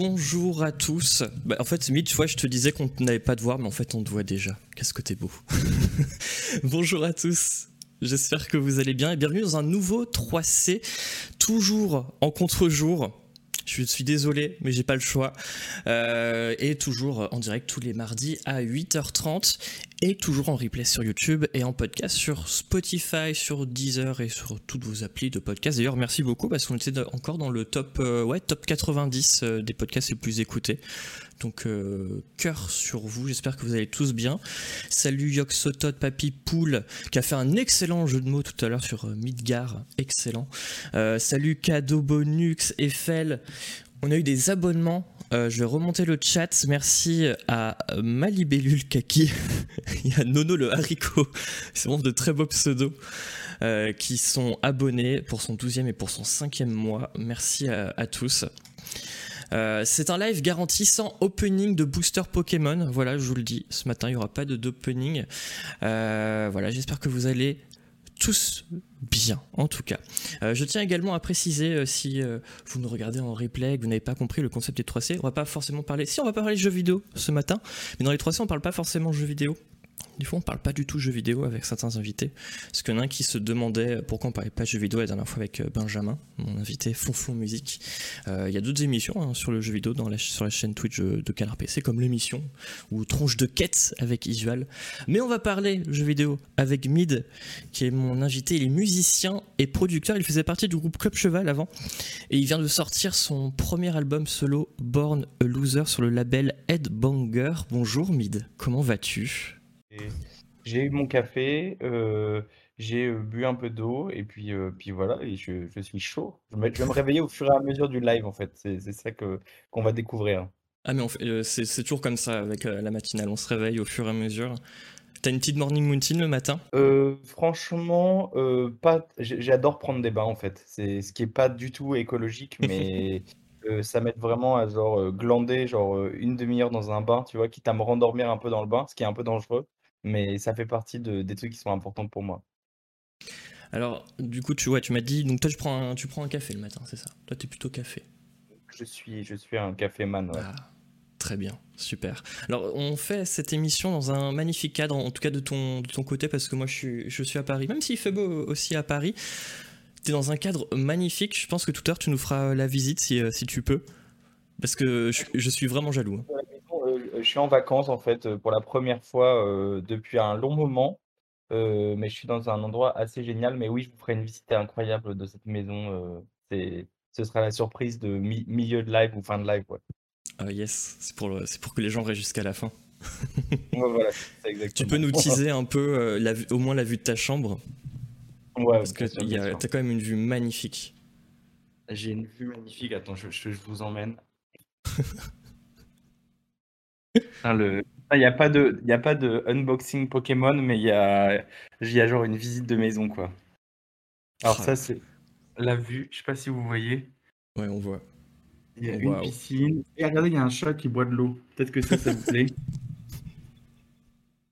bonjour à tous. Bah, en fait, Mitch, je te disais qu'on n'avait pas de voir, mais en fait, on te voit déjà. Qu'est-ce que t'es beau. bonjour à tous. J'espère que vous allez bien et bienvenue dans un nouveau 3C, toujours en contre-jour. Je suis désolé, mais j'ai pas le choix. Euh, et toujours en direct tous les mardis à 8h30 et toujours en replay sur YouTube et en podcast sur Spotify, sur Deezer et sur toutes vos applis de podcast. D'ailleurs, merci beaucoup parce qu'on était encore dans le top, euh, ouais, top 90 euh, des podcasts les plus écoutés. Donc, euh, cœur sur vous, j'espère que vous allez tous bien. Salut Yoxotod Papy Poule, qui a fait un excellent jeu de mots tout à l'heure sur Midgar, excellent. salut Cadeau Bonux, Eiffel. On a eu des abonnements euh, je vais remonter le chat. Merci à Malibellule Kaki. Il y a Nono le haricot. C'est vraiment de très beaux pseudos. Euh, qui sont abonnés pour son 12e et pour son 5e mois. Merci à, tous. Euh, c'est un live garanti sans opening de booster Pokémon. Voilà, je vous le dis, ce matin il n'y aura pas d'opening. voilà, j'espère que vous allez tous bien, en tout cas. Euh, je tiens également à préciser, euh, si euh, vous nous regardez en replay, que vous n'avez pas compris le concept des 3C, on va pas forcément parler... Si, on va parler jeux vidéo ce matin, mais dans les 3C, on parle pas forcément jeux vidéo. Des fois, on parle pas du tout jeux vidéo avec certains invités. Parce qu'il y en a un qui se demandait pourquoi on parlait pas jeux vidéo la dernière fois avec euh, Benjamin, mon invité Fonfon Musique. Euh, il y a d'autres émissions hein, sur le jeu vidéo dans la, sur la chaîne Twitch de Canard PC, comme l'émission ou Tronche de quête avec Isual. Mais on va parler jeux vidéo avec Mid, qui est mon invité. Il est musicien et producteur. Il faisait partie du groupe Club Cheval avant. Et il vient de sortir son premier album solo, Born a Loser, sur le label Headbanger. Bonjour Mid, comment vas-tu? J'ai eu mon café, euh, j'ai euh, bu un peu d'eau et puis, euh, puis voilà, et je, je suis chaud. Je vais, me réveiller au fur et à mesure du live en fait. C'est c'est ça que qu'on va découvrir. Ah mais c'est c'est toujours comme ça avec la matinale, on se réveille au fur et à mesure. T'as une petite morning routine le matin? franchement, pas. J'adore prendre des bains en fait. C'est ce qui est pas du tout écologique, mais ça m'aide vraiment à genre glander genre une demi-heure dans un bain, tu vois, quitte à me rendormir un peu dans le bain, ce qui est un peu dangereux. Mais ça fait partie de des trucs qui sont importants pour moi. Alors, du coup, tu, ouais, tu m'as dit, donc toi, tu prends, un, tu prends un café le matin, c'est ça? Toi, tu es plutôt café? Je suis, je suis un café man, Ah, très bien, super. Alors, on fait cette émission dans un magnifique cadre, en tout cas de ton, de ton côté, parce que moi, je suis, je suis à Paris, même s'il fait beau aussi à Paris. Tu es dans un cadre magnifique. Je pense que tout à l'heure, tu nous feras la visite si, euh, si tu peux. Parce que je, je suis vraiment jaloux. Hein je suis en vacances en fait euh, pour la première fois euh, depuis un long moment. Euh, mais je suis dans un endroit assez génial. Mais oui, je vous ferai une visite incroyable de cette maison. c'est, ce sera la surprise de milieu de live ou fin de live. Ah yes, c'est pour, c'est pour que les gens restent jusqu'à la fin. voilà, tu peux nous teaser un peu, la, au moins la vue de ta chambre? Ouais, parce que tu as quand même une vue magnifique. J'ai une vue magnifique. Attends, je, je vous emmène. Il n'y a, pas de... a pas de unboxing Pokémon, mais il y a... y a genre une visite de maison, quoi. Alors ça, c'est la vue. Je sais pas si vous voyez. Ouais, on voit. Il y a une piscine. Et regardez, il y a un chat qui boit de l'eau. Peut-être que ça, ça vous plaît.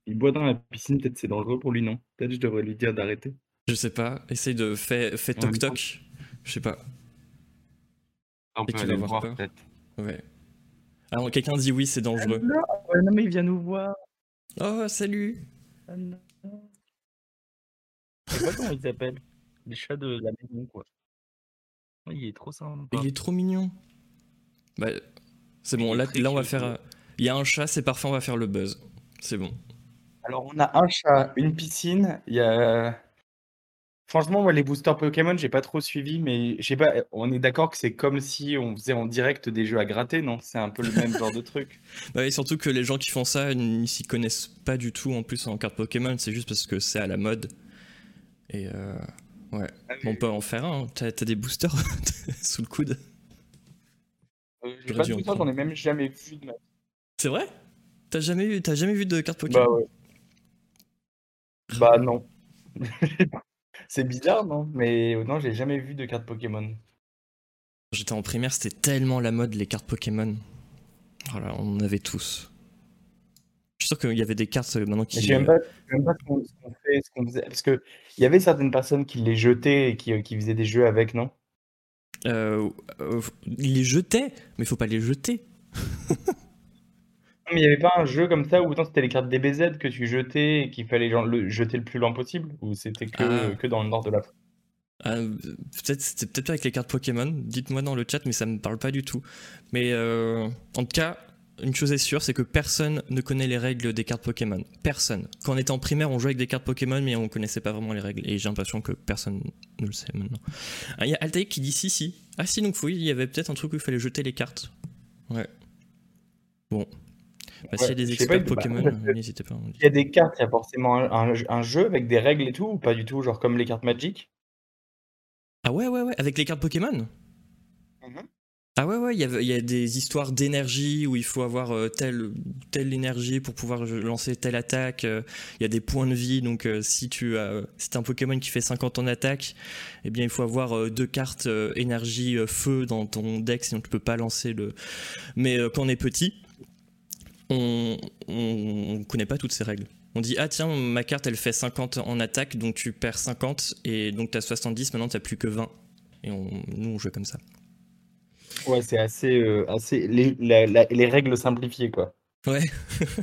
Il boit dans la piscine, peut-être c'est dangereux pour lui, non? Peut-être je devrais lui dire d'arrêter. Je sais pas. Essaye de faire toc toc. Je sais pas. On peut aller voir, peut-être. Ouais. Alors, quelqu'un dit oui, c'est dangereux. non, mais il vient nous voir. Oh, salut. Ah, je sais pas comment il s'appelle. Les chats de la maison, quoi. Il est trop sympa. Il est trop mignon. Bah, c'est bon, là, là on va faire. Il y a un chat, c'est parfait, on va faire le buzz. C'est bon. Alors, on a un chat, une piscine, il y a Franchement, moi, les boosters Pokémon, j'ai pas trop suivi, mais je sais pas, on est d'accord que c'est comme si on faisait en direct des jeux à gratter, non? C'est un peu le même genre de truc. Bah oui, surtout que les gens qui font ça, ils s'y connaissent pas du tout en plus en cartes Pokémon, c'est juste parce que c'est à la mode. Et euh, ouais, ah, on peut en faire un. Hein. T'as des boosters sous le coude? Euh, J'ai pas de boosters, j'en ai même jamais vu de C'est vrai? T'as jamais, vu, jamais vu de cartes Pokémon? Bah ouais. Bah non. C'est bizarre, non? Mais non, j'ai jamais vu de cartes Pokémon. J'étais en primaire, c'était tellement la mode les cartes Pokémon. Voilà, on en avait tous. Je suis sûr qu'il y avait des cartes euh, maintenant qui. Je sais même pas, ce qu'on fait, ce qu'on faisait. Parce qu'il y avait certaines personnes qui les jetaient et qui, euh, qui faisaient des jeux avec, non? Euh, euh, il les jetait, mais il faut pas les jeter. mais il n'y avait pas un jeu comme ça où c'était les cartes DBZ que tu jetais et qu'il fallait le jeter le plus loin possible Ou c'était que, ah. que dans le nord de la France? Ah, peut-être c'était peut-être avec les cartes Pokémon. Dites-moi dans le chat, mais ça me parle pas du tout. Mais euh, en tout cas, une chose est sûre, c'est que personne ne connaît les règles des cartes Pokémon. Personne. Quand on était en primaire, on jouait avec des cartes Pokémon, mais on connaissait pas vraiment les règles. Et j'ai l'impression que personne ne le sait maintenant. Ah, il y a Altaïr qui dit si, si. Ah si, donc oui, il y avait peut-être un truc où il fallait jeter les cartes. Ouais. Bon. Bah, S'il y a des experts Pokémon, n'hésitez pas. Il y a des cartes, il y a forcément un, jeu avec des règles et tout, ou pas du tout, genre comme les cartes Magic? Ah ouais, ouais, ouais, avec les cartes Pokémon? Mhm. Ah ouais, ouais, il y, a des histoires d'énergie où il faut avoir euh, telle, telle énergie pour pouvoir lancer telle attaque. Euh, il y a des points de vie, donc euh, si tu as si un Pokémon qui fait 50 en attaque, eh bien il faut avoir deux cartes énergie feu dans ton deck, sinon tu peux pas lancer le. Mais quand on est petit, on, on, connaît pas toutes ces règles. On dit ah tiens ma carte elle fait 50 en attaque donc tu perds 50 et donc tu as 70 maintenant tu plus que 20 et on, nous on joue comme ça. Ouais c'est assez, euh, assez les, les, règles simplifiées quoi. Ouais.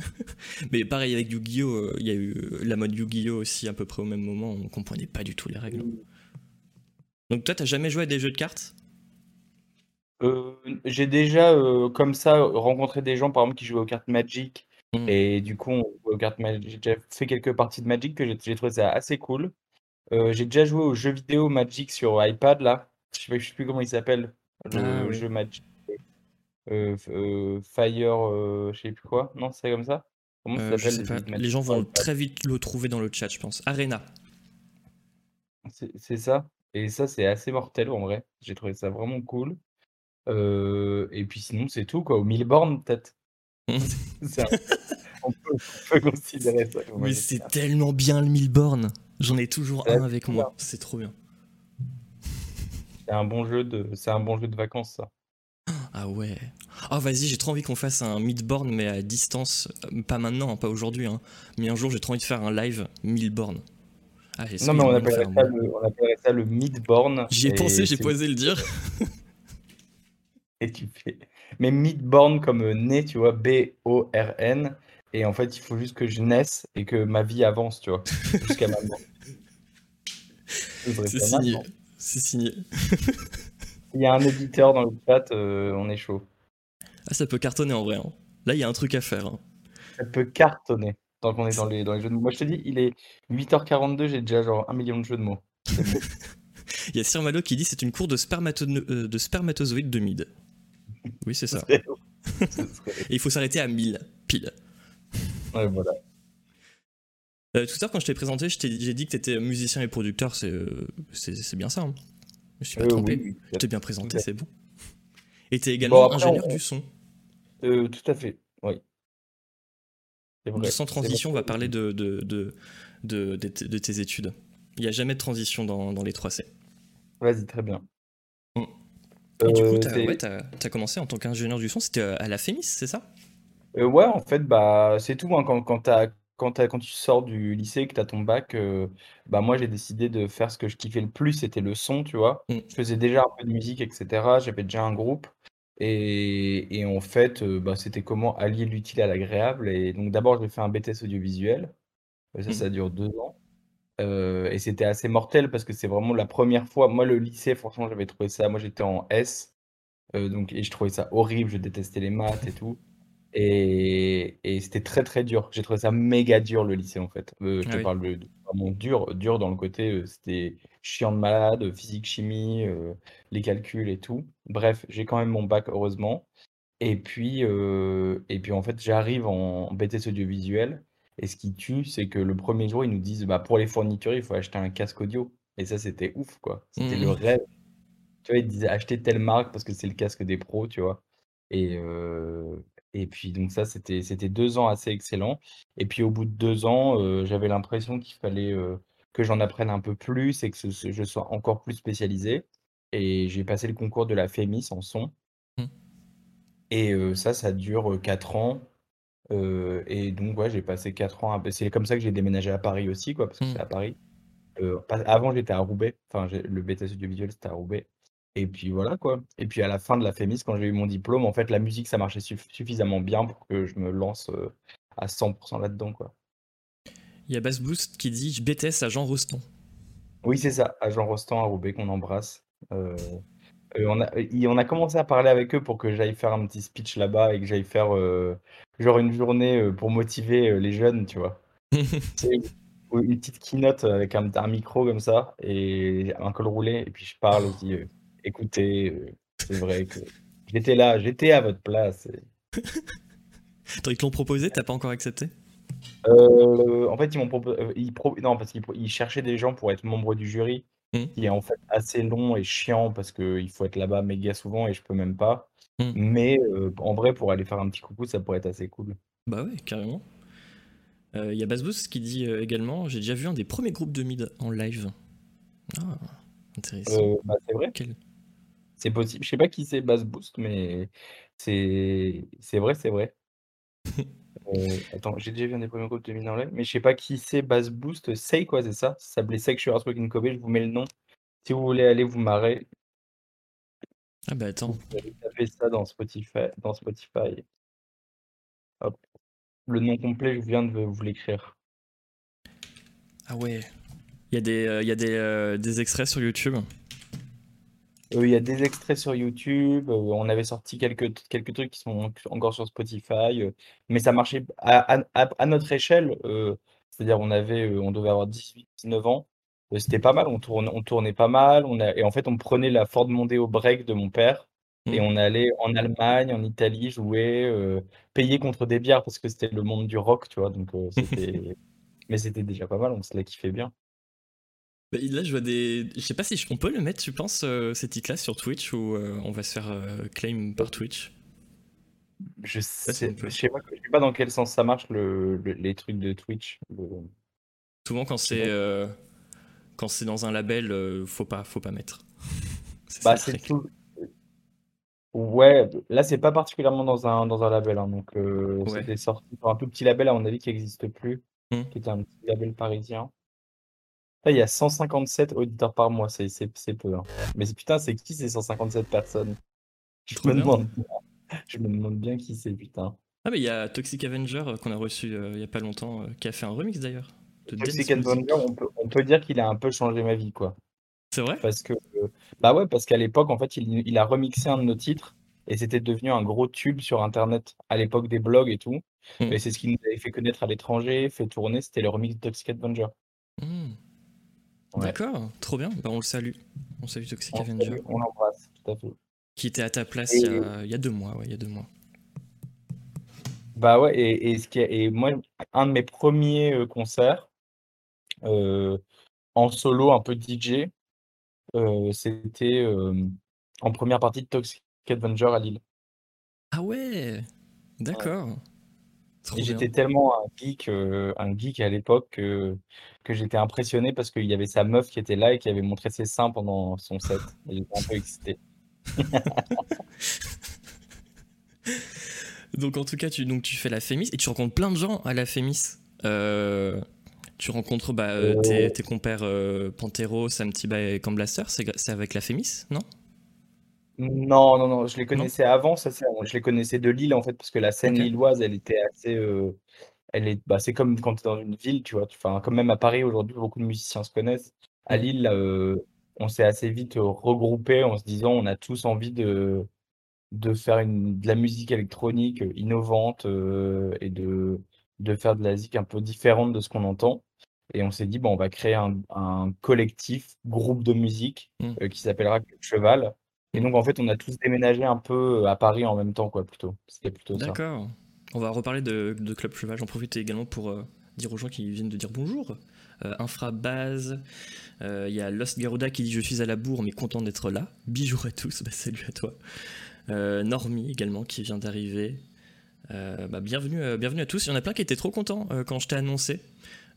Mais pareil avec Yu-Gi-Oh! Euh, il y a eu la mode Yu-Gi-Oh! aussi à peu près au même moment, on comprenait pas du tout les règles. Donc toi t'as jamais joué à des jeux de cartes? Euh, J'ai déjà comme ça rencontré des gens par exemple qui jouaient aux cartes Magic Mmh. Et du coup, j'ai déjà fait quelques parties de Magic que j'ai trouvé ça assez cool. Euh, j'ai déjà joué au jeu vidéo Magic sur iPad là. Je sais, sais plus comment il s'appelle. Le ah jeu Magic. Euh, euh, Fire, je sais plus quoi. Non, c'est comme ça Comment ça s'appelle Les gens vont très vite le trouver dans le chat, je pense. Arena. C'est ça. Et ça, c'est assez mortel en vrai. J'ai trouvé ça vraiment cool. Et puis sinon, c'est tout quoi. Au Milborn peut-être. on, peut, considérer ça. Mais c'est tellement bien le Milborn. J'en ai toujours un avec moi. C'est trop bien. C'est un bon jeu de, c'est un bon jeu de vacances ça. Ah ouais. Oh vas-y, j'ai trop envie qu'on fasse un Midborn mais à distance, pas maintenant, hein, pas aujourd'hui, hein. mais un jour j'ai trop envie de faire un live Milborn. Ah, non mais on appellerait, ça le, on appellerait, ça le, Midborn. J'y ai pensé, j'ai posé le dire. et tu fais, mais Midborn comme euh, né, tu vois, B-O-R-N. Et en fait, il faut juste que je naisse et que ma vie avance, tu vois, jusqu'à maintenant. C'est signé. C'est signé. Il y a un éditeur dans le chat, euh, on est chaud. Ah, ça peut cartonner en vrai. Hein. Là, il y a un truc à faire. Hein. Ça peut cartonner tant qu'on est dans les, dans les jeux de mots. Moi, je te dis, il est 8h42, j'ai déjà genre un million de jeux de mots. il y a Sir Malo qui dit c'est une cour de, euh, de spermatozoïdes de mid. Oui, c'est ça. Et il faut s'arrêter à 1000, pile. Ouais, voilà. Euh, tout à l'heure, quand je t'ai présenté, j'ai dit que tu étais musicien et producteur. C'est euh, bien ça. Hein. Je me suis pas euh, trompé. je t'ai bien présenté, c'est bon. Et tu es également ingénieur du son. tout à fait, oui. sans transition, on va parler de, de, de, de, tes études. Il n'y a jamais de transition dans, dans les 3C. Vas-y, très bien. Et du coup, euh, tu as, commencé en tant qu'ingénieur du son, c'était euh, à la FEMIS, c'est ça? Euh, Ouais, en fait, bah, c'est tout. Hein, quand, quand, quand, tu sors du lycée, que tu as ton bac, bah, moi, j'ai décidé de faire ce que je kiffais le plus, c'était le son, tu vois. Mm. Je faisais déjà un peu de musique, etc. J'avais déjà un groupe. Et, et en fait, bah, c'était comment allier l'utile à l'agréable. Et donc, d'abord, j'ai fait un BTS audiovisuel. Ça, mm. ça dure deux ans. Euh, et c'était assez mortel parce que c'est vraiment la première fois. Moi, le lycée, franchement, j'avais trouvé ça. Moi, j'étais en S, euh, donc, et je trouvais ça horrible. Je détestais les maths et tout. Et, et c'était très très dur. J'ai trouvé ça méga dur le lycée en fait. Euh, je te ah parle de, vraiment dur, dur dans le côté, c'était chiant de malade, physique, chimie, les calculs et tout. Bref, j'ai quand même mon bac heureusement. Et puis, et puis en fait, j'arrive en BTS audiovisuel. Et ce qui tue, c'est que le premier jour, ils nous disent bah, pour les fournitures, il faut acheter un casque audio. Et ça, c'était ouf, quoi. C'était le mmh. rêve. Tu vois, ils disaient acheter telle marque parce que c'est le casque des pros, tu vois. Et, euh, et puis, donc, ça, c'était deux ans assez excellents. Et puis, au bout de deux ans, euh, j'avais l'impression qu'il fallait euh, que j'en apprenne un peu plus et que je sois encore plus spécialisé. Et j'ai passé le concours de la FEMIS en son. Mmh. Et ça, ça dure quatre ans et donc ouais, j'ai passé 4 ans c'est comme ça que j'ai déménagé à Paris aussi quoi, parce que c'est mmh. à Paris. avant j'étais à Roubaix, enfin le BTS audiovisuel c'était à Roubaix Et puis voilà quoi. Et puis à la fin de la FEMIS, quand j'ai eu mon diplôme, en fait, la musique, ça marchait suffisamment bien pour que je me lance à 100% là-dedans quoi. Il y a Bass Boost qui dit Je BTS à Jean Rostand. Oui, c'est ça, à Jean Rostand, à Roubaix, qu'on embrasse. Euh, on, a, on a commencé à parler avec eux pour que j'aille faire un petit speech là-bas et que j'aille faire euh, genre une journée pour motiver les jeunes, tu vois. une petite keynote avec un, un, micro comme ça et un col roulé, et puis je parle, je dis écoutez, c'est vrai que j'étais là, j'étais à votre place. ils te l'ont proposé, t'as pas encore accepté? Euh, en fait, ils m'ont proposé. Euh, non, parce qu'ils cherchaient des gens pour être membre du jury, mmh. qui est en fait assez long et chiant parce qu'il faut être là-bas méga souvent et je peux même pas. Mmh. Mais euh, en vrai, pour aller faire un petit coucou, ça pourrait être assez cool. Bah ouais, carrément. Il y a Bassboost qui dit également J'ai déjà vu un des premiers groupes de mid en live. Ah, intéressant. bah, c'est vrai. C'est possible. Je sais pas qui c'est Bassboost, mais c'est vrai, c'est vrai. Euh, attends, j'ai déjà vu un des premiers groupes de live, mais je sais pas qui c'est Bass Boost. Say quoi, c'est ça? Ça s'appelait Sexual Spoken Kobe, je vous mets le nom. Si vous voulez aller vous marrer. Ah bah attends. Vous pouvez taper ça dans Spotify. Dans Spotify. Hop. Le nom complet, je viens de vous l'écrire. Ah ouais. Il y a des, euh, y a des, euh, des extraits sur YouTube. Euh, il y a des extraits sur YouTube, euh, on avait sorti quelques quelques trucs qui sont encore sur Spotify, euh, mais ça marchait à à notre échelle, c'est-à-dire on avait, on devait avoir 18-19 ans, c'était pas mal, on tournait on tournait pas mal, on a et en fait, on prenait la Ford Mondeo Break de mon père et mmh. on allait en Allemagne, en Italie jouer, payer contre des bières parce que c'était le monde du rock, tu vois? Donc c'était mais c'était déjà pas mal, on se l'a kiffé bien. Bah, là, je vois des. Je sais pas si on peut le mettre, tu penses, euh, ces titres-là sur Twitch ou euh, on va se faire euh, claim par Twitch? Je sais, je sais pas, sais pas dans quel sens ça marche le, les trucs de Twitch. Souvent, quand c'est quand c'est dans un label, faut pas faut pas mettre. bah c'est tout. Ouais, là c'est pas particulièrement dans un dans un label, hein, donc c'était sorti pour un tout petit label à mon avis qui n'existe plus, mmh. qui était un petit label parisien il y a 157 auditeurs par mois, c'est peu. Hein. Mais putain, c'est qui ces 157 personnes? Je me, demande, je me demande bien qui c'est, putain. Ah, mais il y a Toxic Avenger euh, qu'on a reçu euh, il y a pas longtemps, euh, qui a fait un remix d'ailleurs. Toxic Avenger, on peut, dire qu'il a un peu changé ma vie, quoi. C'est vrai? Parce que, bah ouais, parce qu'à l'époque, en fait, il, a remixé un de nos titres et c'était devenu un gros tube sur Internet à l'époque des blogs et tout. Hmm. Et c'est ce qui nous avait fait connaître à l'étranger, fait tourner, c'était le remix de Toxic Avenger. D'accord, trop bien. Bah, on le salue. On salue Toxic Avenger. on l'embrasse, tout à fait. Qui était à ta place il, y a, deux mois, ouais, il y a deux mois. Bah ouais, et, ce qui et moi, un de mes premiers euh, concerts euh, en solo, un peu DJ, euh, c'était en première partie de Toxic Avenger à Lille. Ah ouais, d'accord. J'étais tellement un geek, euh, un geek à l'époque que, que j'étais impressionné parce qu'il y avait sa meuf qui était là et qui avait montré ses seins pendant son set. J'étais un peu excité. donc en tout cas, tu, donc, tu fais la Fémis et tu rencontres plein de gens à la Fémis. Euh, tu rencontres bah, euh, tes, tes, compères Pantero, Sam Tiba et Camblaster, c'est avec la Fémis, non? Non, non, non, je les connaissais avant, ça je les connaissais de Lille en fait, parce que la scène lilloise, elle était assez, euh, elle est, bah, c'est comme quand tu es dans une ville, tu vois, enfin, comme même à Paris aujourd'hui, beaucoup de musiciens se connaissent. À Lille, euh, on s'est assez vite euh, regroupé en se disant, on a tous envie de, de faire une, de la musique électronique innovante et de, de faire de la musique un peu différente de ce qu'on entend. Et on s'est dit, bon, on va créer un, un collectif, groupe de musique mmh. qui s'appellera Cheval et donc, en fait, on a tous déménagé un peu euh, à Paris en même temps, quoi, plutôt. C'était plutôt ça. D'accord. On va reparler de, Club Cheval. J'en profite également pour euh, dire aux gens qui viennent de dire bonjour. Euh, Infra Base, il y a Lost Garuda qui dit Je suis à la bourre, mais content d'être là. Bijou à tous, bah, salut à toi. Normie également qui vient d'arriver. Bah, bienvenue, bienvenue à tous. Il y en a plein qui étaient trop contents quand je t'ai annoncé.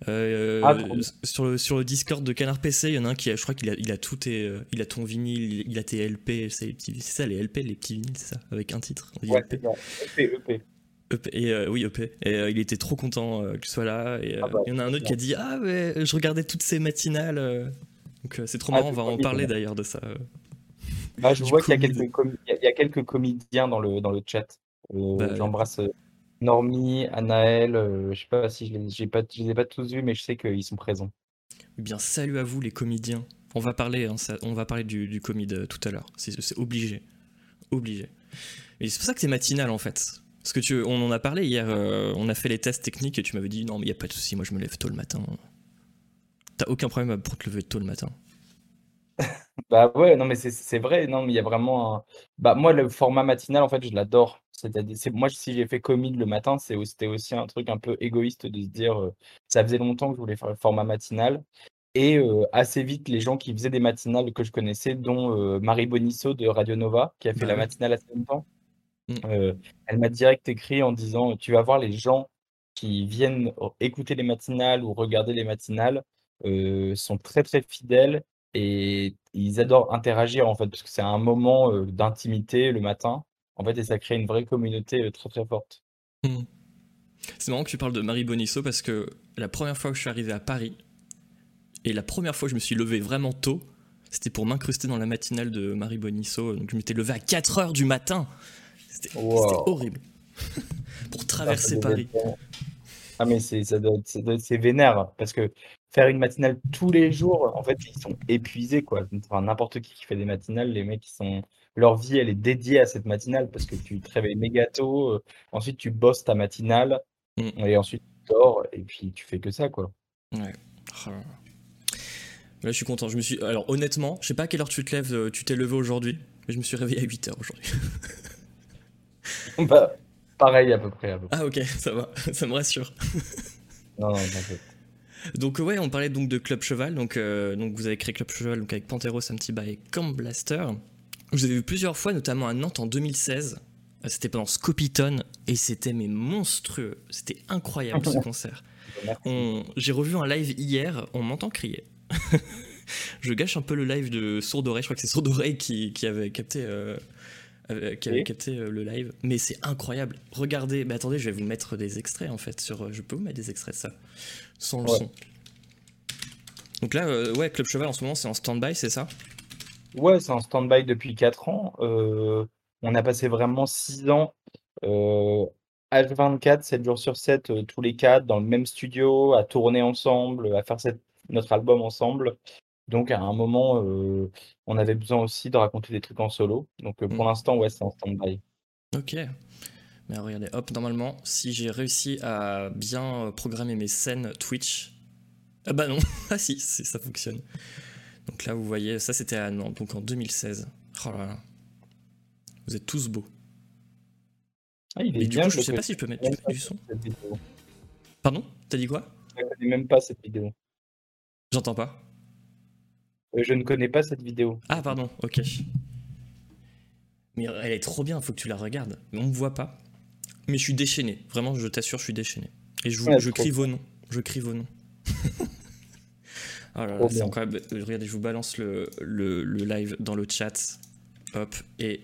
Euh, ah, sur, le, sur le Discord de Canard PC, il y en a un qui a, je crois qu'il a, il a tout tes, euh, il a ton vinyle, il a tes LP, c'est ça les LP, les petits vinyles, c'est ça, avec un titre. ouais, EP. EP, EP. et euh, oui, EP. Et il était trop content que tu sois là. Et ah bah, il y en a un autre qui a dit Ah, mais je regardais toutes ces matinales. Donc c'est trop ah, marrant, on va en parler d'ailleurs de ça. Bah, je vois qu'il y, a quelques il y a quelques comédiens dans le, dans le chat. Bah, j'embrasse Normie, Anaël, euh, je sais pas si je les, pas, je les ai pas tous vus, mais je sais qu'ils sont présents. Eh bien, salut à vous les comédiens. On va parler, hein, on va parler du, du comédie tout à l'heure. C'est obligé. Obligé. Et c'est pour ça que c'est matinal en fait. Parce que tu, on en a parlé hier, on a fait les tests techniques et tu m'avais dit non mais il y a pas de souci, moi je me lève tôt le matin. T'as aucun problème pour te lever tôt le matin? Bah ouais, non, mais c'est vrai, non, mais il y a vraiment un... Bah moi, le format matinal, en fait, je l'adore. C'est-à-dire, moi, si j'ai fait commit le matin, c'était aussi un truc un peu égoïste de se dire, euh, ça faisait longtemps que je voulais faire le format matinal. Et euh, assez vite, les gens qui faisaient des matinales que je connaissais, dont euh, Marie Bonisso de Radio Nova, qui a fait la bah matinale assez longtemps, mmh. elle m'a direct écrit en disant, tu vas voir les gens qui viennent écouter les matinales ou regarder les matinales, sont très très fidèles et ils adorent interagir en fait, parce que c'est un moment, d'intimité le matin, en fait et ça crée une vraie communauté, très, très forte. Mmh. C'est marrant que tu parles de Marie Bonisso parce que la première fois que je suis arrivé à Paris et la première fois que je me suis levé vraiment tôt, c'était pour m'incruster dans la matinale de Marie Bonisso, donc je m'étais levé à 4h du matin. C'était horrible. pour ah, traverser Paris. Ah mais c'est ça c'est vénère parce que faire une matinale tous les jours, en fait, ils sont épuisés, quoi. Enfin, n'importe qui qui fait des matinales, les mecs, ils sont... leur vie, elle est dédiée à cette matinale parce que tu te réveilles méga tôt, euh, ensuite tu bosses ta matinale, mm. et ensuite tu dors, et puis tu fais que ça, quoi. Ouais. Oh là, je suis content. Je me suis... Alors, honnêtement, je sais pas à quelle heure tu te lèves, euh, tu t'es levé aujourd'hui, mais je me suis réveillé à 8 h aujourd'hui. bah, pareil à peu près. À peu près. Ah, ok, ça va, ça me rassure. non, non. Donc ouais, on parlait donc de Club Cheval. Donc, euh, donc vous avez créé Club Cheval donc avec Panteros, Samtiba et Camp Blaster. Vous avez vu plusieurs fois, notamment à Nantes en 2016. C'était pendant Scopiton et c'était mais monstrueux. C'était incroyable ce concert. J'ai revu un live hier, on m'entend crier. je gâche un peu le live de Sourd je crois que c'est Sourd qui, qui, avait capté, euh, qui avait capté euh, le live. Mais c'est incroyable. Regardez, mais attendez, je vais vous mettre des extraits en fait. Sur, je peux vous mettre des extraits de ça sans le son. Donc là, euh, ouais, Club Cheval en ce moment c'est en stand-by, c'est ça? Ouais, c'est en stand-by depuis 4 ans. Euh, on a passé vraiment 6 ans H24, 7 jours sur 7, euh, tous les quatre, dans le même studio, à tourner ensemble, à faire notre album ensemble. Donc à un moment, on avait besoin aussi de raconter des trucs en solo. Donc pour mmh. l'instant, ouais, c'est en stand-by. Ok. Mais regardez, hop, normalement, si j'ai réussi à bien euh, programmer mes scènes Twitch. Ah bah non, ah si, ça fonctionne. Donc là, vous voyez, ça c'était à Nantes, donc en 2016. Oh là là. Vous êtes tous beaux. Ah, il est du coup, je sais pas si je peux mettre du, son. Pardon? T'as dit quoi? Je ne connais même pas cette vidéo. J'entends pas. Euh, je ne connais pas cette vidéo. Ah pardon, ok. Mais elle est trop bien, faut que tu la regardes. Mais on me voit pas. Mais je suis déchaîné. Vraiment, je t'assure, je suis déchaîné. Et je, je crie vos noms. Je crie vos noms. oh là là, c'est incroyable. Regardez, je vous balance le, le, le, live dans le chat. Hop, et.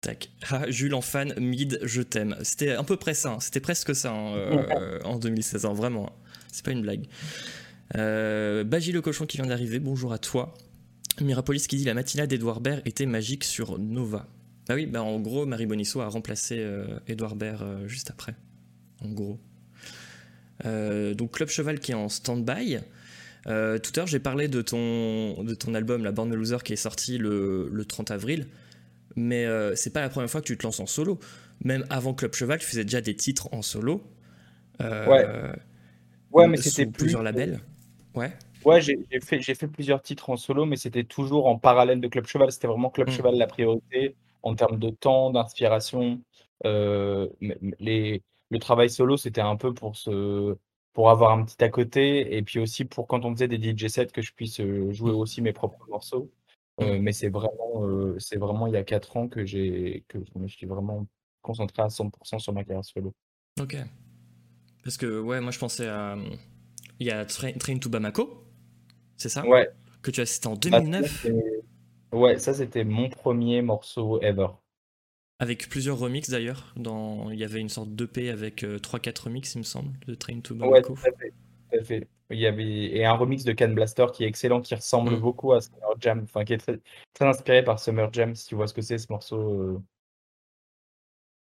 Tac. Ah, Jules en fan, mid, je t'aime. C'était à peu près ça. Hein. C'était presque ça hein, euh, en 2016. Hein, vraiment. C'est pas une blague. Euh, Baji le cochon qui vient d'arriver. Bonjour à toi. Mirapolis qui dit la matinale d'Edouard Baird était magique sur Nova. Bah oui, bah en gros, Marie Bonisso a remplacé euh, Edouard Baird euh, juste après. En gros. Euh, donc Club Cheval qui est en stand-by. tout à l'heure, j'ai parlé de ton, de ton album La Born Loser qui est sorti le, le 30 avril. Mais c'est pas la première fois que tu te lances en solo. Même avant Club Cheval, tu faisais déjà des titres en solo. ouais. Ouais, mais c'était plusieurs labels. Ouais. Ouais, j'ai fait, fait plusieurs titres en solo, mais c'était toujours en parallèle de Club Cheval. C'était vraiment Club mmh. Cheval la priorité en termes de temps, d'inspiration. Euh, les, le travail solo, c'était un peu pour, se, pour avoir un petit à côté, et puis aussi pour quand on faisait des DJ sets, que je puisse euh, jouer mmh. aussi mes propres morceaux. Euh, mmh. mais c'est vraiment, c'est vraiment il y a 4 ans que, j'ai, que je me suis vraiment concentré à 100% sur ma carrière solo. Ok. Parce que, ouais, moi je pensais à. Il y a Train, to Bamako, c'est ça? Ouais. Que tu as cité en 2009 Ouais, ça c'était mon premier morceau ever. Avec plusieurs remixes d'ailleurs. Dans... Il y avait une sorte d'EP avec 3-4 euh, remixes, il me semble, de Train to Bamako. Ouais, tout à fait. Il y avait et un remix de Can Blaster qui est excellent, qui ressemble Mm. beaucoup à Summer Jam, enfin qui est très, très inspiré par Summer Jam, si tu vois ce que c'est ce morceau. euh.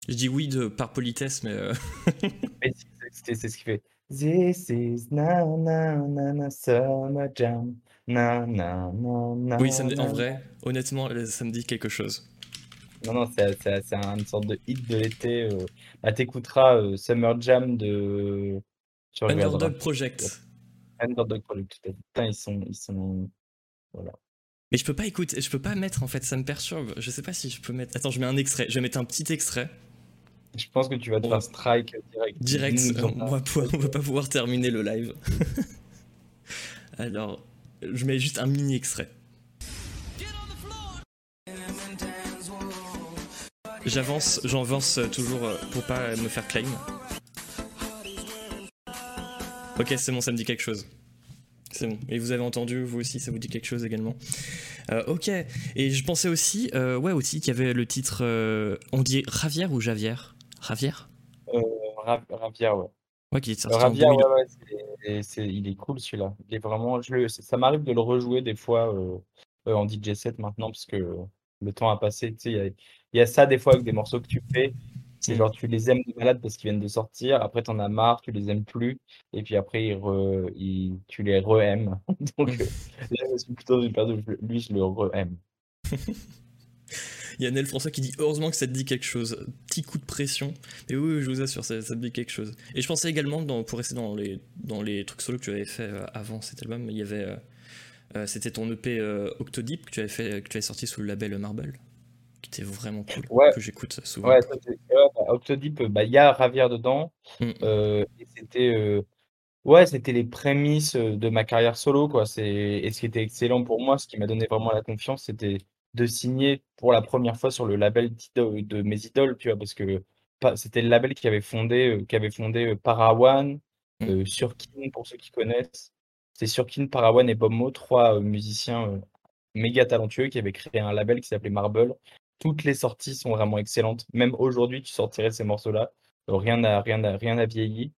Je dis oui de, par politesse, mais euh, Mais c'est ce qui fait. This is na na na na Summer Jam. Na na na na. oui, ça me dit- en vrai, honnêtement, ça me dit quelque chose. Non, non, c'est une sorte de hit de l'été. euh. Bah, t'écouteras euh, Summer Jam de. Underdog Project. Underdog Project. Putain, ils sont, ils sont. Voilà. Mais je peux pas écouter, je peux pas mettre en fait, ça me perturbe. Je sais pas si je peux mettre. Attends, je mets un extrait. Je vais mettre un petit extrait. Je pense que tu vas te faire strike direct. Direct, euh, on, va pouvoir- on va pas pouvoir terminer le live. Alors, je mets juste un mini extrait. J'avance, j'avance toujours euh, pour pas me faire claim. Ok, c'est bon, ça me dit quelque chose. C'est bon. Et vous avez entendu, vous aussi, ça vous dit quelque chose également. Euh, ok. Et je pensais aussi, euh, ouais, aussi qu'il y avait le titre. euh, on dit Ravière ou Javière? Ravière? Euh, Ra- Ravia, ouais. Ouais, qui est sorti en Ravia, 2000. ouais, ouais, c'est- c'est- il est cool celui-là. Il est vraiment, je ça m'arrive de le rejouer des fois euh, euh, en DJ set maintenant parce que le temps a passé. Tu sais, il y a, ça des fois avec des morceaux que tu fais. C'est Mm. genre tu les aimes de malade parce qu'ils viennent de sortir. Après, t'en as marre, tu les aimes plus. Et puis après, ils re- ils- tu les re-aimes. Donc Mm. euh, là, je suis plutôt une période où lui, je le re-aime. Il y a Nel François qui dit heureusement que ça te dit quelque chose. Petit coup de pression. Mais oui, oui, je vous assure, ça, ça te dit quelque chose. Et je pensais également, dans, pour rester dans les, dans les trucs solo que tu avais fait euh, avant cet album, il y avait. euh, C'était ton EP euh, Octodeep que tu, avais fait, que tu avais sorti sous le label Marble. Qui était vraiment cool. Ouais. Que j'écoute souvent. Ouais, bah, Octodip, euh, bah, il y a Ravière dedans. Mm. euh, et c'était euh, ouais, c'était les prémices euh, de ma carrière solo, quoi. Et ce qui était excellent pour moi, ce qui m'a donné vraiment la confiance, c'était de signer pour la première fois sur le label de mes idoles, tu vois, parce que c'était le label qui avait fondé, euh, qui avait fondé euh, Parawan, Mm. euh, Surkin, pour ceux qui connaissent. C'est Surkin, Parawan et Bob Mo, trois euh, musiciens euh, méga talentueux qui avaient créé un label qui s'appelait Marble. Toutes les sorties sont vraiment excellentes. Même aujourd'hui, tu sortirais ces morceaux-là. euh, Rien n'a rien rien vieilli.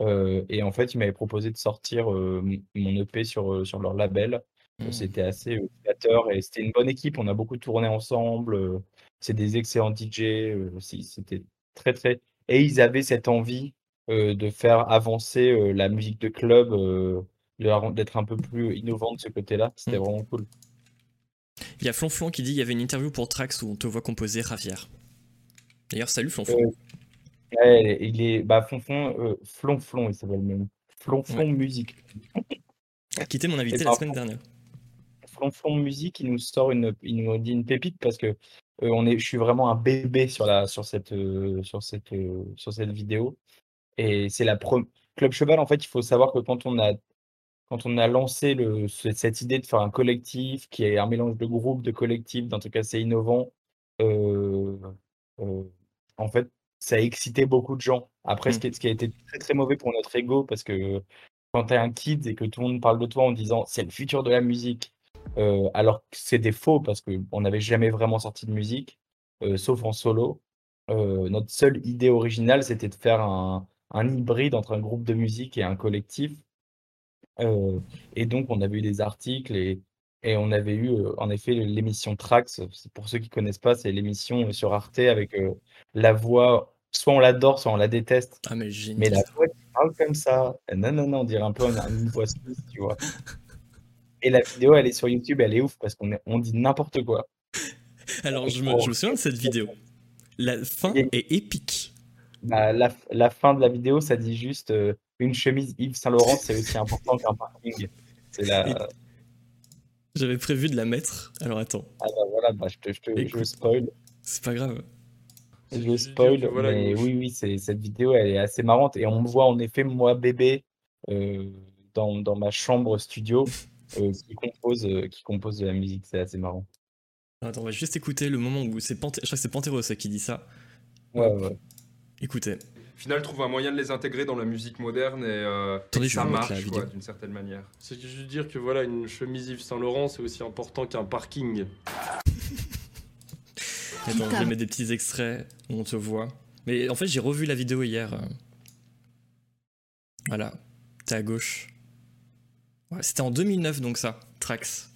Euh, et en fait, ils m'avaient proposé de sortir euh, mon EP sur, sur leur label. Euh, Mm. C'était assez flatteur et c'était une bonne équipe. On a beaucoup tourné ensemble. C'est des excellents DJ. C'était très, très. Et ils avaient cette envie euh, de faire avancer la musique de club, d'être un peu plus innovant de ce côté-là. C'était Mm. vraiment cool. Il y a Flonflon qui dit il y avait une interview pour Trax où on te voit composer Ravière. D'ailleurs, salut Flonflon. Euh, Ouais, il est. Bah, Fonfon, euh, Flonflon, il s'appelle même. Flonflon Musique. Qui était mon invité Et la semaine dernière. Flonflon Musique, il nous sort une, il nous dit une pépite parce que euh, on est, je suis vraiment un bébé sur la, sur cette, euh, sur cette, sur cette vidéo. Et c'est la première. Club Cheval, en fait, il faut savoir que quand on a, quand on a lancé le, cette idée de faire un collectif qui est un mélange de groupe, de collectif, d'un truc assez innovant, euh, euh, en fait, ça a excité beaucoup de gens. Après, ce Mm. qui, est- ce qui a été très très mauvais pour notre ego, parce que quand tu es un kid et que tout le monde parle de toi en disant c'est le futur de la musique, euh, alors que c'est des faux parce qu'on n'avait jamais vraiment sorti de musique, sauf en solo. Notre seule idée originale, c'était de faire un, un hybride entre un groupe de musique et un collectif. Euh, et donc, on avait eu des articles et, et on avait eu, euh, en effet, l'émission Trax. C'est- Pour ceux qui connaissent pas, c'est l'émission euh, sur Arte avec la voix, soit on l'adore, soit on la déteste. Ah, mais Mais génial. la voix qui parle comme ça, non, non, non, on dirait un peu une, une voix suisse, tu vois. Et la vidéo, elle est sur YouTube, elle est ouf parce qu'on est- on dit n'importe quoi. Alors, je me, je me souviens de cette vidéo. La fin est épique. Bah, la, la fin de la vidéo, ça dit juste une chemise Yves Saint Laurent, c'est aussi important qu'un parking. C'est la. Et- J'avais prévu de la mettre. Alors, attends, Ah bah voilà, bah, je, te, je, te- je spoil. c'est pas grave. Je spoil, voilà, mais oui, oui, c'est, cette vidéo, elle est assez marrante. Et on me voit en effet, moi, bébé, euh, dans, dans ma chambre studio, euh, qui, compose, euh, qui compose de la musique. C'est assez marrant. Attends, on va juste écouter le moment où c'est Panté... Je crois que c'est Panteros qui dit ça. Ouais, ouais. Écoutez. Au final, trouve un moyen de les intégrer dans la musique moderne et, euh, Attendez, et je ça marche quoi, d'une certaine manière. C'est juste dire que voilà, une chemise Yves Saint Laurent, c'est aussi important qu'un parking. Attends, je vais mettre des petits extraits où on te voit. Mais en fait, j'ai revu la vidéo hier. euh. Voilà. T'es à gauche. Ouais, c'était en 2009 donc ça, Trax.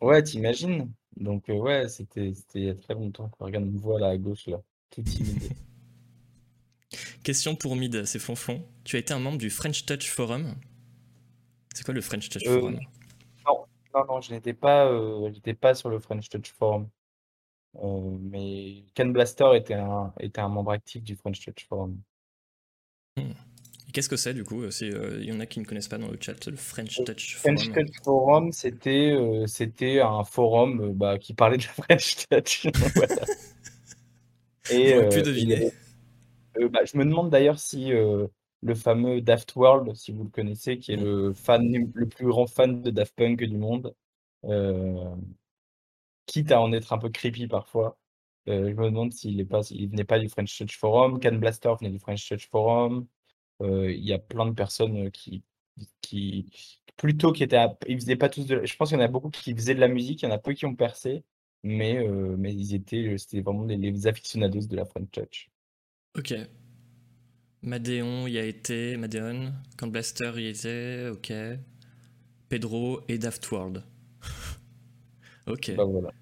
Ouais, t'imagines? Donc, euh, ouais, c'était c'était il y a très longtemps. Regarde, on me voit là à gauche, là, tout timide. Question pour Mid, c'est Flonflon. Tu as été un membre du French Touch Forum. C'est quoi le French Touch Euh, Forum? Non, non, je n'étais pas, euh, pas sur le French Touch Forum. Euh, mais Ken Blaster était un, était un membre actif du French Touch Forum. Et Qu'est-ce que c'est du coup il y en a qui ne connaissent pas dans le chat, le French Touch French Forum. Touch Forum, c'était un forum bah, qui parlait de la French Touch. Voilà. Et, euh, deviner. et, euh, bah, je me demande d'ailleurs si euh, le fameux Daft World, si vous le connaissez, qui est le fan le plus grand fan de Daft Punk du monde, euh, quitte à en être un peu creepy parfois, je me demande s'il s'il venait pas du French Touch Forum. Can Blaster venait du French Touch Forum. Il y a plein de personnes qui, qui plutôt qui étaient, à- ils faisaient pas tous de, je pense qu'il y en a beaucoup qui faisaient de la musique, il y en a peu qui ont percé, mais euh, mais ils étaient, c'était vraiment les, les aficionados de la French Touch. Ok. Madéon y a été, Madéon. Count Blaster y était, ok. Pedro et Daft World. ok. Bah voilà.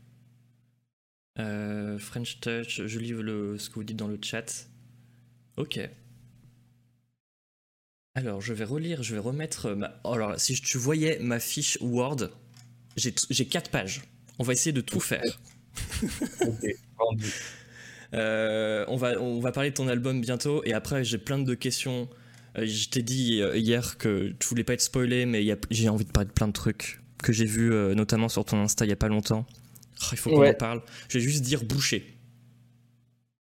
Euh, French Touch, je lis le, ce que vous dites dans le chat. Ok. Alors, je vais relire, je vais remettre ma... oh, alors, si tu voyais ma fiche Word, j'ai t- j'ai 4 pages. On va essayer de tout faire. Ok. Euh, on, va, on va parler de ton album bientôt et après j'ai plein de questions. Euh, je t'ai dit euh, hier que tu voulais pas être spoilé, mais j'ai envie de parler de plein de trucs que j'ai vu notamment sur ton Insta il y a pas longtemps. Oh, il faut qu'on Ouais. en parle. Je vais juste dire boucher.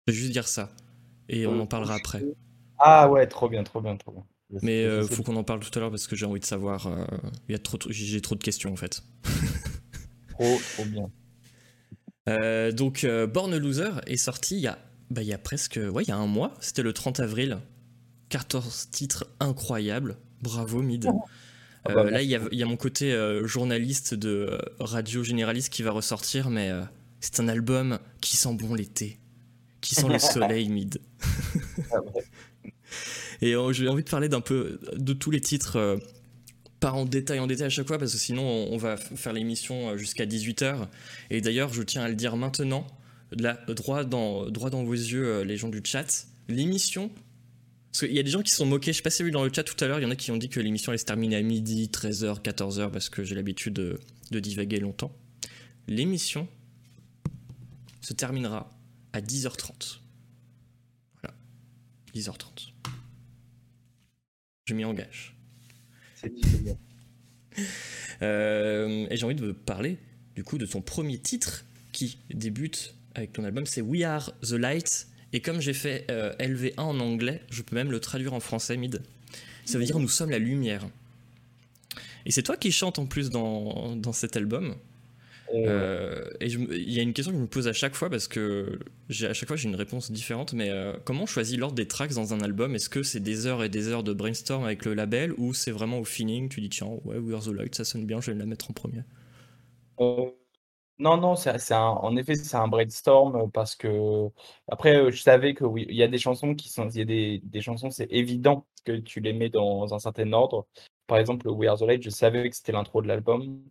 Je vais juste dire ça. Et on en parlera après. Ah ouais, trop bien, trop bien, trop bien. Mais euh, faut qu'on en parle tout à l'heure parce que j'ai envie de savoir. euh, il y a trop, j'ai trop de questions en fait. trop, trop bien. Euh, donc, euh, Born Loser est sorti il y a, bah, il y a presque. Ouais, il y a un mois. C'était le 30 avril. 14 titres incroyables. Bravo, Mid. Ah Euh, bah, là, il y, a, il y a mon côté euh, journaliste de radio généraliste qui va ressortir, mais euh, c'est un album qui sent bon l'été. Qui sent le soleil, Mid. Ah ouais. Et euh, j'ai envie de parler d'un peu de tous les titres, euh, pas en détail en détail à chaque fois, parce que sinon on, va faire l'émission euh, jusqu'à 18h. Et d'ailleurs, je tiens à le dire maintenant, là, droit dans, droit dans vos yeux, euh, les gens du chat, l'émission. Parce qu'il y a des gens qui sont moqués, je sais pas si vous vu dans le chat tout à l'heure, il y en a qui ont dit que l'émission allait se terminer à midi, 13h, 14h, parce que j'ai l'habitude de, de divaguer longtemps. L'émission se terminera à 10h30. Voilà. 10h30. Je m'y engage. Euh, et j'ai envie de parler du coup de ton premier titre qui débute avec ton album, c'est We Are the Light. Et comme j'ai fait euh, LV1 en anglais, je peux même le traduire en français, mid. Ça veut dire Nous sommes la lumière. Et c'est toi qui chantes en plus dans, dans cet album. Euh, et il y a une question que je me pose à chaque fois parce que à chaque fois j'ai une réponse différente. Mais euh, comment on choisit l'ordre des tracks dans un album? Est-ce que c'est des heures et des heures de brainstorm avec le label ou c'est vraiment au feeling Tu dis tiens, ouais, We Are the Light, ça sonne bien, je vais la mettre en premier? Euh, non, non, en effet, c'est un brainstorm parce que après, je savais que oui, il y a des chansons qui sont, il y a des, des chansons, c'est évident que tu les mets dans un certain ordre. Par exemple, We Are the Light, je savais que c'était l'intro de l'album.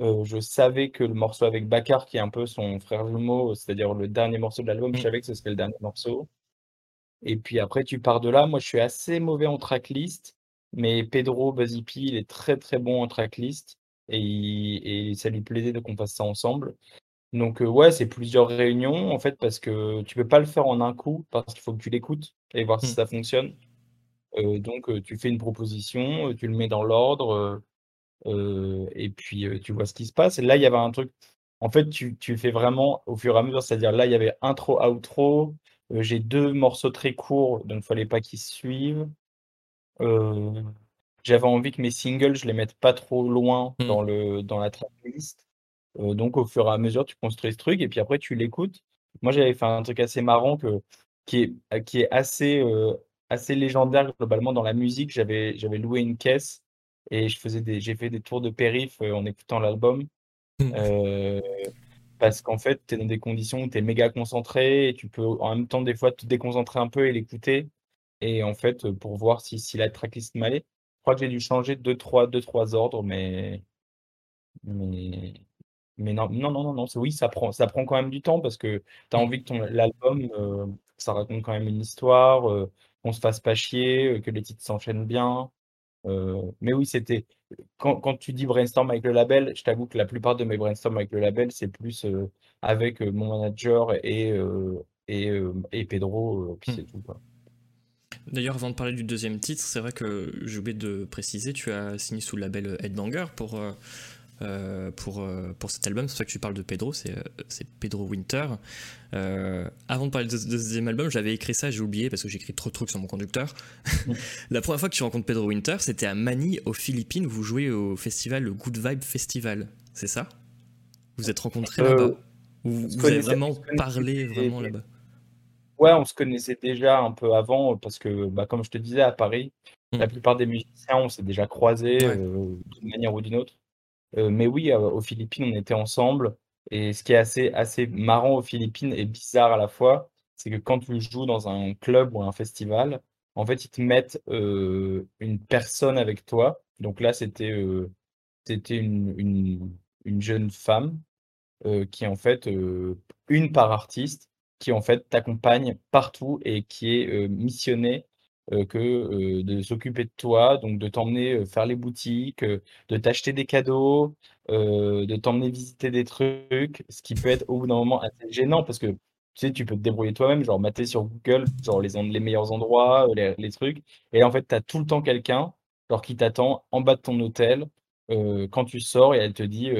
Euh, je savais que le morceau avec Bakar, qui est un peu son frère jumeau, c'est-à-dire le dernier morceau de l'album, je Mm. savais que ce serait le dernier morceau. Et puis après, tu pars de là. Moi, je suis assez mauvais en tracklist, mais Pedro Buzzy P, il est très très bon en tracklist et, il- et ça lui plaisait de qu'on fasse ça ensemble. Donc euh, ouais, c'est plusieurs réunions en fait parce que tu peux pas le faire en un coup parce qu'il faut que tu l'écoutes et voir si Mm. ça fonctionne. Euh, donc tu fais une proposition, tu le mets dans l'ordre euh, et puis euh, tu vois ce qui se passe. Et là, il y avait un truc. En fait, tu, tu fais vraiment au fur et à mesure, c'est-à-dire là, il y avait intro, outro. Euh, j'ai deux morceaux très courts, donc il fallait pas qu'ils se suivent. J'avais envie que mes singles, je les mette pas trop loin Mm. dans le dans la tracklist. Donc au fur et à mesure, tu construis ce truc et puis après tu l'écoutes. Moi, j'avais fait un truc assez marrant que qui est qui est assez assez légendaire globalement dans la musique. J'avais loué une caisse et je faisais des j'ai fait des tours de périph euh, en écoutant l'album. Mm. Euh, parce qu'en fait, tu es dans des conditions où tu es méga concentré et tu peux en même temps des fois te déconcentrer un peu et l'écouter. Et en fait, euh, pour voir si, si la tracklist m'allait. crois que j'ai dû changer 2-3 2-3 ordres, mais mais mais non, non, non, non, non, oui, ça prend ça prend quand même du temps parce que tu as Mmh. envie que ton l'album, ça raconte quand même une histoire, qu'on se fasse pas chier, que les titres s'enchaînent bien, mais oui, c'était quand quand tu dis brainstorm avec le label, je t'avoue que la plupart de mes brainstorms avec le label, c'est plus, heu, avec, heu, mon manager et et et Pedro, puis Mmh. c'est tout, quoi. D'ailleurs, avant de parler du deuxième titre, c'est vrai que j'ai oublié de préciser, tu as signé sous le label Headbanger pour, euh, pour, euh, pour cet album. C'est pour ça que tu parles de Pedro, c'est euh, Pedro Winter. Euh, avant de parler de, de ce deuxième album, j'avais écrit ça, j'ai oublié parce que j'écris trop de trucs sur mon conducteur. La première fois que tu rencontres Pedro Winter, c'était à Manille, aux Philippines. Vous jouez au festival, le Good Vibe Festival, c'est ça? Vous êtes rencontrés Euh, là-bas? Ou se vous avez vraiment parlé vraiment là-bas? Ouais, on se connaissait déjà un peu avant parce que, bah, comme je te disais, à Paris, Mm. la plupart des musiciens, on s'est déjà croisés Ouais. d'une manière ou d'une autre. Euh, mais oui, euh, aux Philippines, on était ensemble. Et ce qui est assez, assez marrant aux Philippines et bizarre à la fois, c'est que quand tu joues dans un club ou un festival, en fait, ils te mettent euh, une personne avec toi. Donc là, c'était une, une, une jeune femme qui en fait une par artiste, qui en fait t'accompagne partout et qui est missionnée euh, que euh, de s'occuper de toi, donc de t'emmener euh, faire les boutiques, de t'acheter des cadeaux, de t'emmener visiter des trucs, ce qui peut être au bout d'un moment assez gênant parce que tu sais, tu peux te débrouiller toi-même, genre mater sur Google, genre les, meilleurs endroits, les, trucs. Et en fait, tu as tout le temps quelqu'un, qui t'attend en bas de ton hôtel quand tu sors et elle te dit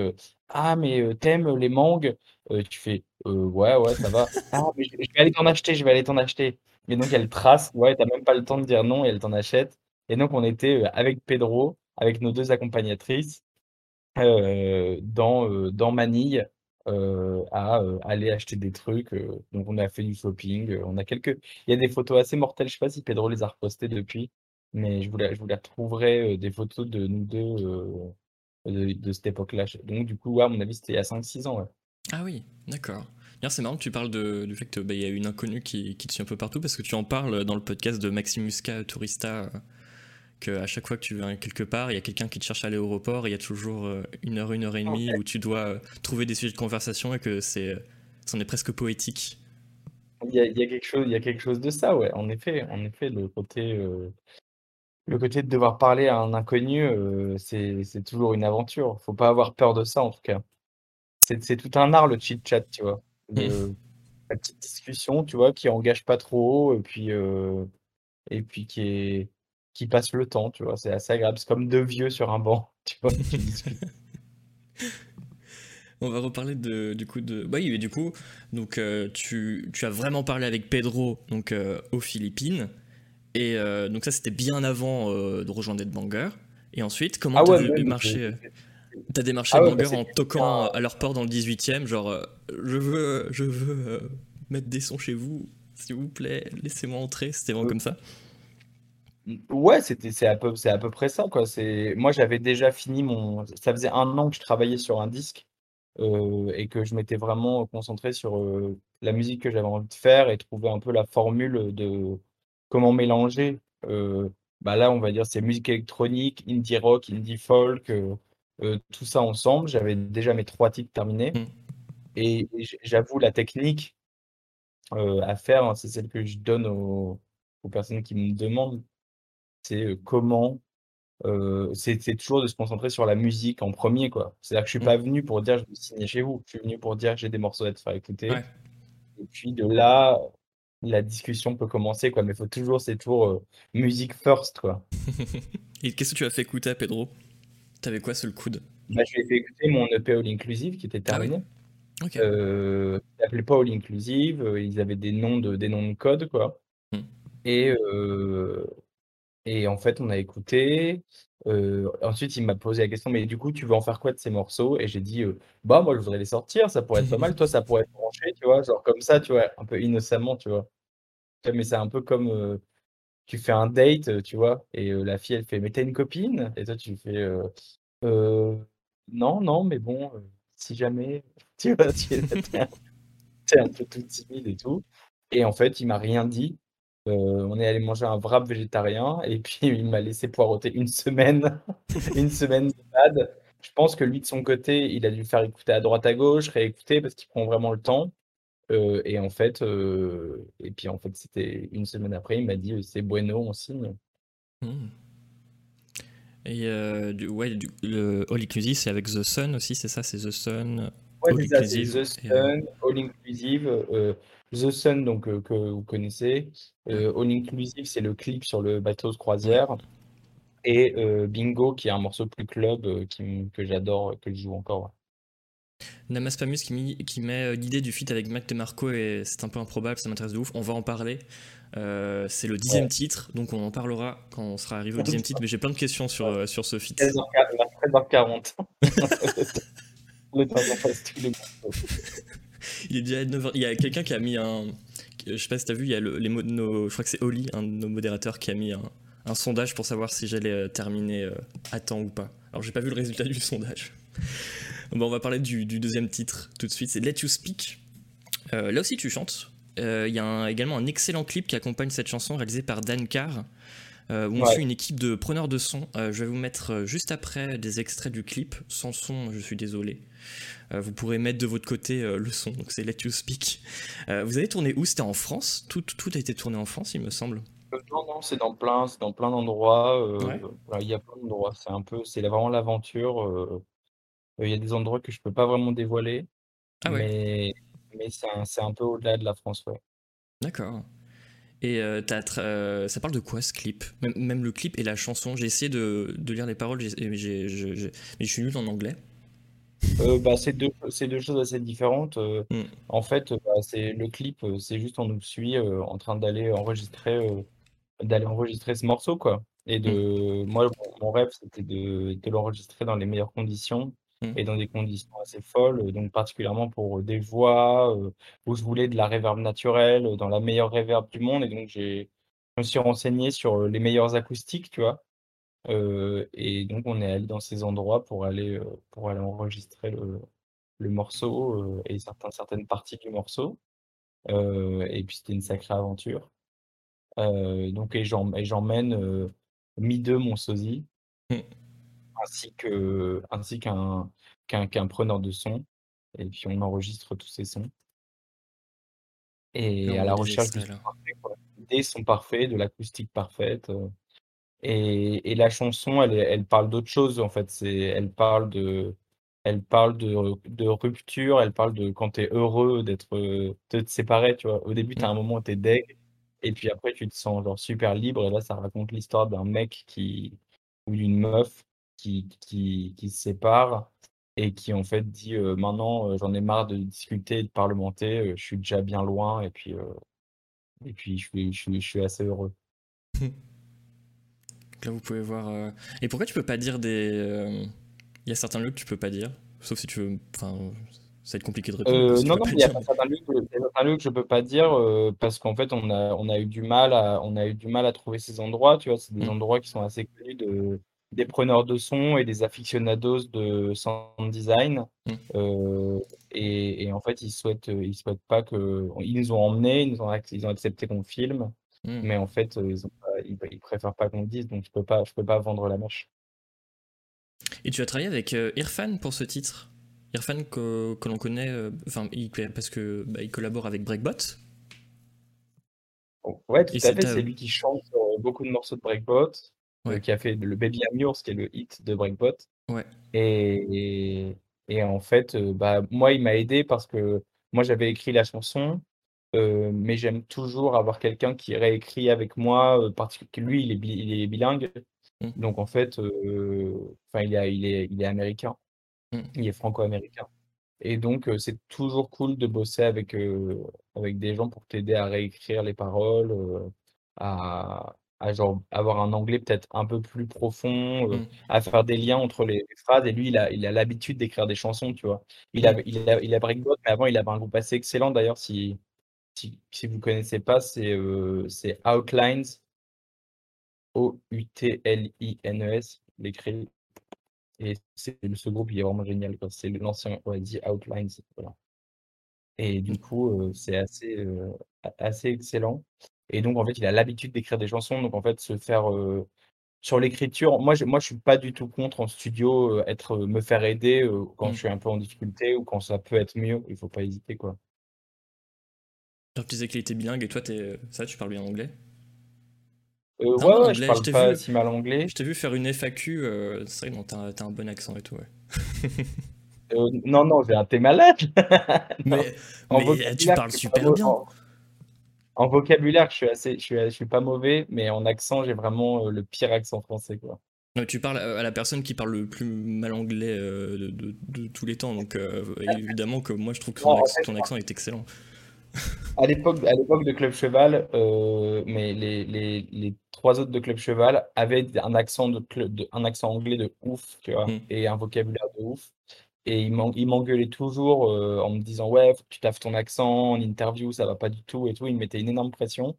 ah, mais tu les mangues? Tu fais: «Heu, ouais, ouais, ça va». «Ah, mais je vais aller t'en acheter, je vais aller t'en acheter» et donc elle trace, ouais, tu même pas le temps de dire non et elle t'en achète et donc on était, heu, avec Pedro, avec nos 2 accompagnatrices, heu, dans, heu, dans Manille, à, aller acheter des trucs, donc on a fait du shopping, on a quelques il y a des photos assez mortelles, je sais pas si Pedro les a repostées depuis, mais je vous la je vous la retrouverai, des photos de nous 2, heu, de cette époque-là. Donc du coup, à mon avis, c'était a 5-6 ans, ouais. Ah oui, d'accord. C'est marrant que tu parles de, du fait qu'il bah, y a une inconnue qui, qui te suit un peu partout parce que tu en parles dans le podcast de Maxime Muscat, Tourista, euh, qu'à chaque fois que tu vas quelque part, il y a quelqu'un qui te cherche à l'aéroport, il y a toujours euh, une heure, une heure et demie où tu dois euh, trouver des sujets de conversation et que c'est, euh, c'en est presque poétique. Il y a il y a quelque chose il y a quelque chose de ça, ouais, en effet en effet, le côté, le côté de devoir parler à un inconnu, c'est c'est toujours une aventure. Faut pas avoir peur de ça, en tout cas. C'est c'est tout un art, le chit-chat, tu vois? La petite discussion, tu vois, qui engage pas trop et puis, heu et puis qui est qui passe le temps, tu vois? C'est assez agréable. C'est comme 2 vieux sur un banc, tu vois? Qui discutent. On va reparler de, du coup de. Bah oui, mais du coup, donc euh, tu, tu as vraiment parlé avec Pedro donc euh, aux Philippines et euh, donc ça c'était bien avant euh, de rejoindre Headbanger. Et ensuite, comment Ah ouais, c'est euh, c'est T'as démarché Ah ouais, Headbanger bah, en toquant à leur port dans le 18ème, genre euh, je veux, je veux euh, mettre des sons chez vous, s'il vous plaît, laissez-moi entrer. C'était vraiment Euh, comme ça. Ouais, c'était c'est à peu c'est à peu près ça, quoi. C'est moi, j'avais déjà fini mon ça faisait un an que je travaillais sur un disque, et que je m'étais vraiment concentré sur, la musique que j'avais envie de faire et trouver un peu la formule, de comment mélanger, bah, là, on va dire, c'est musique électronique, indie rock, indie folk, heu, tout ça ensemble. J'avais déjà mes 3 titres terminés Mm. et j'avoue la technique, heu, à faire, hein, c'est celle que je donne aux aux personnes qui me demandent. C'est, heu, comment, c'est toujours de se concentrer sur la musique en premier quoi. C'est-à-dire que je suis Mm. pas venu pour dire: «Je veux signer chez vous». Je suis venu pour dire: «J'ai des morceaux à te faire écouter» Ouais. et puis de là, la discussion peut commencer quoi, mais faut toujours c'est toujours, musique first quoi. Et qu'est-ce que tu as fait écouter à Pedro? T'avais quoi sous le coude? Bah, je lui ai fait écouter mon EP All Inclusive qui était Ah oui. terminé, Ok. heu, il s'appelait pas All Inclusive, heu, ils avaient des noms de des noms de code quoi Mm. et heu Et en fait, on a écouté, ensuite il m'a posé la question: «Mais du coup, tu veux en faire quoi de ces morceaux?» et j'ai dit, «Bah, moi, je voudrais les sortir, ça pourrait être pas mal. Toi, ça pourrait te brancher», tu vois? Genre comme ça, tu vois? Un peu innocemment, tu vois? Mais c'est un peu comme, tu fais un date, heu, tu vois? Et la fille, elle fait: «Mais tu as une copine?» et toi, tu fais, «Heu, non, non, mais bon, si jamais», tu vois? Tu es un un peu tout timide et tout et en fait, il m'a rien dit on est allé manger un wrap végétarien et puis il m'a laissé poireauter une semaine, une semaine de bad. Je pense que lui, de son côté, il a dû faire écouter à droite à gauche, réécouter parce qu'il prend vraiment le temps. Et en fait, et puis en fait, c'était une semaine après, il m'a dit c'est bueno, on signe. Mmh. Et du, ouais, le All Inclusive, c'est avec The Sun aussi, c'est ça C'est The Sun Ouais, All c'est Inclusive. The Sun, All Inclusive. The Sun, donc, que vous connaissez. All Inclusive, c'est le clip sur le bateau de croisière. Et Bingo, qui est un morceau plus club qui, que j'adore, que je joue encore. Namas Pamus qui, qui met l'idée du feat avec Mac DeMarco et c'est un peu improbable, ça m'intéresse de ouf. On va en parler. c'est le dixième titre, donc on en parlera quand on sera arrivé au dixième titre. Mais j'ai plein de questions sur, sur ce feat. 13h40. il est déjà 9h. Il y a quelqu'un qui a mis un. Je sais pas si t'as vu, il y a le, les je crois que c'est Oli, un de nos modérateurs, qui a mis un, un sondage pour savoir si j'allais euh, terminer euh, à temps ou pas. Alors j'ai pas vu le résultat du sondage. Bon, on va parler du, deuxième titre tout de suite, c'est Let You Speak. Euh, là aussi tu chantes. Il y a également un excellent clip qui accompagne cette chanson réalisé par Dan Carr. où on suit une équipe de preneurs de son. je vais vous mettre juste après des extraits du clip. Sans son, je suis désolé. vous pourrez mettre de votre côté le son, donc c'est Let You Speak. vous avez tourné où? C'était en France? Tout, tout, a été tourné en France, il me semble. Non, non, c'est dans plein c'est dans plein d'endroits, euh, il y a plein d'endroits. C'est un peu c'est vraiment l'aventure, euh, il y a des endroits que je peux pas vraiment dévoiler, Ah mais mais c'est un c'est un peu au-delà de la France, ouais. D'accord et euh, ça parle de quoi ce clip? Même le clip et la chanson? J'ai essayé de de lire les paroles, mais je je suis nul en anglais. bah, c'est deux c'est deux choses assez différentes, mmh. en fait, bah, c'est le clip, c'est juste on nous suit, en train d'aller enregistrer, d'aller enregistrer ce morceau, quoi. Et de moi, mon rêve, c'était de, de l'enregistrer dans les meilleures conditions mmh. et dans des conditions assez folles, donc particulièrement pour des voix où je voulais de la réverb naturelle, dans la meilleure réverb du monde. Et donc, j'ai, je me suis renseigné sur les meilleures acoustiques, tu vois. et donc, on est allé dans ces endroits pour aller, pour aller enregistrer le, le morceau et certains, certaines parties du morceau. et puis, c'était une sacrée aventure. Euh, donc et j'emmène euh, Mideux, mon sosie, mmh. ainsi que ainsi qu'un qu'un preneur de son et puis on enregistre tous ces sons. Et à la recherche du son parfait, Des sons parfaits, de l'acoustique parfaite, euh, et et la chanson, elle elle parle d'autre chose, en fait. C'est elle parle de elle parle de de rupture, elle parle de quand tu es heureux d'être, de te séparer, tu vois? Au début, tu as mmh. un moment où tu es deg et puis après, tu te sens genre super libre. Et là, ça raconte l'histoire d'un mec qui, ou d'une meuf qui, qui, qui, se sépare et qui en fait dit maintenant j'en ai marre de discuter et de parlementer, je suis déjà bien loin et puis, et puis je, suis, je, suis, assez heureux. là, vous pouvez voir. Et pourquoi tu peux pas dire des. Il y a certains lieux que tu peux pas dire, sauf si tu veux. Enfin, ça va être compliqué de répondre. Euh, non, non, il y a certains lieux, que je peux pas dire euh, parce qu'en fait, on a, on a eu du mal à, on a eu du mal à trouver ces endroits. Tu vois, c'est des mmh. endroits qui sont assez connus de, des preneurs de son et des aficionados de sound design. Mmh. Euh, et, et, en fait, ils souhaitent, ils souhaitent pas que, ils nous ont emmenés, ils, nous ont, ils ont accepté qu'on filme, mmh. mais en fait, ils, ont ils, préfèrent pas qu'on le dise, donc je peux pas, je peux pas vendre la mèche. Et tu as travaillé avec Irfan pour ce titre? Irfan que, que l'on connaît, euh, enfin, parce que bah, il collabore avec Breakbot. Ouais, tout à fait. C'est lui qui chante sur beaucoup de morceaux de Breakbot, euh, qui a fait le Baby Amur, qui est le hit de Breakbot. Ouais. Et, et, en fait, euh, bah, moi, il m'a aidé parce que moi, j'avais écrit la chanson, mais j'aime toujours avoir quelqu'un qui réécrit avec moi, parce que lui, il est, il est bilingue. Mmh. Donc, en fait, enfin, il, il, est, il est américain. Mmh. Il est franco-américain. Et donc, c'est toujours cool de bosser avec, avec des gens pour t'aider à réécrire les paroles, à, à genre avoir un anglais peut-être un peu plus profond, mmh. à faire des liens entre les, phrases. Et lui, il a, il a l'habitude d'écrire des chansons, tu vois. Il a, il a, il a Breakbot, mais avant, il avait un groupe assez excellent. D'ailleurs, si, si, si vous ne connaissez pas, c'est c'est Outlines, O-U-T-L-I-N-E-S, l'écrit et c'est ce groupe, il est vraiment génial, C'est l'ancien, on dit Outlines, voilà. Et du mmh. coup, c'est assez, assez excellent. Et donc, en fait, il a l'habitude d'écrire des chansons. Donc, en fait, se faire sur l'écriture, moi, je, moi, je suis pas du tout contre en studio être me faire aider quand Mm. je suis un peu en difficulté ou quand ça peut être mieux. Il faut pas hésiter, quoi. Tu disais qu'il était bilingue et toi, t'es... ça, tu parles bien anglais? Non, ouais, anglais, je je parle pas vu. si mal anglais. Je t'ai vu faire une FAQ, c'est vrai, non, t'as, un bon accent et tout, ouais. Non, non, j'ai un thé malade. Mais, En mais tu parles super bien. En, vocabulaire, je suis assez, je suis, je suis pas mauvais, mais en accent, j'ai vraiment euh, le pire accent français, quoi. Non, tu parles à la personne qui parle le plus mal anglais euh, de, de- de tous les temps, donc euh, évidemment que moi je trouve que Non, ton en accent, fait, ton accent est excellent. À l'époque, à l'époque de Club Cheval, euh, mais les, les, les trois autres de Club Cheval avaient un accent de, club- de- un accent anglais de ouf, tu vois, Mm. et un vocabulaire de ouf. Et ils m'en- ils m'engueulaient toujours euh, en me disant, ouais, faut que tu taffes ton accent en interview, ça va pas du tout et tout. Ils me mettaient une énorme pression.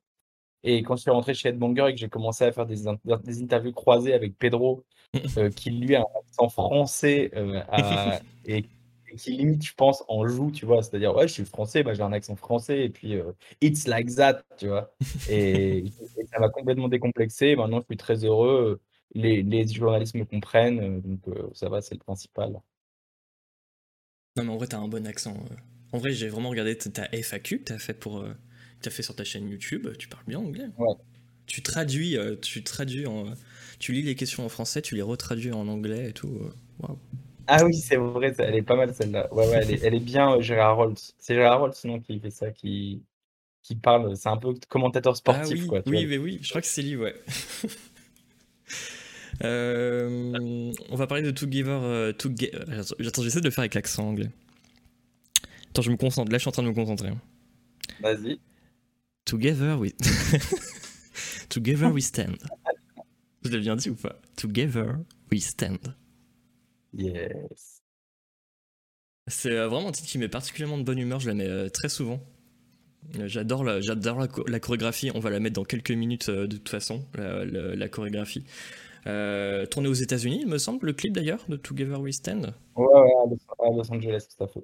Et quand je suis rentré chez Headbanger et que j'ai commencé à faire des, in- des interviews croisées avec Pedro, euh, qui lui a un accent français euh, à- et, et qui limite, je pense, en joue, tu vois. C'est-à-dire, ouais, je suis français, bah, j'ai un accent français et puis it's like that, tu vois. Et, et ça m'a complètement décomplexé. Maintenant, je suis très heureux. Les, les journalistes me comprennent, donc ça va, c'est le principal. Non, mais en vrai, t'as un bon accent. euh. En vrai, j'ai vraiment regardé ta FAQ que t'as fait pour, euh, fait sur ta chaîne YouTube. Tu parles bien anglais. Ouais. Tu traduis, euh, tu traduis en, tu lis les questions en français, tu les retraduis en anglais et tout. Waouh. Ah oui, c'est vrai, elle est pas mal celle-là. Ouais, ouais, elle est, elle est bien, euh, Gérard Rolls. C'est Gérard Rolls, sinon, qui fait ça, qui, qui parle. C'est un peu commentateur Ah sportif, oui, quoi. oui, mais oui, je crois que c'est lui, ouais. Euh, on va parler de Together. euh, euh, Attends, j'essaie de le faire avec l'accent anglais. Attends, je me concentre. Là, je suis en train de me concentrer. hein. Vas-y. Together we. Together we stand. Je l'ai bien dit ou pas? Together we stand. Yes. C'est vraiment un titre qui met particulièrement de bonne humeur. Je la mets très souvent. J'adore la, j'adore la, cho- la chorégraphie. On va la mettre dans quelques minutes de toute façon, la chorégraphie. Euh, tourné aux États-Unis, il me semble, le clip d'ailleurs de Together We Stand. Ouais, ouais, à Los, Angeles, tout à fait.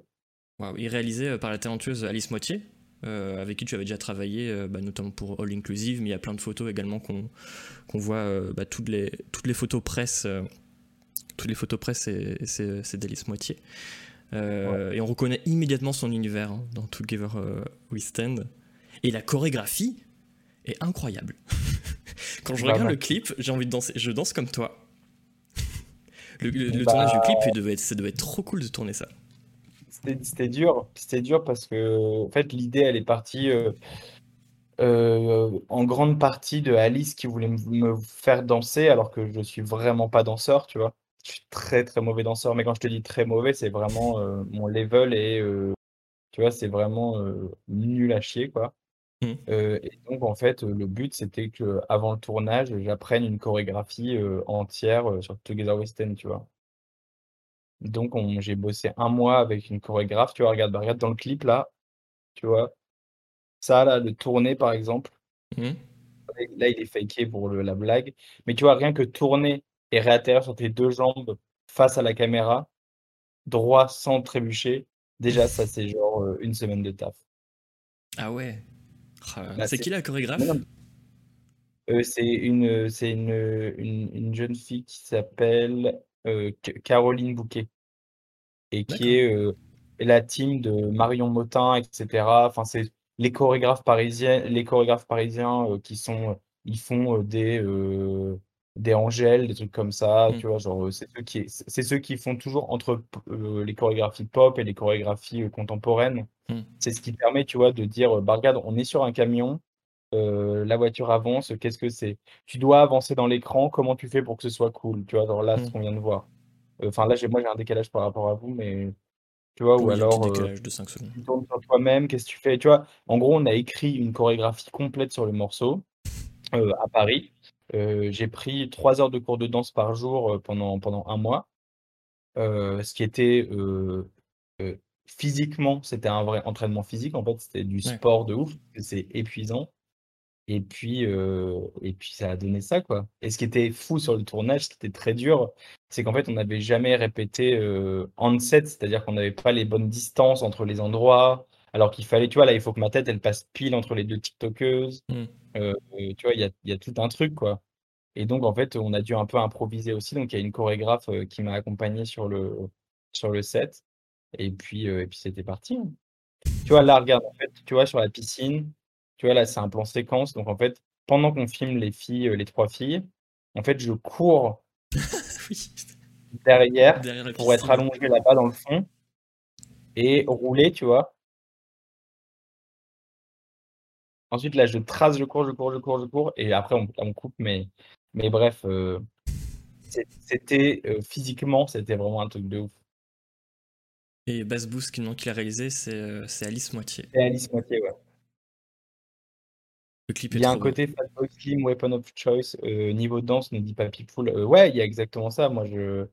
Waouh, il est réalisé euh, par la talentueuse Alice Moitié, euh, avec qui tu avais déjà travaillé, euh, bah, notamment pour All Inclusive, mais il y a plein de photos également qu'on voit, bah, toutes, les, toutes les photos presse, toutes les photos presse, c'est- d'Alice Moitié. Et on reconnaît immédiatement son univers hein, dans Together We Stand. Et la chorégraphie est incroyable. Quand je Bah, regarde le clip, j'ai envie de danser. Je danse comme toi. Le, le- le Bah. tournage du clip, il devait être, ça devait être trop cool de tourner ça. C'était dur. C'était dur parce que, en fait, l'idée, elle est partie euh, euh, en grande partie de Alice qui voulait me faire danser alors que je suis vraiment pas danseur, tu vois. Je suis très très mauvais danseur, mais quand je te dis très mauvais, c'est vraiment euh, mon level et tu vois, c'est vraiment nul à chier, quoi. Mhm. Euh, et donc, en fait, le but, c'était que avant le tournage, j'apprenne une chorégraphie euh, entière euh, sur Together We Stand, tu vois. Donc, on- j'ai bossé un mois avec une chorégraphe. Tu vois, regarde, bah, regarde dans le clip là, tu vois. Ça, là, le tourner par exemple, Mhm. là, il est faké pour le- la blague. Mais tu vois, rien que tourner et réatterrir sur tes deux jambes face à la caméra, droit sans trébucher, déjà, ça, c'est genre euh, une semaine de taf. Ah ouais. Ah, Bah, c'est qui la chorégraphe. Euh, c'est une, c'est une, une, une jeune fille qui s'appelle euh, Ca- Caroline Bouquet et qui est euh, la team de Marion Motin, etc. Enfin, c'est les chorégraphes parisiens, les chorégraphes parisiens euh, qui sont, ils font euh, des, euh, des Angèles, des trucs comme ça, Mm. tu vois, genre, euh, c'est ceux qui, c'est ceux qui font toujours entre euh, les chorégraphies pop et les chorégraphies euh, contemporaines. Mm. C'est ce qui permet, tu vois, de dire, bah, regarde, on est sur un camion, euh, la voiture avance, qu'est-ce que c'est? Tu dois avancer dans l'écran, comment tu fais pour que ce soit cool? Tu vois, genre là, ce Mm. qu'on vient de voir. Enfin, là, j'ai, moi, j'ai un décalage par rapport à vous, mais tu vois, ou Oui, alors, décalage de 5 secondes. tu tournes sur toi-même, qu'est-ce que tu fais? Tu vois, en gros, on a écrit une chorégraphie complète sur le morceau à Paris. J'ai pris trois heures de cours de danse par jour pendant, pendant un mois, ce qui était physiquement, c'était un vrai entraînement physique. En fait, c'était du Ouais. sport de ouf, c'est épuisant. Et puis, euh, et puis, ça a donné ça, quoi. Et ce qui était fou sur le tournage, ce qui était très dur, c'est qu'en fait, on n'avait jamais répété euh, on set, c'est-à-dire qu'on n'avait pas les bonnes distances entre les endroits. Alors qu'il fallait, tu vois, là, il faut que ma tête, elle passe pile entre les deux TikTokeuses. Mm. Euh, tu vois, il y a, il y a tout un truc, quoi. Et donc, en fait, on a dû un peu improviser aussi. Donc, il y a une chorégraphe euh, qui m'a accompagné sur le, sur le set. Et puis, euh, et puis c'était parti. hein. Tu vois, là, regarde, en fait, tu vois, sur la piscine, tu vois, là, c'est un plan séquence. Donc, en fait, pendant qu'on filme les filles, euh, les trois filles, en fait, je cours oui, derrière derrière pour être allongé là-bas dans le fond et rouler, tu vois. Ensuite, là, je trace, je cours, je cours, je cours, je cours. Et après, on, on coupe. Mais, mais bref, euh, c'est- c'était euh, physiquement, c'était vraiment un truc de ouf. Et Bass Boost, qui, non, qui l'a réalisé, c'est euh, c'est Alice Moitié. Et Alice Moitié, ouais. Le clip Il est y a un beau. côté Fatboy Slim, Weapon of Choice, niveau danse, ne dit pas People. Euh, ouais, il y a exactement ça. Moi, je...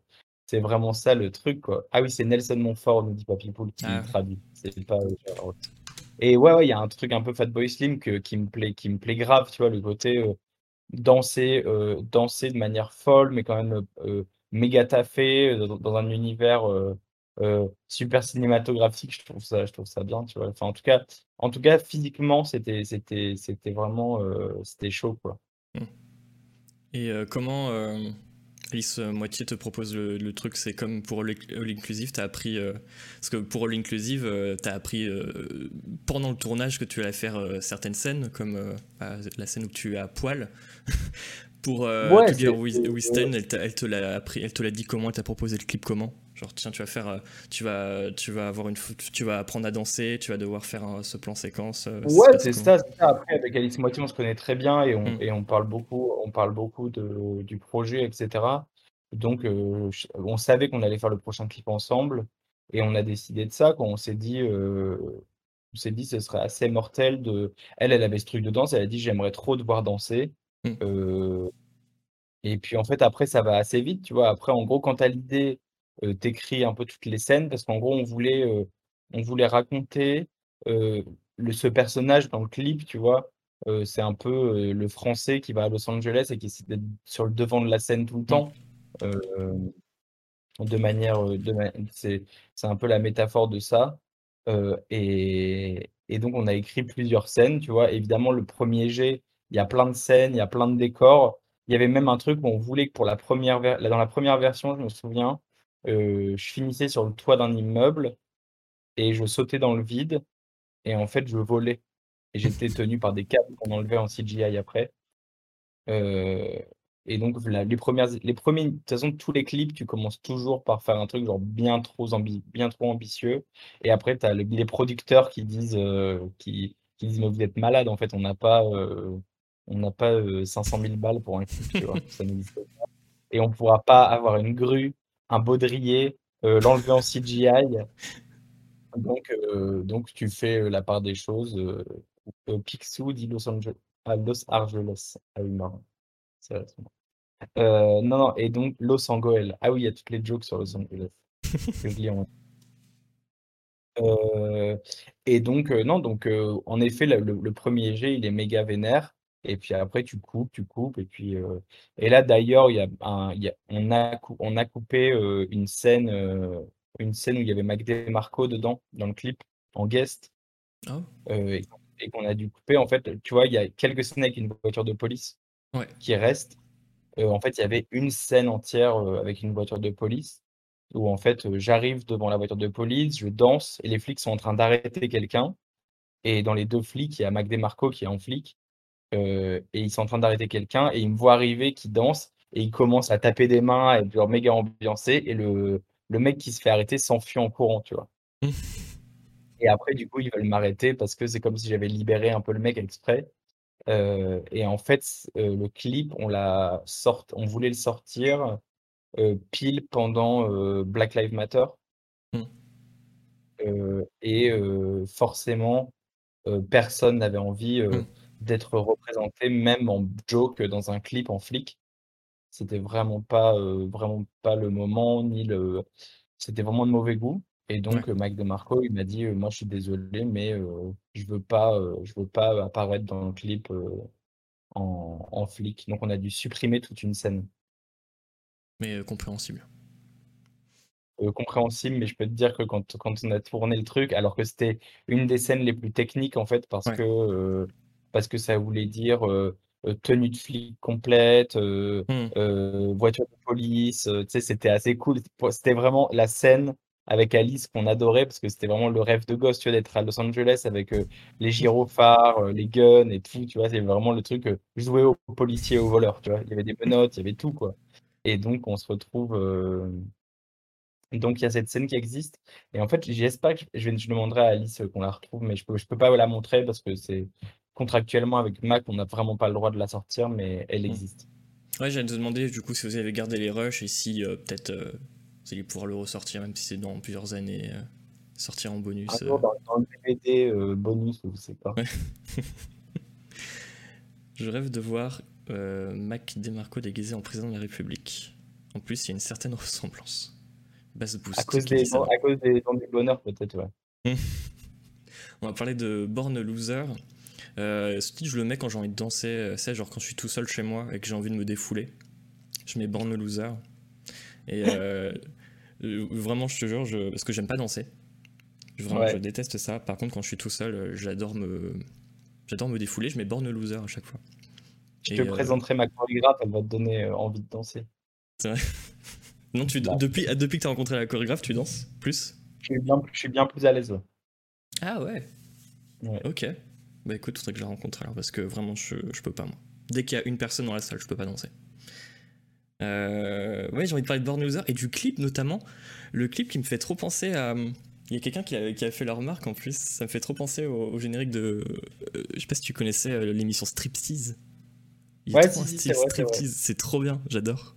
c'est vraiment ça le truc, quoi. Ah oui, c'est Nelson Montfort, ne dit pas People, qui Ah. traduit. C'est pas. Et ouais, il y a un truc un peu Fatboy Slim que, qui me plaît, qui me plaît grave, tu vois, le côté euh, danser, euh, danser de manière folle, mais quand même euh, méga taffé dans, un univers super cinématographique. Je trouve ça, je trouve ça bien, tu vois. Enfin, en tout cas, en tout cas, physiquement, c'était, vraiment, c'était chaud, quoi. Et comment Alice Moitié te propose le, le truc C'est comme pour All Inclusive, t'as appris. euh, parce que pour All Inclusive, euh, t'as appris euh, pendant le tournage que tu allais faire euh, certaines scènes, comme euh, bah, la scène où tu es à poil. pour euh, Ouais, To Girl c'est- With- c'est- Wisten, elle, te l'a appris, elle te l'a dit comment, elle t'a proposé le clip comment? Genre tiens, tu vas faire, euh, tu vas, tu vas avoir une, tu vas apprendre à danser, tu vas devoir faire un- ce plan séquence. euh, Ouais, c'est ça. Après, avec Alice Moitié, on se connaît très bien et on, Mm. et on parle beaucoup, on parle beaucoup de, du projet, etc. Donc, euh, on savait qu'on allait faire le prochain clip ensemble et on a décidé de ça quand on s'est dit, euh, on s'est dit ce serait assez mortel de. Elle, elle avait ce truc de danse, elle a dit j'aimerais trop te voir danser. Mm. Euh, et puis en fait, après, ça va assez vite, tu vois. Après, en gros, quand tu as l'idée, t'écris un peu toutes les scènes parce qu'en gros, on voulait, on voulait raconter le, ce personnage dans le clip, tu vois? C'est un peu le français qui va à Los Angeles et qui essaie d'être sur le devant de la scène tout le temps. Euh, de manière, de c'est, c'est un peu la métaphore de ça. Et, et donc, on a écrit plusieurs scènes, tu vois? Évidemment, le premier jet, il y a plein de scènes, il y a plein de décors. Il y avait même un truc où on voulait que pour la première, ver- dans la première version, je me souviens, je finissais sur le toit d'un immeuble et je sautais dans le vide et en fait, je volais. Et j'étais tenu par des câbles qu'on enlevait en CGI après. Euh, et donc, la- les premières, les premiers, de toute façon, tous les clips, tu commences toujours par faire un truc genre bien trop, ambi- bien trop ambitieux. Et après, tu as les producteurs qui disent, euh, qui, qui disent, mais vous êtes malade, en fait, on n'a pas, euh, on n'a pas euh, 500 000 balles pour un clip, tu vois, ça n'existe pas. Et on pourra pas avoir une grue, un baudrier, euh, l'enlever en CGI. Donc, euh, donc, tu fais euh, la part des choses. Picsou dit Los Angeles, à Los Angeles. Ah oui, marrant. C'est non, non, et donc Los Angeles. Ah oui, il y a toutes les jokes sur Los Angeles. que je lis en- Euh, et donc, euh, non, donc euh, en effet, le, le- le premier jet, il est méga vénère. Et puis après, tu coupes, tu coupes. Et puis, euh, et là, d'ailleurs, il y a un, il y a- on a, on a coupé euh, une scène, euh, une scène où il y avait Mac DeMarco dedans, dans le clip, en guest. Oh. et, et qu'on a dû couper. En fait, tu vois, il y a quelques scènes avec une voiture de police Ouais. qui restent. Euh, en fait, il y avait une scène entière avec une voiture de police où en fait, j'arrive devant la voiture de police, je danse et les flics sont en train d'arrêter quelqu'un. Et dans les deux flics, il y a Mac DeMarco qui est en flic et ils sont en train d'arrêter quelqu'un et ils me voient arriver qui danse et ils commencent à taper des mains et genre méga ambiancé et le, le mec qui se fait arrêter s'enfuit en courant, tu vois. Et après, du coup, ils veulent m'arrêter parce que c'est comme si j'avais libéré un peu le mec exprès. Euh, et en fait, euh, le clip, on l'a sort, on voulait le sortir euh, pile pendant euh, Black Lives Matter. Mm. Euh, et euh, forcément, euh, personne n'avait envie euh, Mm. D'être représenté, même en joke dans un clip en flic. C'était vraiment pas, euh, vraiment pas le moment, ni le. C'était vraiment de mauvais goût. Et donc, Ouais. euh, Mac DeMarco, il m'a dit, euh, moi, je suis désolé, mais euh, je veux pas, je veux pas apparaître dans le clip en, en flic. Donc, on a dû supprimer toute une scène. Mais compréhensible. euh, compréhensible, mais je peux te dire que quand, quand on a tourné le truc, alors que c'était une des scènes les plus techniques en fait, parce Ouais. que euh, parce que ça voulait dire tenue de flic complète, euh, voiture de police, c'était assez cool. C'était vraiment la scène avec Alice qu'on adorait parce que c'était vraiment le rêve de gosse, tu vois, d'être à Los Angeles avec euh, les gyrophares, euh, les guns et tout, tu vois, c'est vraiment le truc euh, jouer aux policiers, aux voleurs, tu vois. Il y avait des menottes, il y avait tout, quoi. Et donc, on se retrouve. Donc, il y a cette scène qui existe. Et en fait, j'espère que je, je demanderai à Alice qu'on la retrouve, mais je peux, je peux pas la montrer parce que c'est contractuellement avec Mac, on n'a vraiment pas le droit de la sortir, mais elle existe. Ouais, j'allais te demander du coup si vous avez gardé les rushs et si euh, peut-être euh, vous allez pouvoir le ressortir, même si c'est dans plusieurs années, euh, sortir en bonus. Euh. jour, dans, dans le DVD bonus, je sais pas. Ouais. Je rêve de voir Mac DeMarco déguisé en président de la République. En plus, il y a une certaine ressemblance. Bass Boost. À cause des, ça. à cause des dents du bonheur, peut-être, ouais. On va parler de Born Loser. Euh, ce titre, je le mets quand j'ai envie de danser. euh, C'est genre quand je suis tout seul chez moi et que j'ai envie de me défouler. Je mets Born Loser. Et euh, euh, vraiment, je te jure, je- parce que j'aime pas danser. Vraiment, Ouais. je déteste ça. Par contre, quand je suis tout seul, j'adore me, j'adore me défouler. Je mets Born Loser à chaque fois. Je Et, te euh, présenterai ma chorégraphe, elle va te donner envie de danser. Non, tu, Bah. depuis, ah, depuis que tu as rencontré la chorégraphe, tu danses plus? Je suis bien, je suis bien plus à l'aise. Ah ouais Ouais. Ok. Bah écoute, faudrait que je la rencontre alors parce que vraiment je, je peux pas moi. Dès qu'il y a une personne dans la salle, je peux pas danser. Euh, ouais, j'ai envie de parler de Born Loser et du clip notamment. Le clip qui me fait trop penser à. Il y a quelqu'un qui a, qui a fait la remarque en plus. Ça me fait trop penser au, au générique de. euh, je sais pas si tu connaissais euh, l'émission Striptease. Il y a Ouais, trop si, un style c'est vrai, c'est vrai. Striptease, c'est trop bien, j'adore.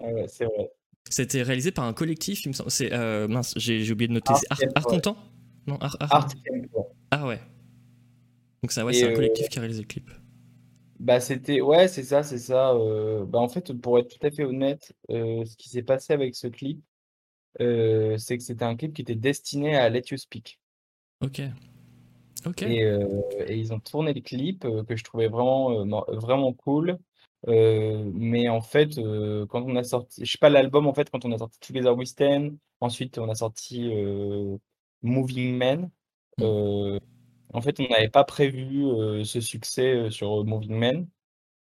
Ouais, ouais, c'est vrai. C'était réalisé par un collectif, il me semble. C'est euh, mince, j'ai oublié de noter. Art Art, Art. Content Non, Art, Art-. Ah ouais. Donc ça, ouais, c'est un euh, collectif qui a réalisé le clip. Bah c'était ouais c'est ça c'est ça euh, bah en fait pour être tout à fait honnête euh, ce qui s'est passé avec ce clip euh, c'est que c'était un clip qui était destiné à Let You Speak Ok. Ok. et, et ils ont tourné le clip que je trouvais vraiment vraiment cool mais en fait quand on a sorti je sais pas l'album en fait quand on a sorti Together We Stand ensuite on a sorti Moving Man Mm. En fait on n'avait pas prévu euh, ce succès euh, sur Moving Man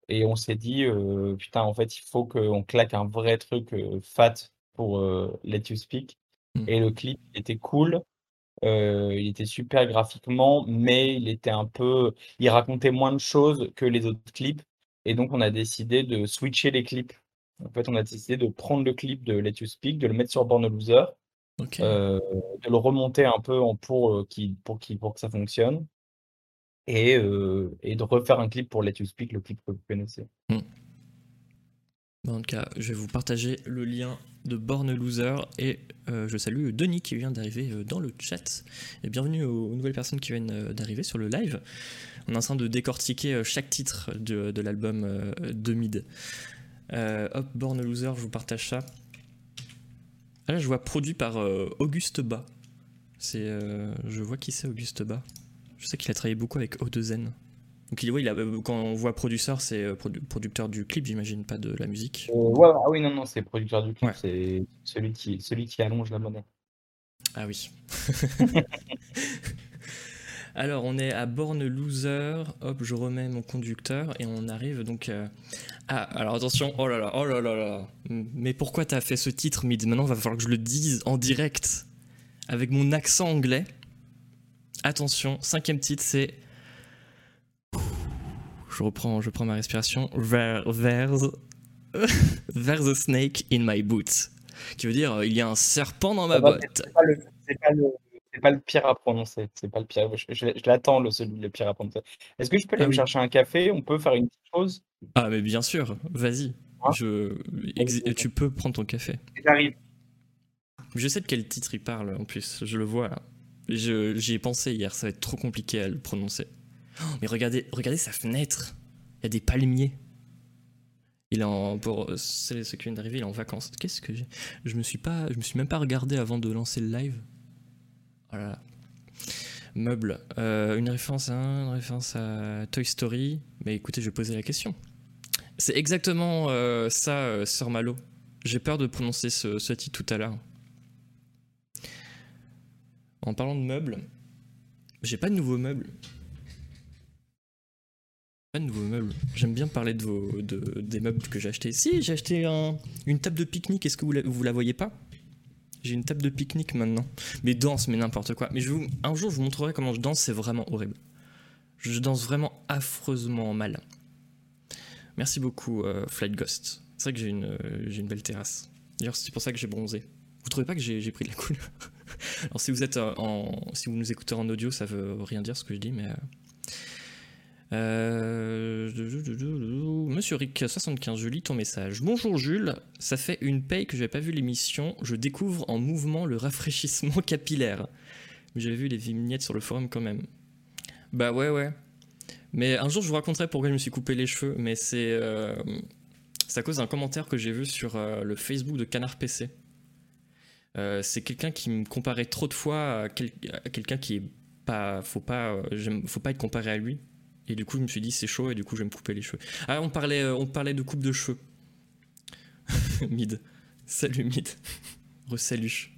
Et on s'est dit, euh, putain, en fait, il faut qu'on claque un vrai truc fat pour Let You Speak. Mm. Et le clip était cool, il était super graphiquement, mais il était un peu, il racontait moins de choses que les autres clips. Et donc, on a décidé de switcher les clips. En fait, on a décidé de prendre le clip de Let You Speak, de le mettre sur Born Loser, euh, de le remonter un peu en pour, euh, qui, pour, qui, pour que ça fonctionne. Et, euh, et de refaire un clip pour Let You Speak, le clip que vous connaissez. Bon, en tout cas, je vais vous partager le lien de Born Loser et je salue Denis qui vient d'arriver dans le chat. Et bienvenue aux, aux nouvelles personnes qui viennent d'arriver sur le live. On est en train de décortiquer chaque titre de, de l'album de Mid. Hop, Born Loser, je vous partage ça. Ah, là, je vois produit par euh, Auguste Bas. C'est, euh, je vois qui c'est Auguste Bas. Je sais qu'il a travaillé beaucoup avec O2N. Donc il, ouais, il a, euh, quand on voit producteur, c'est euh, produ- producteur du clip, j'imagine, pas de la musique. Euh, ouais, ah oui, non, non, c'est producteur du clip, Ouais. c'est celui qui, celui qui allonge la monnaie. Ah oui. Alors, on est à Born Loser. Hop, je remets mon conducteur et on arrive donc. euh, Ah, alors attention. Oh là là, oh là là là. Mais pourquoi t'as fait ce titre, Mid Maintenant, va falloir que je le dise en direct avec mon accent anglais. Attention, cinquième titre, c'est. Je reprends, je prends ma respiration. There- There's, there's a snake in my boot. Qui veut dire, euh, il y a un serpent dans ma botte. C'est pas le, c'est pas le, pire à prononcer. C'est pas le pire. Je, je- je l'attends le celui le pire à prononcer. Est-ce que je peux aller Ah me oui. chercher un café? On peut faire une petite chose Ah mais bien sûr, vas-y. Hein? Je... Tu peux prendre ton café. J'arrive. Je sais de quel titre il parle en plus, je le vois là. J'y ai pensé hier, ça va être trop compliqué à le prononcer. Oh, mais regardez, regardez sa fenêtre. Il y a des palmiers. Il est en pour ceux ceux qui viennent d'arriver, il est en vacances. Qu'est-ce que j'ai? Je me suis pas, je me suis même pas regardé avant de lancer le live. Oh une référence à Toy Story. Mais écoutez, je vais poser la question. C'est exactement euh, ça, euh, Sœur Malo. J'ai peur de prononcer ce, ce titre tout à l'heure. en parlant de meubles, j'ai pas de nouveaux meubles. Pas de nouveaux meubles. J'aime bien parler de, des meubles que j'ai achetés. Si, j'ai acheté un- une table de pique-nique. Est-ce que vous vous la voyez pas? J'ai une table de pique-nique maintenant. Mais danse, mais n'importe quoi. Mais je vous- un jour, je vous montrerai comment je danse. C'est vraiment horrible. Je danse vraiment affreusement mal. Merci beaucoup, euh, Flight Ghost. C'est vrai que j'ai une, euh, j'ai une belle terrasse. D'ailleurs, c'est pour ça que j'ai bronzé. Vous trouvez pas que j'ai j'ai pris de la couleur? Alors, si vous êtes euh, en, si vous nous écoutez en audio, ça veut rien dire ce que je dis, mais. Euh, Monsieur Rick75, je lis ton message. Bonjour Jules, ça fait une paye que j'avais pas vu l'émission. Je découvre en mouvement le rafraîchissement capillaire. Mais J'avais vu les vignettes sur le forum quand même. Bah ouais, ouais. Mais un jour, je vous raconterai pourquoi je me suis coupé les cheveux. Mais c'est euh, à cause d'un commentaire que j'ai vu sur euh, le Facebook de Canard PC. C'est quelqu'un qui me comparait trop de fois à, à quelqu'un qui est pas. Faut pas, faut pas être comparé à lui. Et du coup, je me suis dit, c'est chaud, et du coup, je vais me couper les cheveux. Ah, on parlait, euh, on parlait de coupe de cheveux. Mid. Salut, Mid. Resalut.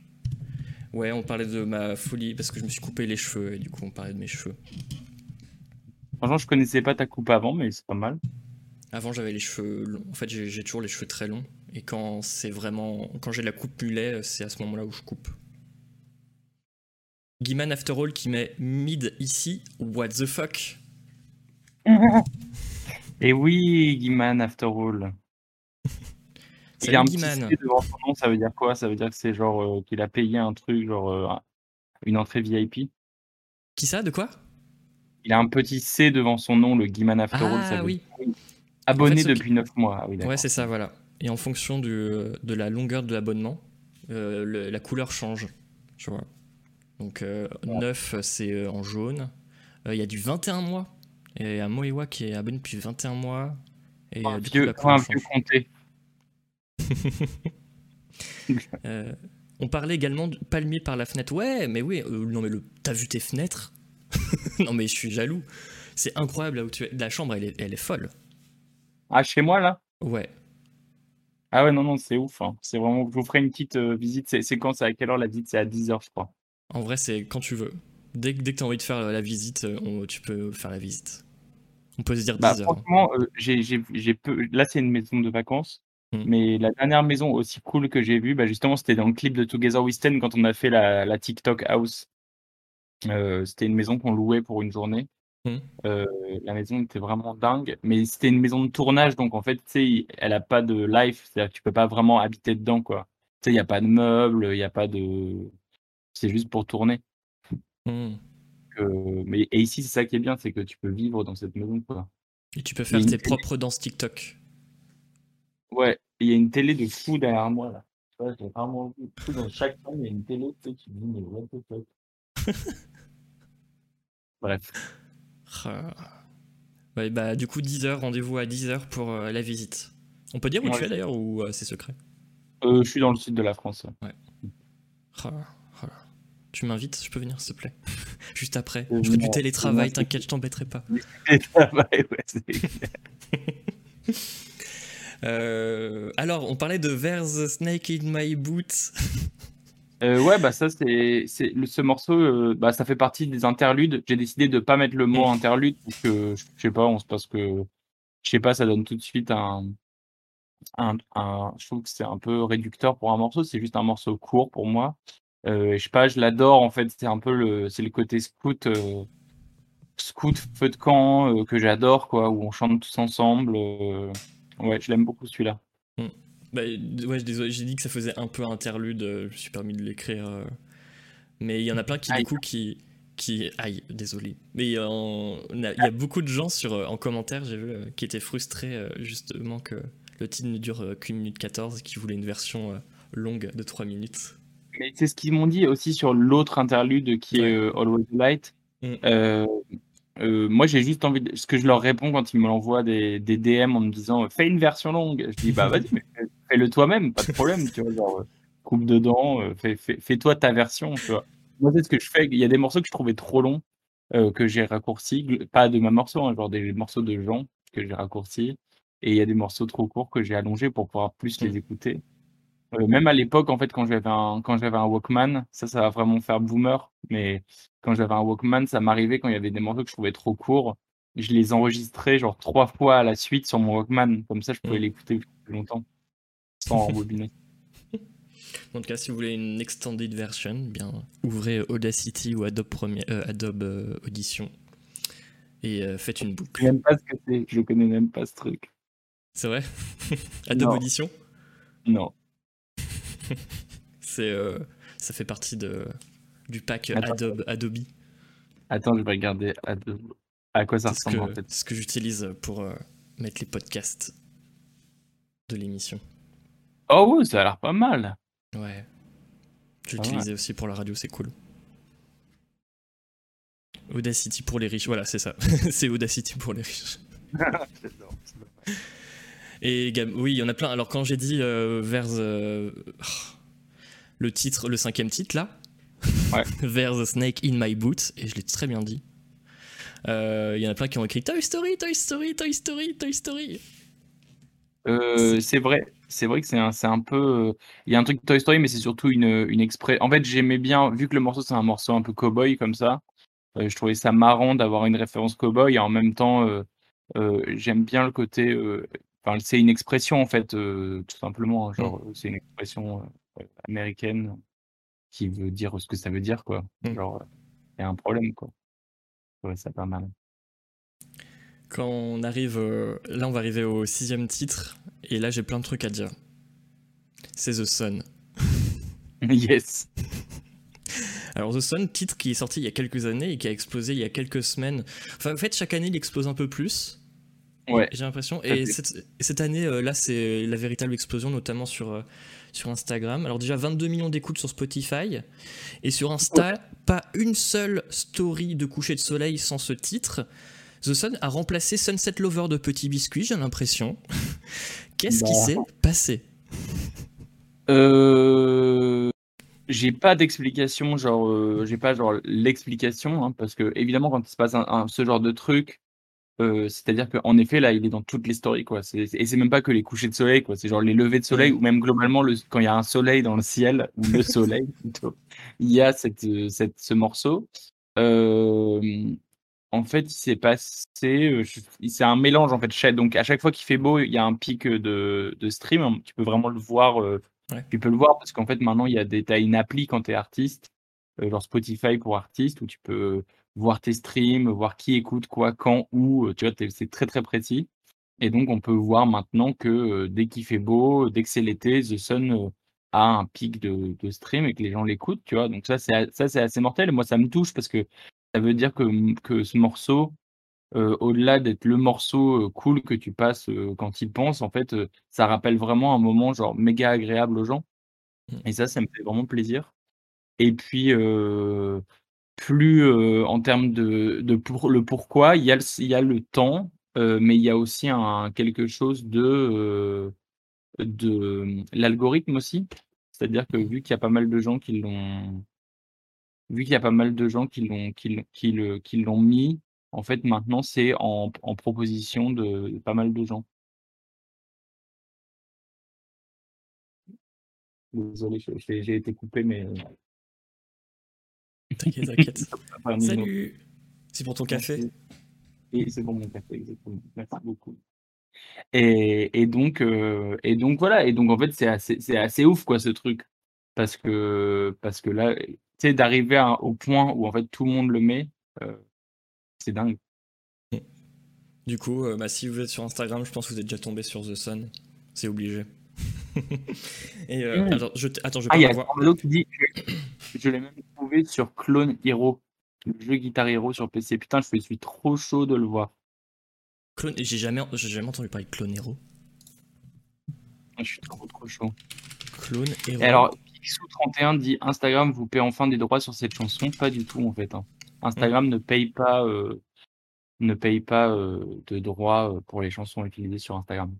Ouais, on parlait de ma folie parce que je me suis coupé les cheveux, et du coup, on parlait de mes cheveux. Franchement, je connaissais pas ta coupe avant, mais c'est pas mal. Avant, j'avais les cheveux longs. En fait, j'ai j'ai toujours les cheveux très longs. Et quand c'est vraiment. Quand j'ai la coupe mulet, c'est à ce moment-là où je coupe. Guiman After All qui met mid ici. What the fuck? Et oui, Guiman, after all. Il a un petit. C devant son nom, ça veut dire quoi? Ça veut dire que c'est genre euh, qu'il a payé un truc, genre euh, une entrée VIP. Qui ça? De quoi? Il a un petit C devant son nom, le Guiman After All. Ça Ah veut oui. dire- Abonné En fait, ce depuis 9 mois. Ah oui. Ouais, c'est ça, voilà. Et en fonction du, de la longueur de l'abonnement, euh, la couleur change. Tu vois. Donc, euh, 9, c'est euh, en jaune. Euh, Il y a du 21 mois. Et a Moewa qui est abonné depuis 21 mois. Et euh, du coup, vieux, la comme un vieux comté. Euh, on parlait également de palmier par la fenêtre. Ouais, mais oui, euh, non mais le, t'as vu tes fenêtres? Non mais je suis jaloux. C'est incroyable là où tu es. La chambre, elle est, elle est folle. Ah, chez moi, là? Ouais. Ah ouais, non, non, c'est ouf. hein. C'est vraiment. Je vous ferai une petite euh, visite. C'est c'est quand C'est à quelle heure la visite? C'est à 10h, je crois. En vrai, c'est quand tu veux. Dès, que- dès que t'as envie de faire la visite, euh, on- tu peux faire la visite. On peut se dire 10 Bah, heures. franchement, euh, j'ai, j'ai, j'ai peu... là, c'est une maison de vacances. Mm. Mais la dernière maison aussi cool que j'ai vue, bah, justement, c'était dans le clip de Together We Stand quand on a fait la, la TikTok House. Euh, c'était une maison qu'on louait pour une journée. Mm. Euh, la maison était vraiment dingue, mais c'était une maison de tournage, donc en fait, tu sais, elle a pas de life, c'est-à-dire que tu peux pas vraiment habiter dedans, quoi. Tu sais, il n'y a pas de meubles, il n'y a pas de. C'est juste pour tourner. Hmm. Mais, et ici, c'est ça qui est bien, c'est que tu peux vivre dans cette maison, quoi. Et tu peux faire tes télé. propres danses TikTok. Ouais, il y a une télé de fou derrière moi, là. Tu vois, j'ai vraiment vu tout dans chaque chambre, il y a une télé, tu sais, te dis, mais what the fuck? Bref. Ah. Ouais, bah, du coup, 10 heures, rendez-vous à 10 heures pour euh, la visite. On peut dire où tu es d'ailleurs ou euh, c'est secret? Euh, je suis dans le sud de la France. ouais. Ah, ah. Tu m'invites, je peux venir s'il te plaît? Juste après. Je ferai du télétravail, t'inquiète, je t'embêterai pas. Ouais, c'est- Euh, alors, on parlait de There's a Snake in My Boot. Euh, ouais, bah ça, c'est, c'est ce morceau, euh, bah, ça fait partie des interludes. J'ai décidé de pas mettre le mot interlude parce que, je sais pas, on se parce que, je sais pas, ça donne tout de suite un, un, un- je trouve que c'est un peu réducteur pour un morceau. C'est juste un morceau court pour moi. Euh, je sais pas, je l'adore en fait. C'est un peu le, c'est le côté scout, euh, scout feu de camp euh, que j'adore quoi, où on chante tous ensemble. euh, ouais, je l'aime beaucoup celui-là. Bah, ouais, j'ai dit que ça faisait un peu interlude, je me suis permis de l'écrire. Mais il y en a plein qui, Aïe. du coup, qui. qui... Aïe, désolé. Mais il y a beaucoup de gens sur, en commentaire, j'ai vu, qui étaient frustrés justement que le titre ne dure qu'une minute 14 et qui voulaient une version longue de 3 minutes. Mais c'est ce qu'ils m'ont dit aussi sur l'autre interlude qui Ouais. est euh, Always Light. Mm. Euh, euh, moi, j'ai juste envie de... Ce que je leur réponds quand ils me l'envoient des, des DM en me disant fais une version longue. Je dis bah vas-y, fais-le toi-même, pas de problème. tu vois, genre, coupe dedans, euh, fais, fais, fais-toi ta version. Tu vois. Moi, c'est ce que je fais. Il y a des morceaux que je trouvais trop longs que j'ai raccourcis. Pas de ma morceau, hein, genre des morceaux de gens que j'ai raccourcis. Et il y a des morceaux trop courts que j'ai allongés pour pouvoir plus les Mm. écouter. Euh, même à l'époque, en fait, quand j'avais un, quand j'avais un Walkman, ça, ça va vraiment faire boomer, mais quand j'avais un Walkman, ça m'arrivait quand il y avait des morceaux que je trouvais trop courts, je les enregistrais genre trois fois à la suite sur mon Walkman, comme ça je pouvais Mm. l'écouter plus longtemps, sans rembobiner. En tout cas, si vous voulez une extended version, bien ouvrez Audacity ou Adobe, euh, Adobe euh, Audition et euh, faites une boucle. sais même pas ce que c'est, je connais même pas ce truc. C'est vrai? Adobe Non. Audition? Non. C'est, euh, ça fait partie de, du pack Attends. Adobe. Adobe. Attends, je vais regarder à, à quoi ça ressemble que, en fait. ce que j'utilise pour euh, mettre les podcasts de l'émission. Oh ouais, ça a l'air pas mal. Ouais. Je aussi pour la radio, c'est cool. Audacity pour les riches, voilà, c'est ça. c'est Audacity pour les riches. Et oui, il y en a plein. Alors quand j'ai dit euh, vers euh, le titre, le cinquième titre là, Ouais. vers the snake in my boot, et je l'ai très bien dit. euh, Il y en a plein qui ont écrit Toy Story, Toy Story, Toy Story, Toy Story. Euh, c'est vrai, c'est vrai que c'est un, un peu. Il y a un truc Toy Story, mais c'est surtout une, une exprès. En fait, j'aimais bien, vu que le morceau c'est un morceau un peu cowboy comme ça, euh, je trouvais ça marrant d'avoir une référence cowboy et en même temps, euh, j'aime bien le côté. Enfin, c'est une expression en fait, euh, tout simplement. hein, Genre, c'est une expression euh, américaine qui veut dire ce que ça veut dire, quoi. Mm. Genre, il y a un problème, quoi. Ouais, c'est pas mal. Quand on arrive, euh, là on va arriver au sixième titre, et là j'ai plein de trucs à dire. C'est The Sun. yes. Alors The Sun, titre qui est sorti il y a quelques années et qui a explosé il y a quelques semaines. Enfin, en fait, chaque année, il explose un peu plus. Ouais. J'ai l'impression. Et cette, et cette année, euh, là, c'est la véritable explosion, notamment sur, euh, sur Instagram. Alors déjà, 22 millions d'écoutes sur Spotify. Et sur Insta, pas une seule story de coucher de soleil sans ce titre. The Sun a remplacé Sunset Lover de Petit Biscuit, j'ai l'impression. Qu'est-ce qui Bah. s'est passé? Euh, j'ai pas d'explication, genre, j'ai pas genre l'explication, hein, parce que évidemment quand il se passe un, un- ce genre de truc, euh, c'est-à-dire qu'en effet là il est dans toutes les stories quoi. C'est, et c'est même pas que les couchers de soleil quoi, c'est genre les levées de soleil Mhm. ou même globalement le, quand il y a un soleil dans le ciel ou le soleil plutôt, il y a cette, euh, cette, ce morceau. Euh, en fait, il s'est passé, je- c'est un mélange en fait. Donc à chaque fois qu'il fait beau, il y a un pic de, de stream. hein, Tu peux vraiment le voir. euh, Ouais. Tu peux le voir parce qu'en fait maintenant il y a des, t'as une appli quand tu es artiste, genre Spotify pour artiste, où tu peux voir tes streams, voir qui écoute quoi, quand, où. euh, Tu vois, c'est très très précis. Et donc on peut voir maintenant que euh, dès qu'il fait beau, dès que c'est l'été, The Sun euh, a un pic de, de stream et que les gens l'écoutent. Tu vois, donc ça c'est ça c'est assez mortel. Et moi ça me touche parce que ça veut dire que, que ce morceau, euh, au-delà d'être le morceau cool que tu passes quand il pense, en fait, ça rappelle vraiment un moment genre méga agréable aux gens. Mm. Et ça, ça me fait vraiment plaisir. Et puis, plus euh, en termes de, de pour, le pourquoi, il y a le, il y a le temps, euh, mais il y a aussi un, quelque chose de, euh, de l'algorithme aussi. C'est-à-dire que vu qu'il y a pas mal de gens qui l'ont vu qu'il y a pas mal de gens qui l'ont qui, qui qui l'ont mis, en fait, maintenant, c'est en, en proposition de, pas mal de gens. Désolé, j'ai été coupé, mais. T'inquiète, t'inquiète. Salut C'est pour ton café? Merci. Et c'est bon mon café, exactement. Merci beaucoup. Et, et donc, euh, et donc voilà. Et donc en fait, c'est assez, c'est assez ouf quoi ce truc, parce que parce que là, tu sais, d'arriver au point où en fait tout le monde le met, euh, c'est dingue. Du coup, euh, bah, si vous êtes sur Instagram, je pense que vous êtes déjà tombé sur The Sun. C'est obligé. Et euh, Mm. attends, je, attends, je Ah, pas y a voir. Armando qui dit, je, l'ai même trouvé sur Clone Hero, le jeu Guitar Hero sur PC. Putain, je suis trop chaud de le voir. Clone... J'ai jamais, jamais entendu parler de Clone Hero. Je suis trop trop chaud. Clone Hero. Et alors, Pixou31 dit Instagram vous paie enfin des droits sur cette chanson. Pas du tout en fait. hein. Instagram ne paye pas, euh, ne paye pas euh, de droits pour les chansons utilisées sur Instagram.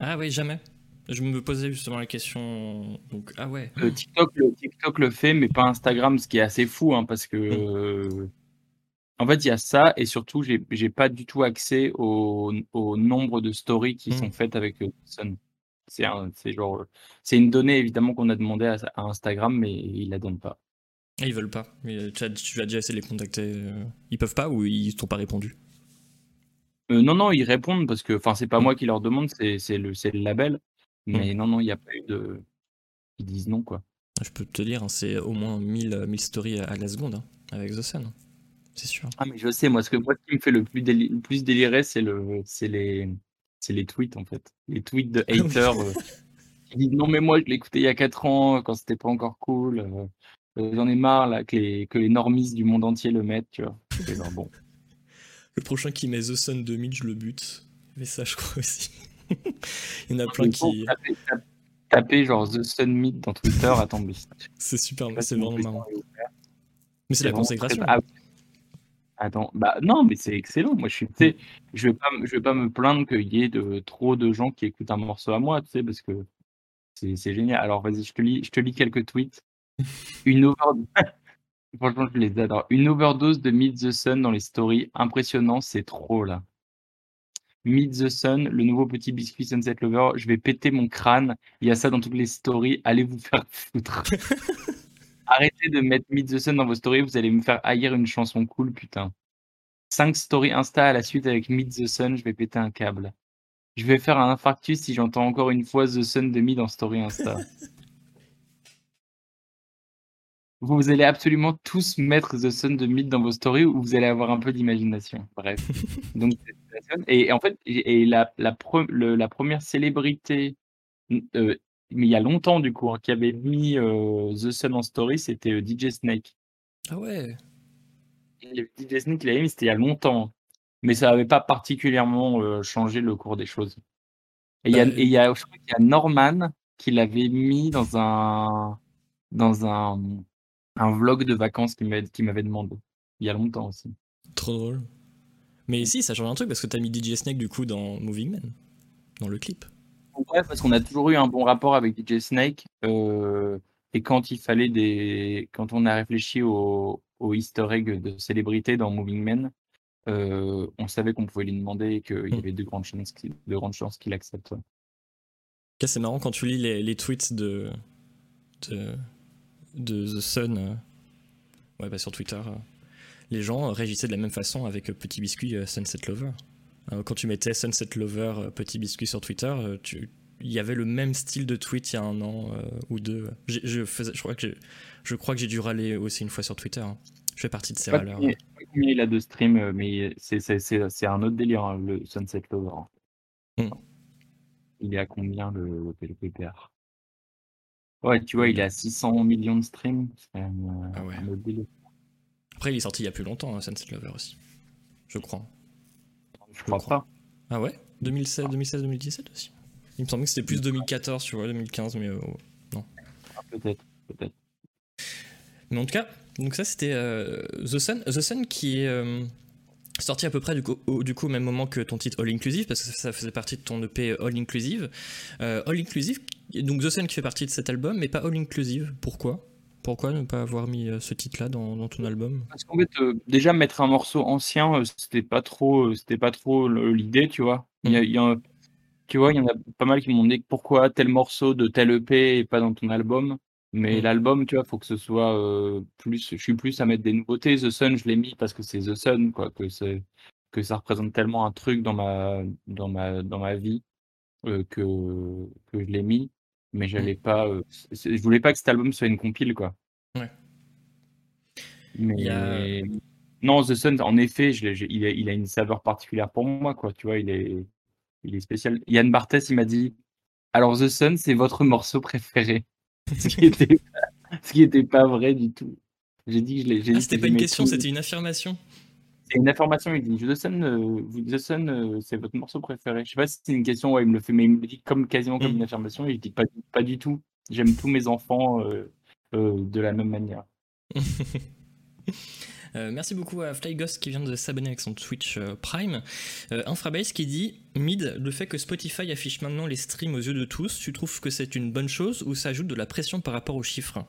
Ah ouais, jamais. Je me posais justement la question. Donc, ah ouais. Euh, TikTok, le, TikTok le fait, mais pas Instagram, ce qui est assez fou, hein, parce que euh, en fait, il y a ça, et surtout, j'ai pas du tout accès au, au nombre de stories qui sont faites avec euh, Sun. C'est un, genre, c'est une donnée évidemment qu'on a demandé à, à Instagram, mais ils la donnent pas. Ah, ils veulent pas. Mais euh, tu as, tu as déjà essayé de les contacter. euh, Ils peuvent pas ou ils t'ont pas répondu? Euh, non, non, ils répondent parce que, enfin, c'est pas Mm. moi qui leur demande, c'est le, label. Mais non, non, il n'y a pas eu de. Ils disent non, quoi. Je peux te dire, hein, c'est au moins 1000, euh, 1000 stories à, la seconde hein, avec The Sun. hein. C'est sûr. Ah, mais je sais, moi, ce, que, moi, ce qui me fait le plus, déli- le plus délirer, c'est le, c'est les, les tweets, en fait. Les tweets de oui. haters euh, qui disent non, mais moi, je l'ai écouté il y a 4 ans, quand c'était pas encore cool. euh, euh, J'en ai marre, là, que les, que les normistes du monde entier le mettent, tu vois. C'est genre, bon. Le prochain qui met The Sun 2000, je le bute. Mais ça, je crois aussi. Il y en a plein Il faut qui. taper, genre The Sun Meet dans Twitter, attends, mais C'est super, c'est vraiment marrant. Mais c'est la très- consécration. Ah, Attends, bah non, mais c'est excellent. Moi, je suis, tu sais, je vais pas, me- je vais pas me plaindre qu'il y ait de trop de gens qui écoutent un morceau à moi, tu sais, parce que c'est c'est génial. Alors, vas-y, je te lis, je te lis quelques tweets. Une overdose. Franchement, je les adore. Une overdose de Meet the Sun dans les stories. Impressionnant, c'est trop là. Meet the Sun, le nouveau petit biscuit Sunset Lover. Je vais péter mon crâne. Il y a ça dans toutes les stories. Allez vous faire foutre. Arrêtez de mettre Meet the Sun dans vos stories. Vous allez me faire haïr une chanson cool, putain. 5 stories Insta à la suite avec Meet the Sun. Je vais péter un câble. Je vais faire un infarctus si j'entends encore une fois The Sun de Me dans story Insta. Vous allez absolument tous mettre The Sun de Myth dans vos stories ou vous allez avoir un peu d'imagination. Bref. Donc, et, et en fait, et la, la, pre- le- la première célébrité, euh, mais il y a longtemps du coup, hein, qui avait mis euh, The Sun en story, c'était euh, DJ Snake. Ah ouais. Avait DJ Snake, il l'avait mis, c'était il y a longtemps. Mais ça n'avait pas particulièrement changé le cours des choses. Et il y a, Bah, y a, je crois qu'il y a Norman qui l'avait mis dans un, dans un, un vlog de vacances qu'il m'avait demandé. Il y a longtemps aussi. Trop drôle. Mais si, ça change un truc parce que t'as mis DJ Snake du coup dans Moving Man, dans le clip. Ouais, parce qu'on a toujours eu un bon rapport avec DJ Snake. euh, et quand il fallait des. Quand on a réfléchi au, au easter egg de célébrité dans Moving Men, euh, on savait qu'on pouvait lui demander et qu'il y Mm. avait de grandes chances qu'il de grandes chances qu'il accepte. c'est marrant quand tu lis les, les tweets de, de, de The Sun euh, ouais, bah, sur Twitter. euh, les gens réagissaient de la même façon avec euh, Petit Biscuit Sunset Lover. Quand tu mettais Sunset Lover Petit Biscuit sur Twitter, tu- il y avait le même style de tweet il y a un an euh, ou deux. Je, faisais, je crois que j'ai- je crois que j'ai dû râler aussi une fois sur Twitter. hein. Je fais partie de ces râleurs. combien il a de stream, euh, mais c'est un autre délire, hein, le Sunset Lover. hein. Mm. Il est à combien le, le, le PPR Ouais, tu vois, il est à 600 millions de streams. C'est euh, Ah ouais. un autre délire. Après, il est sorti il y a plus longtemps, hein, Sunset Lover aussi. Je crois. Je crois crois. pas. Ah ouais? 2016, 2016, 2017 aussi? Il me semblait que c'était plus 2014, tu vois, 2015, mais euh, Ah, Peut-être, peut-être. Mais en tout cas, donc ça c'était euh, The Sun. The Sun qui est euh, sorti à peu près du coup, au, du coup au même moment que ton titre All Inclusive, parce que ça, faisait partie de ton EP All Inclusive. Euh, All Inclusive, donc The Sun qui fait partie de cet album, mais pas All Inclusive. Pourquoi? Pourquoi ne pas avoir mis euh, ce titre-là dans, dans ton album? Parce qu'en fait, euh, déjà mettre un morceau ancien, euh, c'était pas trop, euh, c'était pas trop l'idée, tu vois. Il y a, il y a- tu vois, il y en a pas mal qui m'ont dit pourquoi tel morceau de tel EP est pas dans ton album. Mais Mm. l'album, tu vois, faut que ce soit euh, plus. Je suis plus à mettre des nouveautés. The Sun, je l'ai mis parce que c'est The Sun, quoi, que c'est que ça représente tellement un truc dans ma dans ma dans ma vie euh, que que je l'ai mis. Mais j'allais pas. euh, je voulais pas que cet album soit une compile, quoi. Ouais. Mais Il y a- non, The Sun, en effet, je l'ai- je- il, a, il a une saveur particulière pour moi, quoi. Tu vois, il est, il est spécial. Yann Barthès, il m'a dit Alors, The Sun, c'est votre morceau préféré? Ce qui était, ce qui était pas vrai du tout. J'ai dit que je l'ai. Ah, c'était pas une question, tout. c'était une affirmation. C'est une information. Il dit The Sun, euh, The Sun, euh, c'est votre morceau préféré. Je sais pas si c'est une question, ouais, il me le fait, mais il me le dit comme, quasiment comme Mm. une affirmation. Et je dis pas, pas du tout. J'aime tous mes enfants euh, euh, de la même manière. Euh, merci beaucoup à Flyghost qui vient de s'abonner avec son Twitch euh, Prime. Euh, Infrabase qui dit Mid, le fait que Spotify affiche maintenant les streams aux yeux de tous, tu trouves que c'est une bonne chose ou ça ajoute de la pression par rapport aux chiffres?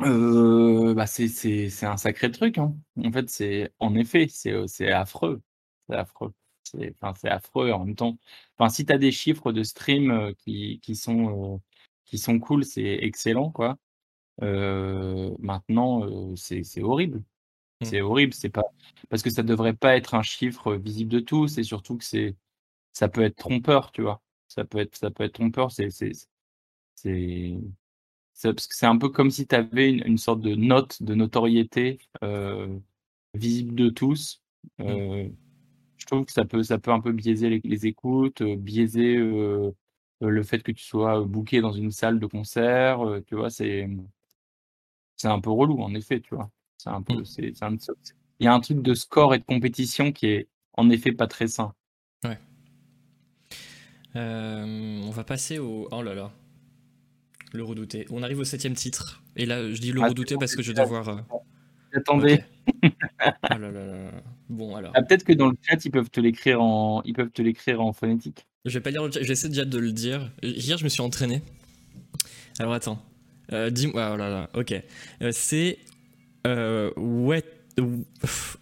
Euh, bah c'est un sacré truc hein. En fait, c'est en effet, c'est affreux. C'est affreux. c'est affreux en même temps. Enfin, si tu as des chiffres de stream qui, qui sont, qui sont cool, c'est excellent, quoi. Maintenant, c'est horrible. Mm. C'est horrible, c'est pas parce que ça devrait pas être un chiffre visible de tous, et surtout que c'est ça peut être trompeur, tu vois. Ça peut être ça peut être trompeur, c'est c'est c'est c'est parce que c'est un peu comme si tu avais une, une sorte de note de notoriété euh, visible de tous. Euh, je trouve que ça peut ça peut un peu biaiser les, les écoutes, euh, biaiser le fait que tu sois booké dans une salle de concert, tu vois, c'est c'est un peu relou en effet, tu vois. C'est un peu Mm. c'est- il y a un truc de score et de compétition qui est en effet pas très sain. Euh, on va passer au. Oh là là. Le redouté. On arrive au septième titre. Et là, je dis le Ah, redouté parce que je dois voir. euh, Attendez, ok. Oh là là là. Bon, alors. ah, peut-être que dans le chat ils peuvent te l'écrire en ils peuvent te l'écrire en phonétique. Je vais pas lire le chat, j'essaie déjà de le dire. Hier, je me suis entraîné. Alors attends. Euh, Dis-moi. Oh là là, ok. Euh, c'est. Euh, wet,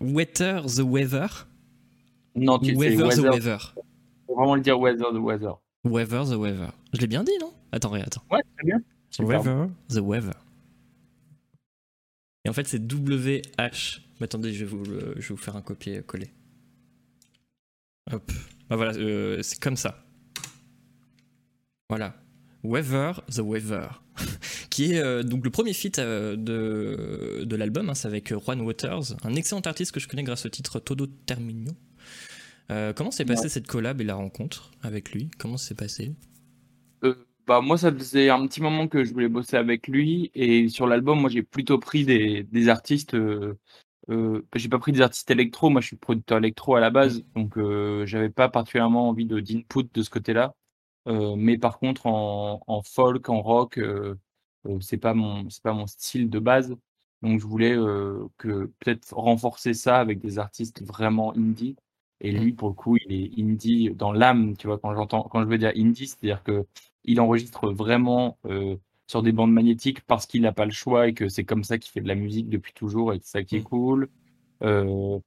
wetter the Weather? Non, tu c'est Weather the weather. Weather. Faut vraiment le dire weather the weather. Weather the Weather. Je l'ai bien dit, non? Attends, regarde, attends. Ouais, très bien. Weather the Weather. Et en fait, c'est WH. Mais attendez, je vais vous, le- je vais vous faire un copier-coller. Hop. Bah voilà, euh, c'est comme ça. Voilà. Weather the Weather. qui est euh, donc le premier feat euh, de, de l'album. hein, c'est avec euh, Juan Waters, un excellent artiste que je connais grâce au titre Todo Termino. Comment s'est passée cette collab et la rencontre avec lui? Comment s'est passé bah moi ça faisait un petit moment que je voulais bosser avec lui et sur l'album moi j'ai plutôt pris des, des artistes euh, euh, j'ai pas pris des artistes électro moi je suis producteur électro à la base donc euh, j'avais pas particulièrement envie de d'input de ce côté-là mais par contre en, en folk en rock euh, euh, c'est pas mon c'est pas mon style de base donc je voulais euh, que peut-être renforcer ça avec des artistes vraiment indie et lui pour le coup il est indie dans l'âme tu vois quand j'entends quand je veux dire indie c'est-à-dire que il enregistre vraiment euh, sur des bandes magnétiques parce qu'il n'a pas le choix et que c'est comme ça qu'il fait de la musique depuis toujours et que c'est ça qui est Mm. cool. Euh,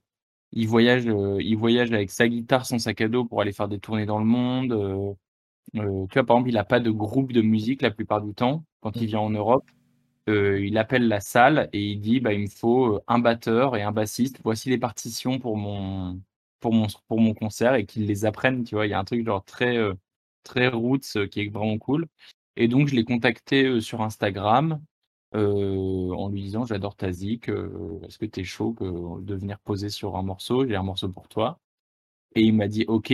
il voyage, euh, il voyage avec sa guitare, son sac à dos pour aller faire des tournées dans le monde. Euh, tu vois, par exemple, il n'a pas de groupe de musique la plupart du temps quand il Mm. vient en Europe. Euh, il appelle la salle et il dit bah, il me faut un batteur et un bassiste. Voici les partitions pour mon pour mon pour mon concert et qu'ils les apprennent. Tu vois, il y a un truc genre très très roots qui est vraiment cool. Et donc je l'ai contacté sur Instagram euh, en lui disant j'adore ta zik, euh, est-ce que tu es chaud que- de venir poser sur un morceau? J'ai un morceau pour toi. Et il m'a dit ok.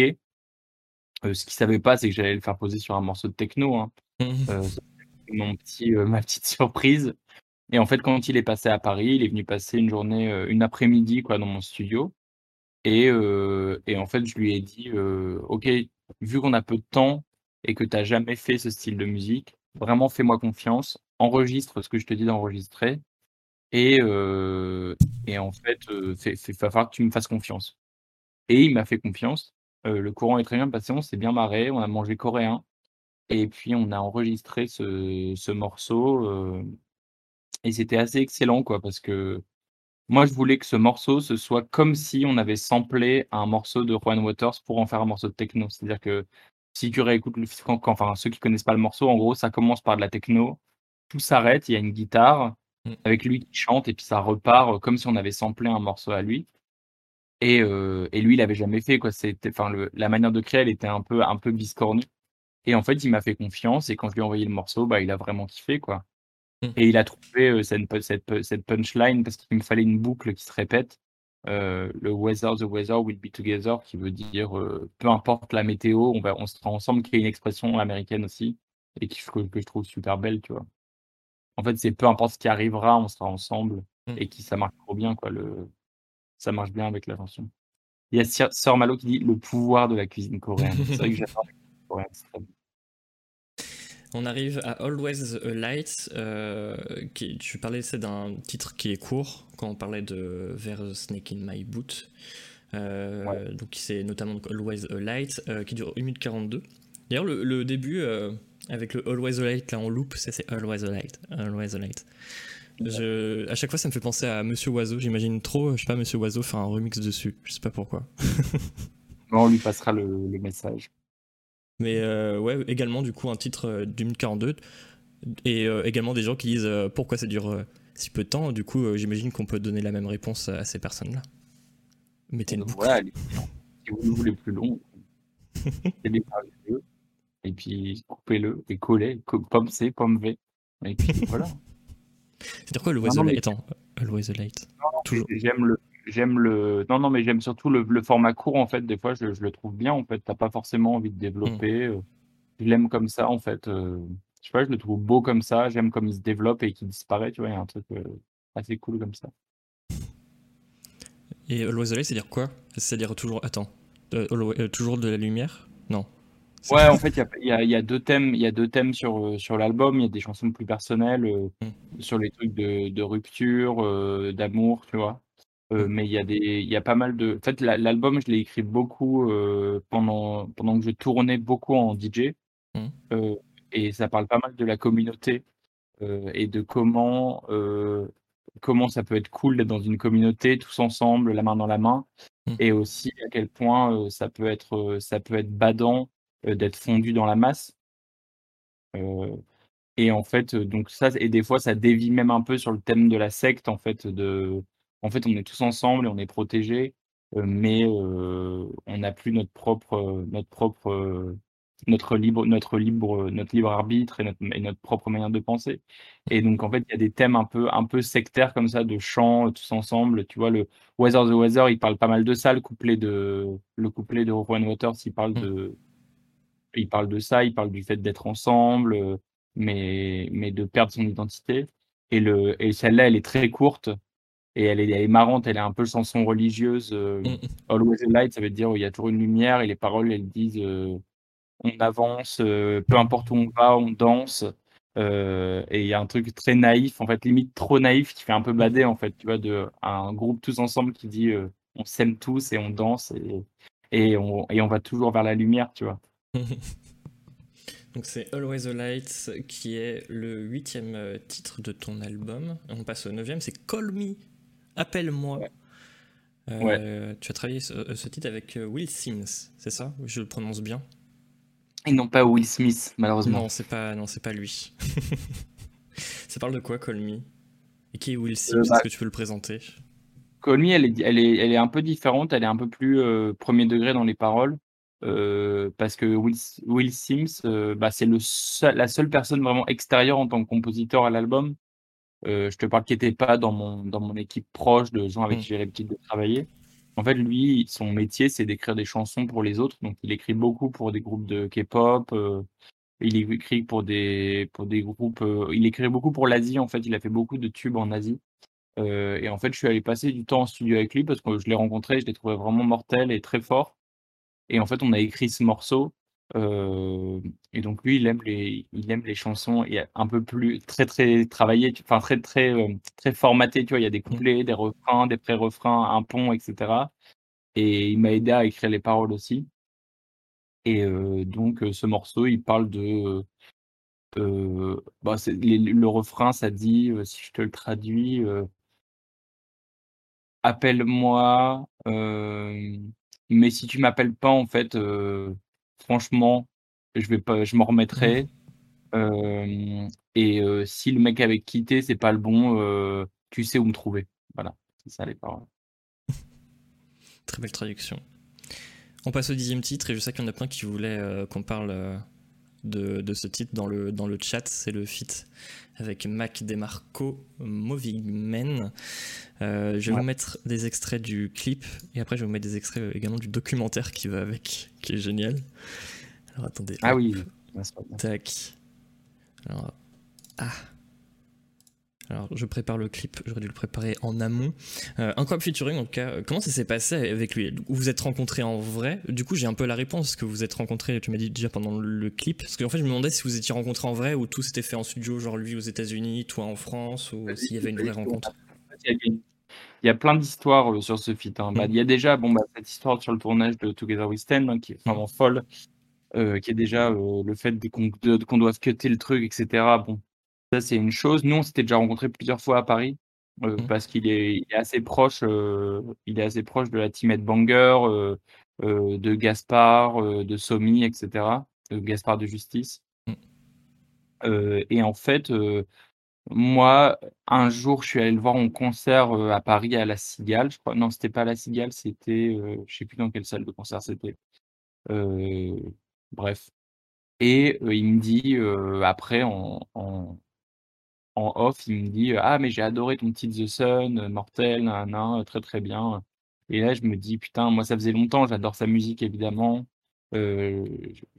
Euh, ce qu'il savait pas, c'est que j'allais le faire poser sur un morceau de techno. Hein. Euh, mon petit, euh, ma petite surprise. Et en fait, quand il est passé à Paris, il est venu passer une journée, euh, une après-midi quoi, dans mon studio. Et, et en fait, je lui ai dit, OK, vu qu'on a peu de temps et que tu n'as jamais fait ce style de musique, vraiment fais-moi confiance, enregistre ce que je te dis d'enregistrer. Et, et en fait, il va falloir que tu me fasses confiance. Et il m'a fait confiance. Euh, le courant est très bien passé, on s'est bien marré, on a mangé coréen. Et puis on a enregistré ce, ce morceau. euh, et c'était assez excellent, quoi, parce que moi, je voulais que ce morceau, ce soit comme si on avait samplé un morceau de Juan Waters pour en faire un morceau de techno. C'est-à-dire que si tu réécoutes le quand, quand- enfin, ceux qui connaissent pas le morceau, en gros, ça commence par de la techno, tout s'arrête, il y a une guitare Mm. avec lui qui chante, et puis ça repart euh, comme si on avait samplé un morceau à lui. Et, euh, et lui, il avait jamais fait, quoi. C'était, enfin, la manière de créer, elle était un peu, un peu biscornue. Et en fait, il m'a fait confiance, et quand je lui ai envoyé le morceau, bah, il a vraiment kiffé, quoi. Mm. Et il a trouvé euh, cette, cette, cette punchline parce qu'il me fallait une boucle qui se répète. Euh, le weather, the weather will be together, qui veut dire peu importe la météo, on, va, on sera ensemble, qui est une expression américaine aussi, et qui, que, que je trouve super belle, tu vois. En fait, c'est peu importe ce qui arrivera, on sera ensemble, Mm. et qui ça marche trop bien, quoi. Le, ça marche bien avec la chanson. Il y a Sœur Malo qui dit le pouvoir de la cuisine coréenne. C'est vrai que j'adore la cuisine coréenne, c'est très bien. On arrive à Always a Light. euh, qui, tu parlais c'est d'un titre qui est court quand on parlait de Vers Snake in My Boot. Euh, Ouais. Donc c'est notamment Always a Light euh, qui dure 1 minute 42. D'ailleurs le, le début avec le Always a Light là en loop, c'est Always a Light, Always a Light. Je, à chaque fois ça me fait penser à Monsieur Oiseau. J'imagine trop, je sais pas, Monsieur Oiseau faire un remix dessus. Je sais pas pourquoi. Bon, on lui passera le, le message. Mais euh, ouais, également du coup un titre d'une 42 et euh, également des gens qui disent euh, pourquoi ça dure si peu de temps. Du coup, j'imagine qu'on peut donner la même réponse à ces personnes-là. Mettez une boucle. voilà, les- si vous le voulez plus long. Et puis coupez-le et collez. co- Pomme C, pomme V. Et puis voilà. C'est-à-dire quoi, Always non, the Light Attends, Always the Light. J'aime le, j'aime le, non, non, mais j'aime surtout le, le format court, en fait. Des fois, je, je le trouve bien, en fait. T'as pas forcément envie de développer. euh, Je l'aime comme ça, en fait. euh, Je sais pas, je le trouve beau comme ça. J'aime comme il se développe et qu'il disparaît, tu vois. Il y a un truc euh, assez cool comme ça. Et Always the Light, c'est-à-dire quoi? C'est-à-dire toujours. Attends. Euh, toujours de la lumière? Non. Ouais, en fait, il y a, il y a- il y a deux thèmes, il y a deux thèmes sur, euh, sur l'album. Il y a des chansons plus personnelles, euh, sur les trucs de, de rupture, euh, d'amour, tu vois. Euh, mais il y a des, il y a pas mal de. En fait, la- l'album, je l'ai écrit beaucoup pendant, pendant que je tournais beaucoup en DJ. Euh, et ça parle pas mal de la communauté et de comment, comment ça peut être cool d'être dans une communauté tous ensemble, la main dans la main, et aussi à quel point ça peut être, ça peut être badant d'être fondu dans la masse. Euh, et en fait, euh, donc ça, et des fois, ça dévie même un peu sur le thème de la secte, en fait, de, en fait, on est tous ensemble et on est protégés, euh, mais euh, on n'a plus notre propre, euh, notre propre, euh, notre libre, notre libre, notre libre arbitre et notre, et notre propre manière de penser. Et donc, en fait, il y a des thèmes un peu, un peu sectaires comme ça, de chants, euh, tous ensemble. Tu vois, le Weather the Weather, il parle pas mal de ça, le couplet de, le couplet de Juan Waters, il parle de, il parle de ça, il parle du fait d'être ensemble, euh, mais, mais de perdre son identité. Et, le, et celle-là, elle est très courte et elle est, elle est marrante, elle est un peu chanson religieuse. euh, Mm. Always a light, ça veut dire il y a toujours une lumière et les paroles, elles disent euh, on avance, euh, peu importe où on va, on danse. Et il y a un truc très naïf, en fait, limite trop naïf, qui fait un peu bader, en fait, tu vois, de un groupe tous ensemble qui dit on s'aime tous et on danse et, et, on, et on va toujours vers la lumière, tu vois. Donc c'est Always the Light qui est le huitième euh, titre de ton album. On passe au neuvième, c'est Call Me, appelle-moi. Ouais. Euh, Tu as travaillé ce, ce titre avec euh, Will Sims, c'est ça? Je le prononce bien? Et non pas Will Smith, malheureusement. Non, c'est pas, non, c'est pas lui. ça parle de quoi, Call Me? Et qui est Will Sims? Euh, bah- Est-ce que tu peux le présenter? Call Me, elle est, elle, est, elle est un peu différente, elle est un peu plus euh, premier degré dans les paroles, euh, parce que Will, Will Sims, euh, bah, c'est le seul- la seule personne vraiment extérieure en tant que compositeur à l'album. Euh, je te parle qui n'était pas dans mon, dans mon équipe proche de gens avec Mm. qui j'ai l'habitude de travailler. En fait, lui, son métier, c'est d'écrire des chansons pour les autres. Donc, il écrit beaucoup pour des groupes de K-pop. il écrit pour des, pour des groupes. il écrit beaucoup pour l'Asie. En fait, il a fait beaucoup de tubes en Asie. Et en fait, je suis allé passer du temps en studio avec lui parce que je l'ai rencontré, je l'ai trouvé vraiment mortel et très fort. Et en fait, on a écrit ce morceau. euh, et donc lui, il aime les, il aime les chansons et un peu plus très très travaillées, enfin très très euh, très formatées. Tu vois, il y a des couplets, des refrains, des pré-refrains, un pont, etc. Et il m'a aidé à écrire les paroles aussi. Et euh, donc ce morceau, il parle de euh, bah, les- le refrain, ça dit, si je te le traduis, appelle-moi, mais si tu m'appelles pas, en fait, euh, franchement, je vais pas, je m'en remettrai. Euh, et euh, si le mec avec qui t'es, c'est pas le bon, euh, tu sais où me trouver. Voilà, c'est ça les paroles. Très belle traduction. On passe au dixième titre et je sais qu'il y en a plein qui voulaient qu'on parle de, de ce titre dans le, dans le chat. C'est le feat avec Mac DeMarco, Moving Men. Euh, je vais Ouais. vous mettre des extraits du clip et après je vais vous mettre des extraits euh, également du documentaire qui va avec, qui est génial. Alors attendez. Ah hop, oui. Tac. Alors, ah. Alors, je prépare le clip, j'aurais dû le préparer en amont. Euh, incroyable featuring, en tout cas. Comment ça s'est passé avec lui? Vous vous êtes rencontrés en vrai? Du coup, j'ai un peu la réponse. Que vous vous êtes rencontrés, tu m'as dit déjà pendant le clip Parce qu'en fait, je me demandais si vous étiez rencontrés en vrai ou tout s'était fait en studio, genre lui aux États-Unis, toi en France, ou s'il y avait une vraie rencontre. Il y a, plein d'histoires euh, sur ce feat. hein. Bah, Mm. il y a déjà bon, bah, cette histoire sur le tournage de Together We Stand hein, qui est vraiment folle, euh, qui est déjà euh, le fait qu'on doive cutter le truc, etc. Bon, ça c'est une chose. Nous, on s'était déjà rencontrés plusieurs fois à Paris euh, Mm. parce qu'il est, assez proche, euh, il est assez proche de la team Headbanger. euh, de Gaspard, de Somi, etc. De Gaspard de Justice. Mmh. et en fait, moi, un jour, je suis allé le voir en concert à Paris à la Cigale, je crois. Non, c'était pas à la Cigale, c'était, je sais plus dans quelle salle de concert c'était. bref. Et il me dit après en, en, en, off, il me dit Ah, mais j'ai adoré ton petit The Sun, Mortel, nan, très très bien. Et là, je me dis Putain, moi, ça faisait longtemps, j'adore sa musique évidemment. je,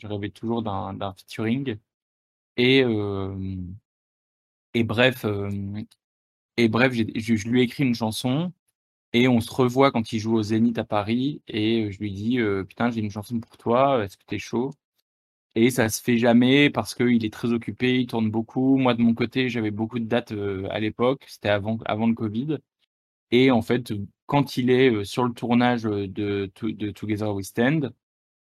rêvais toujours d'un featuring. Et, et bref, et bref je, lui ai écrit une chanson et on se revoit quand il joue au Zénith à Paris et je lui dis Putain, j'ai une chanson pour toi, est-ce que t'es chaud? Et ça se fait jamais parce qu'il est très occupé, il tourne beaucoup. Moi, de mon côté, j'avais beaucoup de dates à l'époque, c'était avant, avant le Covid. Et en fait, quand il est sur le tournage de, de Together We Stand,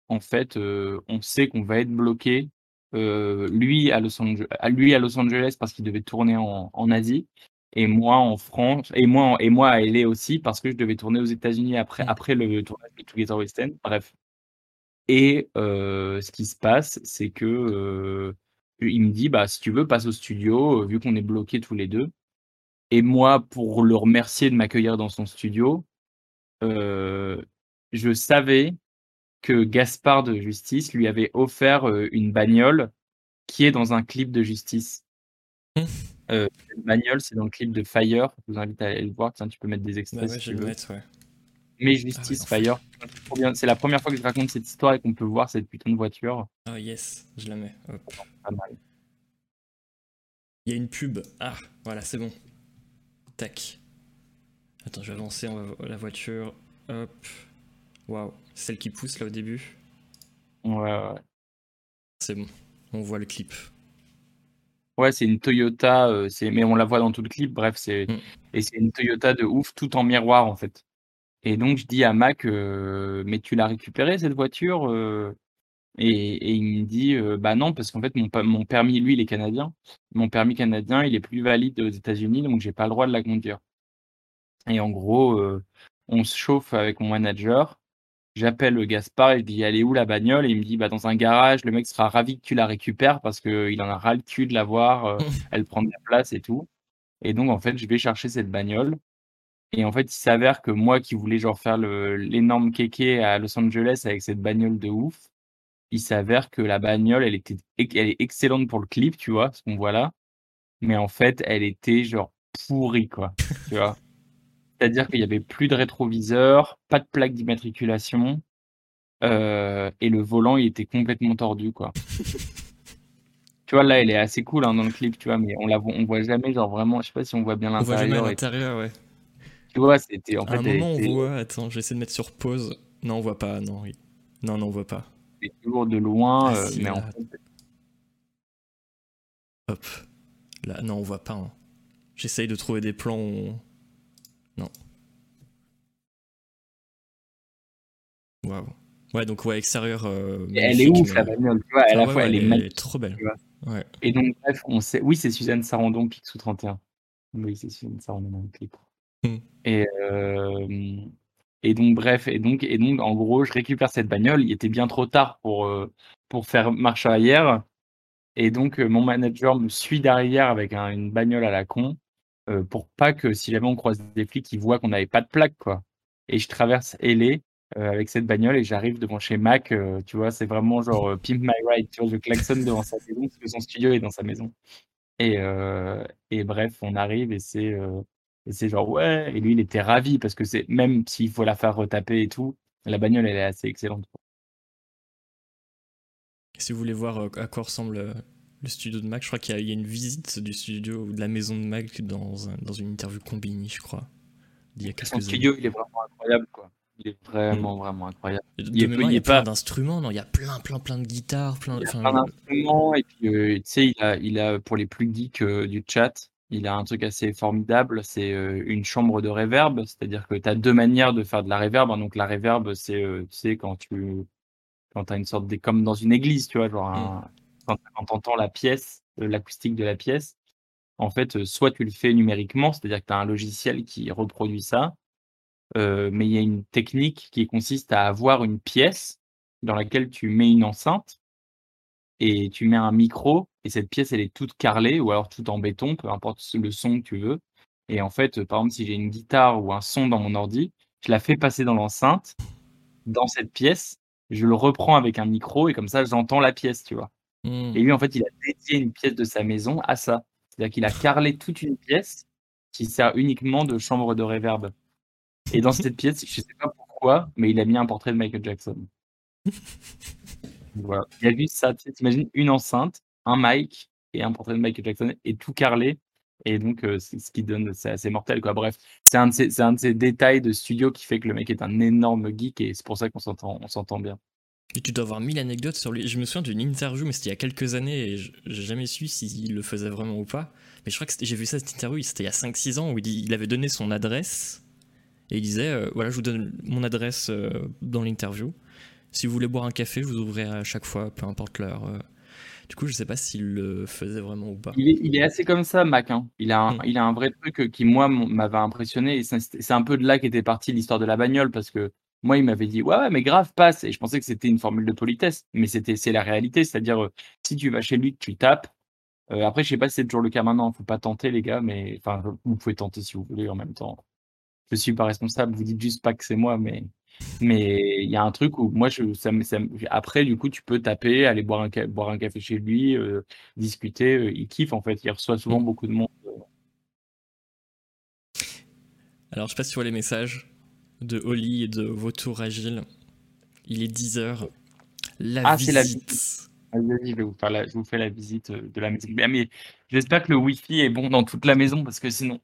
en fait, on sait qu'on va être bloqué euh, lui, à Los Angeles, lui à Los Angeles parce qu'il devait tourner en, en, Asie et moi en France et moi et moi à LA aussi parce que je devais tourner aux États-Unis après mmh. après le tournage de Together West End. Bref. Et euh, ce qui se passe, c'est que euh, il me dit bah si tu veux passe au studio vu qu'on est bloqués tous les deux. Et moi pour le remercier de m'accueillir dans son studio, je savais que Gaspard de Justice lui avait offert une bagnole qui est dans un clip de Justice. Mmh. Euh, bagnole, c'est dans le clip de Fire. Je vous invite à aller le voir. Tiens, tu peux mettre des bah extraits. si tu veux. Mais ah Justice, Fire. C'est la première fois que je raconte cette histoire et qu'on peut voir cette putain de voiture. Oh yes, je la mets. Pas mal. Il y a une pub. Ah, voilà, c'est bon. Tac. Attends, je vais avancer la voiture. Hop. Waouh. Celle qui pousse là au début Ouais, ouais. C'est bon, on voit le clip. Ouais, c'est une Toyota, euh, mais on la voit dans tout le clip, bref, c'est mm. et c'est une Toyota de ouf, tout en miroir en fait. Et donc je dis à Mac, euh, mais tu l'as récupérée cette voiture euh? Et, il me dit, bah non, parce qu'en fait mon, mon permis, lui, il est canadien. Mon permis canadien, il est plus valide aux États-Unis, donc j'ai pas le droit de la conduire. Et en gros, on se chauffe avec mon manager J'appelle le Gaspard et je dis, elle est où la bagnole? Et il me dit, bah, dans un garage, le mec sera ravi que tu la récupères parce qu'il en a ras le cul de la voir, euh, elle prend de la place et tout. Et donc, en fait, je vais chercher cette bagnole. Et en fait, il s'avère que moi qui voulais genre faire l'énorme kéké à Los Angeles avec cette bagnole de ouf, il s'avère que la bagnole, elle, était, elle est excellente pour le clip, tu vois, ce qu'on voit là. Mais en fait, elle était genre pourrie, quoi. tu vois. C'est-à-dire qu'il y avait plus de rétroviseur, pas de plaque d'immatriculation, euh, et le volant, il était complètement tordu, quoi. tu vois, là, elle est assez cool hein, dans le clip, tu vois, mais on la on voit jamais, genre vraiment, je sais pas si on voit bien l'intérieur. On voit jamais l'intérieur, ouais. Tu vois, c'était en fait. À un moment, on voit. Attends, je vais essayer de mettre sur pause. Non, on voit pas. Non, oui. Non, non, on voit pas. C'est toujours de loin, ah, euh, mais en fait. Hop. Là, non, on voit pas. Hein. J'essaye de trouver des plans où non. Waouh. Ouais, donc ouais, extérieur. Euh, elle est ouf la bagnole, tu vois, à la fois elle, est magnifique. trop belle. Ouais. Et donc, bref, on sait. Oui, c'est Suzanne Sarandon, Pixou 31. Oui, c'est Suzanne Sarandon dans le clip. Hmm. Et, euh, et donc, bref, et donc, et donc, en gros, je récupère cette bagnole. Il était bien trop tard pour, euh, pour faire marche arrière. Et donc, mon manager me suit derrière avec une bagnole à la con. Euh, pour pas que si jamais on croise des flics, ils voient qu'on n'avait pas de plaque, quoi. Et je traverse LA euh, avec cette bagnole et j'arrive devant chez Mac, euh, tu vois, c'est vraiment genre Pimp My Ride, tu vois, je klaxonne devant sa maison parce que son studio est dans sa maison. Et, et bref, on arrive et c'est et c'est genre ouais, et lui il était ravi parce que c'est même s'il faut la faire retaper et tout, la bagnole elle est assez excellente. Si vous voulez voir à quoi ressemble le studio de Mac. Je crois qu'il y, a une visite du studio ou de la maison de Mac dans, dans une interview Combini, je crois. Il y a quelques Son studio, il est vraiment incroyable, quoi. Il est vraiment, mm. vraiment incroyable. il, il y a plein d'instruments, non Il y a plein, plein, plein de guitares, plein, il y a plein d'instruments. Et puis, euh, tu sais, il a, il a, pour les plus geeks euh, du chat, il a un truc assez formidable, c'est euh, une chambre de reverb, c'est-à-dire que tu as deux manières de faire de la reverb. Hein. Donc la reverb, c'est tu sais quand tu quand as une sorte de comme dans une église, tu vois, genre un, mm quand, tu entends la pièce, euh, l'acoustique de la pièce, en fait, euh, soit tu le fais numériquement, c'est-à-dire que tu as un logiciel qui reproduit ça, euh, mais il y a une technique qui consiste à avoir une pièce dans laquelle tu mets une enceinte et tu mets un micro et cette pièce elle est toute carrelée ou alors tout en béton, peu importe le son que tu veux. Et en fait, par exemple, si j'ai une guitare ou un son dans mon ordi, je la fais passer dans l'enceinte, dans cette pièce, je le reprends avec un micro et comme ça j'entends la pièce, tu vois. Hmm. Et lui, en fait, il a dédié une pièce de sa maison à ça. C'est-à-dire qu'il a carrelé toute une pièce qui sert uniquement de chambre de réverb. Et dans cette pièce, je sais pas pourquoi, mais il a mis un portrait de Michael Jackson. Il a vu ça, t'imagines une enceinte, un mic et un portrait de Michael Jackson et tout carrelé. Et donc, euh, ce qui donne, c'est assez mortel. Bref, c'est un, de ces, détails de studio qui fait que le mec est un énorme geek et c'est pour ça qu'on s'entend, bien. Et tu dois avoir mille anecdotes sur lui. Je me souviens d'une interview, mais c'était il y a quelques années et j'ai jamais su s'il le faisait vraiment ou pas. Mais je crois que j'ai vu ça, cette interview, c'était il y a 5-6 ans où il, il avait donné son adresse et il disait euh, Voilà, je vous donne mon adresse euh, dans l'interview. Si vous voulez boire un café, je vous ouvrirai à chaque fois, peu importe l'heure. euh. Du coup, je sais pas s'il le faisait vraiment ou pas. Il est, il est assez comme ça, Mac. hein. Il, a un, Mm. il a un vrai truc euh, qui, moi, m'avait impressionné. Et c'est un peu de là qu'était partie l'histoire de la bagnole. Parce que moi, il m'avait dit Ouais, ouais, mais grave, passe. Et je pensais que c'était une formule de politesse. Mais c'était c'est la réalité. C'est-à-dire, euh, si tu vas chez lui, tu tapes. euh, après, je sais pas si c'est toujours le cas maintenant. Faut pas tenter, les gars. Mais enfin, vous pouvez tenter si vous voulez en même temps. Je suis pas responsable. Vous dites juste pas que c'est moi. Mais mais il y a un truc où moi, je, ça, me- ça me- après, du coup, tu peux taper, aller boire un, ca- boire un café chez lui. euh, discuter. euh, Il kiffe en fait. Il reçoit souvent Mm. beaucoup de monde. Alors, je passe sur les messages de Oli et de Vautour Agile. Il est 10h. La Ah, c'est la visite. Vas-y, vas-y, je vais vous faire la, je vous fais la visite euh, de la maison. Mais, mais j'espère que le Wi-Fi est bon dans toute la maison parce que sinon.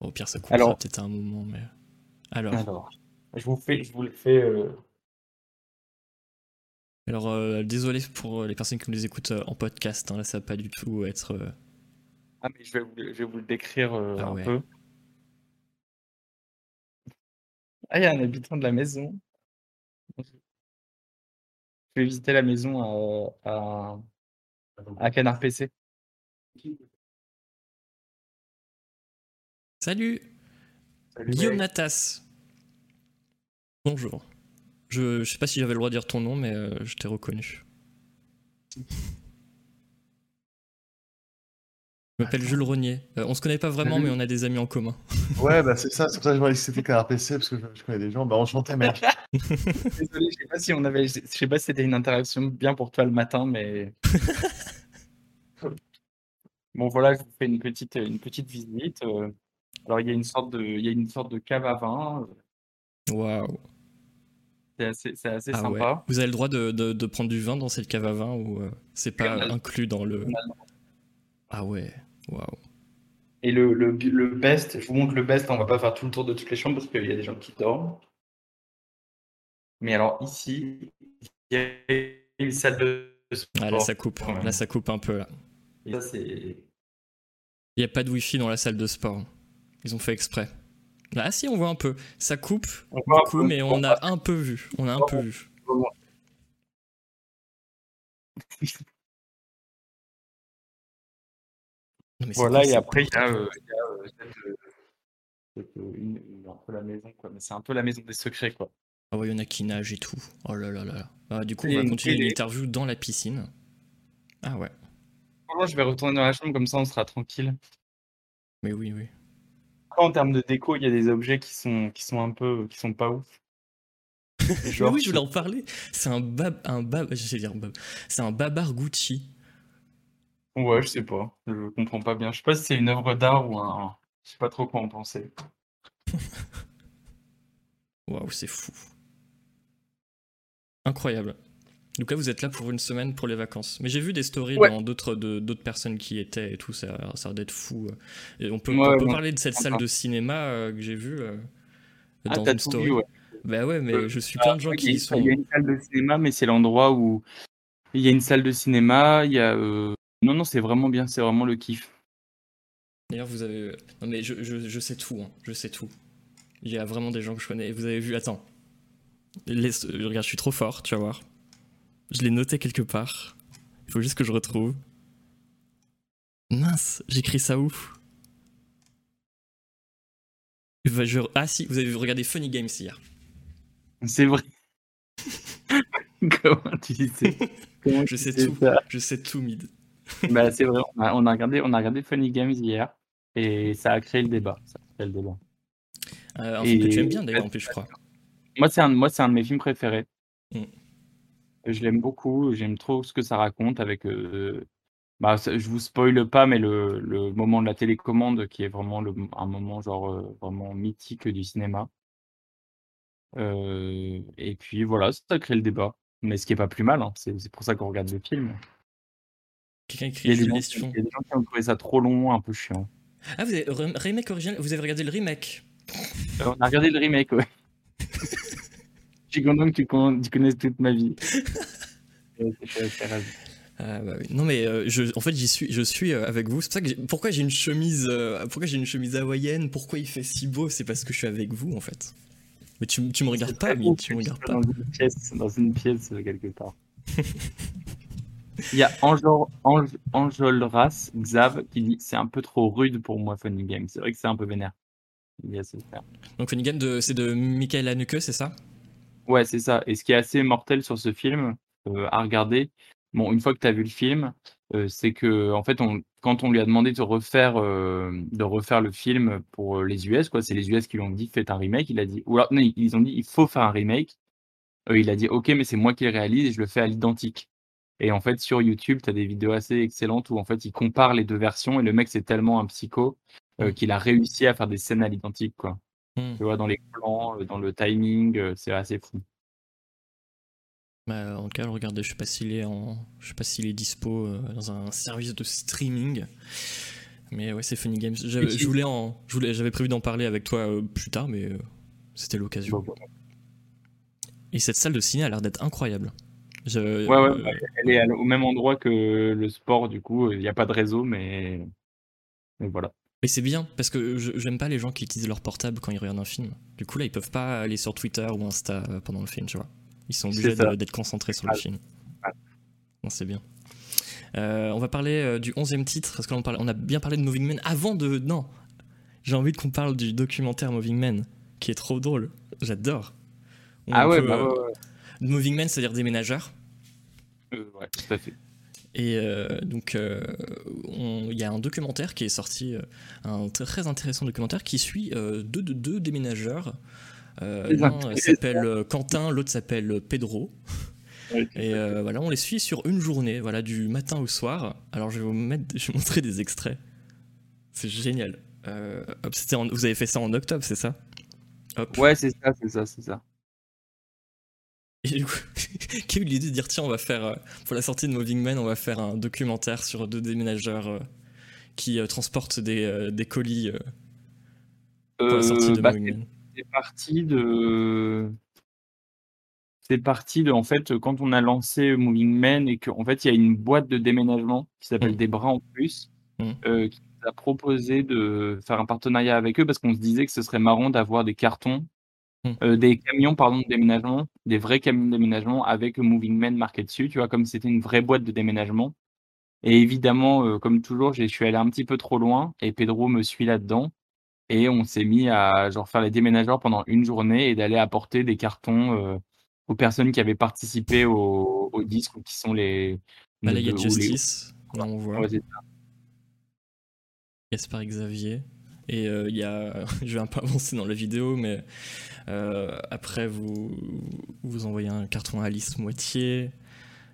Au pire, ça coupera Alors- peut-être à un moment, mais. Alors, Alors, je vous fais, je vous le fais. euh, alors euh, désolé pour les personnes qui nous écoutent euh, en podcast. hein, là, ça va pas du tout être. euh, Ah, mais je vais vous, le- je vais vous le décrire euh, Ah un ouais. peu. Ah, il y a un habitant de la maison. Je vais visiter la maison à, à, à Canard PC. Salut Guillaume Natas. Bonjour. Je, je sais pas si j'avais le droit de dire ton nom, mais euh, je t'ai reconnu. Je m'appelle Jules Rognier. Euh, on se connaît pas vraiment, mais on a des amis en commun. Ouais, bah c'est ça, c'est pour ça que je que c'était Canard PC, parce que je, je connais des gens. Bah enchanté, mec. Désolé, je sais pas si on avait, je sais pas si c'était une interaction bien pour toi le matin, mais. bon voilà, je vous fais une petite, une petite visite. euh. Alors il y a une sorte de, il y a une sorte de cave à vin. euh, Waouh. C'est assez, c'est assez Ah ouais. sympa. Vous avez le droit de, de- de prendre du vin dans cette cave à vin ou euh, c'est pas inclus dans le. Ah ouais. Waouh. Et le, le, le best, je vous montre le best, on va pas faire tout le tour de toutes les chambres parce qu'il y a des gens qui dorment. Mais alors ici, il y a une salle de sport. Ah là ça coupe. Là ça coupe un peu là. Et ça c'est. Il n'y a pas de wifi dans la salle de sport. Ils ont fait exprès. Ah si, on voit un peu. Ça coupe On voit un beaucoup, peu. mais on a un peu vu. On a un peu vu. Non, mais c'est Voilà, et après, il y a, euh, il y a, cette, cette, une, une- un peu la maison, quoi. Mais c'est un peu la maison des secrets, quoi. Ah ouais, il y en a qui nagent et tout. Oh là là là là. Ah, du coup, on va continuer l'interview dans la piscine. Ah ouais. Franchement, je vais retourner dans la chambre, comme ça on sera tranquille. Mais oui, oui. En termes de déco, il y a des objets qui sont, qui sont un peu, qui sont pas ouf. Mais Genre, oui, je voulais en parler. C'est un bab, un bab, je dire bab. C'est un babar Gucci. Ouais, je sais pas. Je comprends pas bien. Je sais pas si c'est une œuvre d'art ou un. Je sais pas trop quoi en penser. Waouh, c'est fou. Incroyable. Donc là, vous êtes là pour une semaine pour les vacances. Mais j'ai vu des stories Ouais. dans d'autres de- d'autres personnes qui étaient et tout. Ça, a l'air- ça a d'être fou. Et on peut, Ouais, on peut ouais, parler de cette salle de cinéma euh, que j'ai vue euh, Ah, dans t'as une story. vu, ouais. Bah ouais, mais Euh, je suis plein de gens qui y sont. il y a une salle de cinéma, mais c'est l'endroit où il y a une salle de cinéma. Il y a. euh, Non, non, c'est vraiment bien. C'est vraiment le kiff. D'ailleurs, vous avez. Non, mais je, je, je sais tout. hein. Je sais tout. Il y a vraiment des gens que je connais. Et vous avez vu. Attends. Regarde, je suis trop fort, tu vas voir. Je l'ai noté quelque part. Il faut juste que je retrouve. Mince, j'écris ça où? Bah, je- Ah si, vous avez regardé Funny Games hier. C'est vrai. Comment tu ça? Comment Je tu sais sais tout. Je sais tout, Mid. Bah, c'est vrai. On a, on a regardé, on a regardé Funny Games hier et ça a créé le débat. Ça a créé le débat. Euh, un film que tu aimes bien d'ailleurs en plus, je crois. Moi, c'est un, moi, c'est un de mes films préférés. Mm. Je l'aime beaucoup. J'aime trop ce que ça raconte avec. euh, bah, je vous spoile pas, mais le, le moment de la télécommande qui est vraiment le, un moment genre euh, vraiment mythique du cinéma. Euh, et puis voilà, ça crée le débat. Mais ce qui est pas plus mal, hein. c'est pour ça qu'on regarde le film. Quelqu'un Il y, écrit a des gens, il y a des gens qui ont trouvé ça trop long, un peu chiant. Ah, vous avez re- remake original Vous avez regardé le remake? Euh, On a regardé le remake, ouais. Je suis content que tu, con- tu connaisses toute ma vie. Je suis assez ravi. Ah, bah oui. Non mais euh, je, en fait j'y suis, je suis euh, avec vous. C'est pour ça que j'ai- pourquoi j'ai une chemise, euh, pourquoi j'ai une chemise hawaïenne, pourquoi il fait si beau, c'est parce que je suis avec vous en fait. Mais tu, tu me regardes pas, mais tu me regardes pas. Dans une pièce, dans une pièce quelque part. Il y a Enjolras, Xav, qui dit c'est un peu trop rude pour moi, Funny Game. C'est vrai que c'est un peu vénère. Il y a ce faire. Donc Funny Game de, c'est de Michael Haneke, c'est ça? Ouais, c'est ça. Et ce qui est assez mortel sur ce film euh, à regarder, bon, une fois que tu as vu le film, euh, c'est que en fait, on, quand on lui a demandé de refaire, euh, de refaire le film pour les US, quoi, c'est les US qui lui ont dit faites un remake. Il a dit, ou alors, non, ils ont dit il faut faire un remake. Il a dit ok, mais c'est moi qui le réalise et je le fais à l'identique. Et en fait, sur YouTube, tu as des vidéos assez excellentes où en fait, il compare les deux versions et le mec, c'est tellement un psycho qu'il a réussi à faire des scènes à l'identique, quoi. Tu vois, dans les plans, euh, dans le timing, euh, c'est assez fou. Bah, en tout cas, regardez, je sais pas s'il est en, je sais pas s'il est dispo euh, dans un service de streaming. Mais ouais, c'est Funny Games. J'avais- Je voulais en, je voulais, j'avais prévu d'en parler avec toi plus tard, mais c'était l'occasion. Bon, Et cette salle de ciné a l'air d'être incroyable. Je- Ouais, ouais, euh, elle est au même endroit que le sport, du coup, il n'y a pas de réseau, mais, mais voilà. Mais c'est bien, parce que j'aime pas les gens qui utilisent leur portable quand ils regardent un film. Du coup, là, ils peuvent pas aller sur Twitter ou Insta euh, pendant le film, tu vois. Ils sont obligés d'être concentrés sur le Ah. film. Ah. Non, c'est bien. Euh, on va parler euh, du 11e titre, parce qu'on on a bien parlé de Moving Man avant de. Non J'ai envie qu'on parle du documentaire Moving Man, qui est trop drôle. J'adore. Ah ouais, peut, bah ouais, ouais. Moving Man, c'est-à-dire déménageur. Euh, ouais, tout à fait. Et euh, donc, euh, il y a un documentaire qui est sorti, euh, un très intéressant documentaire qui suit deux, deux, deux déménageurs. L'un s'appelle Quentin, l'autre s'appelle Pedro. Et voilà, on les suit sur une journée, voilà, du matin au soir. Alors, je vais vous mettre, je vais vous montrer des extraits. C'est génial. Hop, c'était en- vous avez fait ça en octobre, c'est ça? Hop. Ouais, c'est ça, c'est ça, c'est ça. Et du coup, qui a eu l'idée de dire tiens, on va faire, euh, pour la sortie de Moving Man, on va faire un documentaire sur deux déménageurs euh, qui euh, transportent des, des colis pour la sortie de bah, Moving c'est- Man. c'est parti de. C'est parti de, en fait, quand on a lancé Moving Men et qu'en fait, il y a une boîte de déménagement qui s'appelle Mm. Des Bras en Plus, Mm. euh, qui nous a proposé de faire un partenariat avec eux parce qu'on se disait que ce serait marrant d'avoir des cartons. Euh, des camions, pardon, de déménagement, des vrais camions de déménagement avec Moving Men marqué dessus, tu vois, comme c'était une vraie boîte de déménagement. Et évidemment, euh, comme toujours, je suis allé un petit peu trop loin et Pedro me suit là-dedans. Et on s'est mis à genre faire les déménageurs pendant une journée et d'aller apporter des cartons euh, aux personnes qui avaient participé au, au disque ou qui sont les. Balayette ou les- Justice, là on voit. Ouais. Gaspard Xavier. Et il y a, je vais un peu avancer dans la vidéo, mais euh, après vous vous envoyez un carton à Alice Moitié.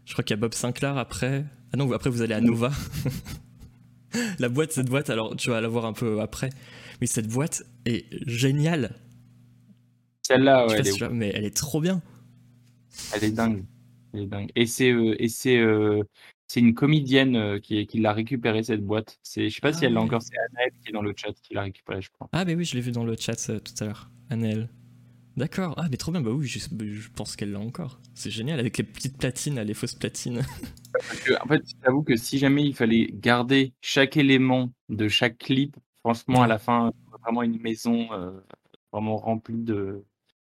Je crois qu'il y a Bob Sinclair après. Ah non, après vous allez à Nova. la boîte, cette boîte, alors tu vas la voir un peu après. Mais cette boîte est géniale. Celle-là, ouais, elle, est, vois, mais elle est trop bien. elle est dingue. Elle est dingue. Et c'est euh, et c'est euh, c'est une comédienne euh, qui, qui l'a récupéré cette boîte. C'est je sais pas Ah si elle l'a encore. C'est Anaël qui est dans le chat qui l'a récupéré, je crois. Ah, mais oui, je l'ai vu dans le chat euh, tout à l'heure. Annelle. D'accord. Ah, mais trop bien. Bah oui, je, je pense qu'elle l'a encore. C'est génial avec les petites platines, les fausses platines. Parce que, en fait, j'avoue que si jamais il fallait garder chaque élément de chaque clip, franchement, à la fin, vraiment une maison euh, vraiment remplie de,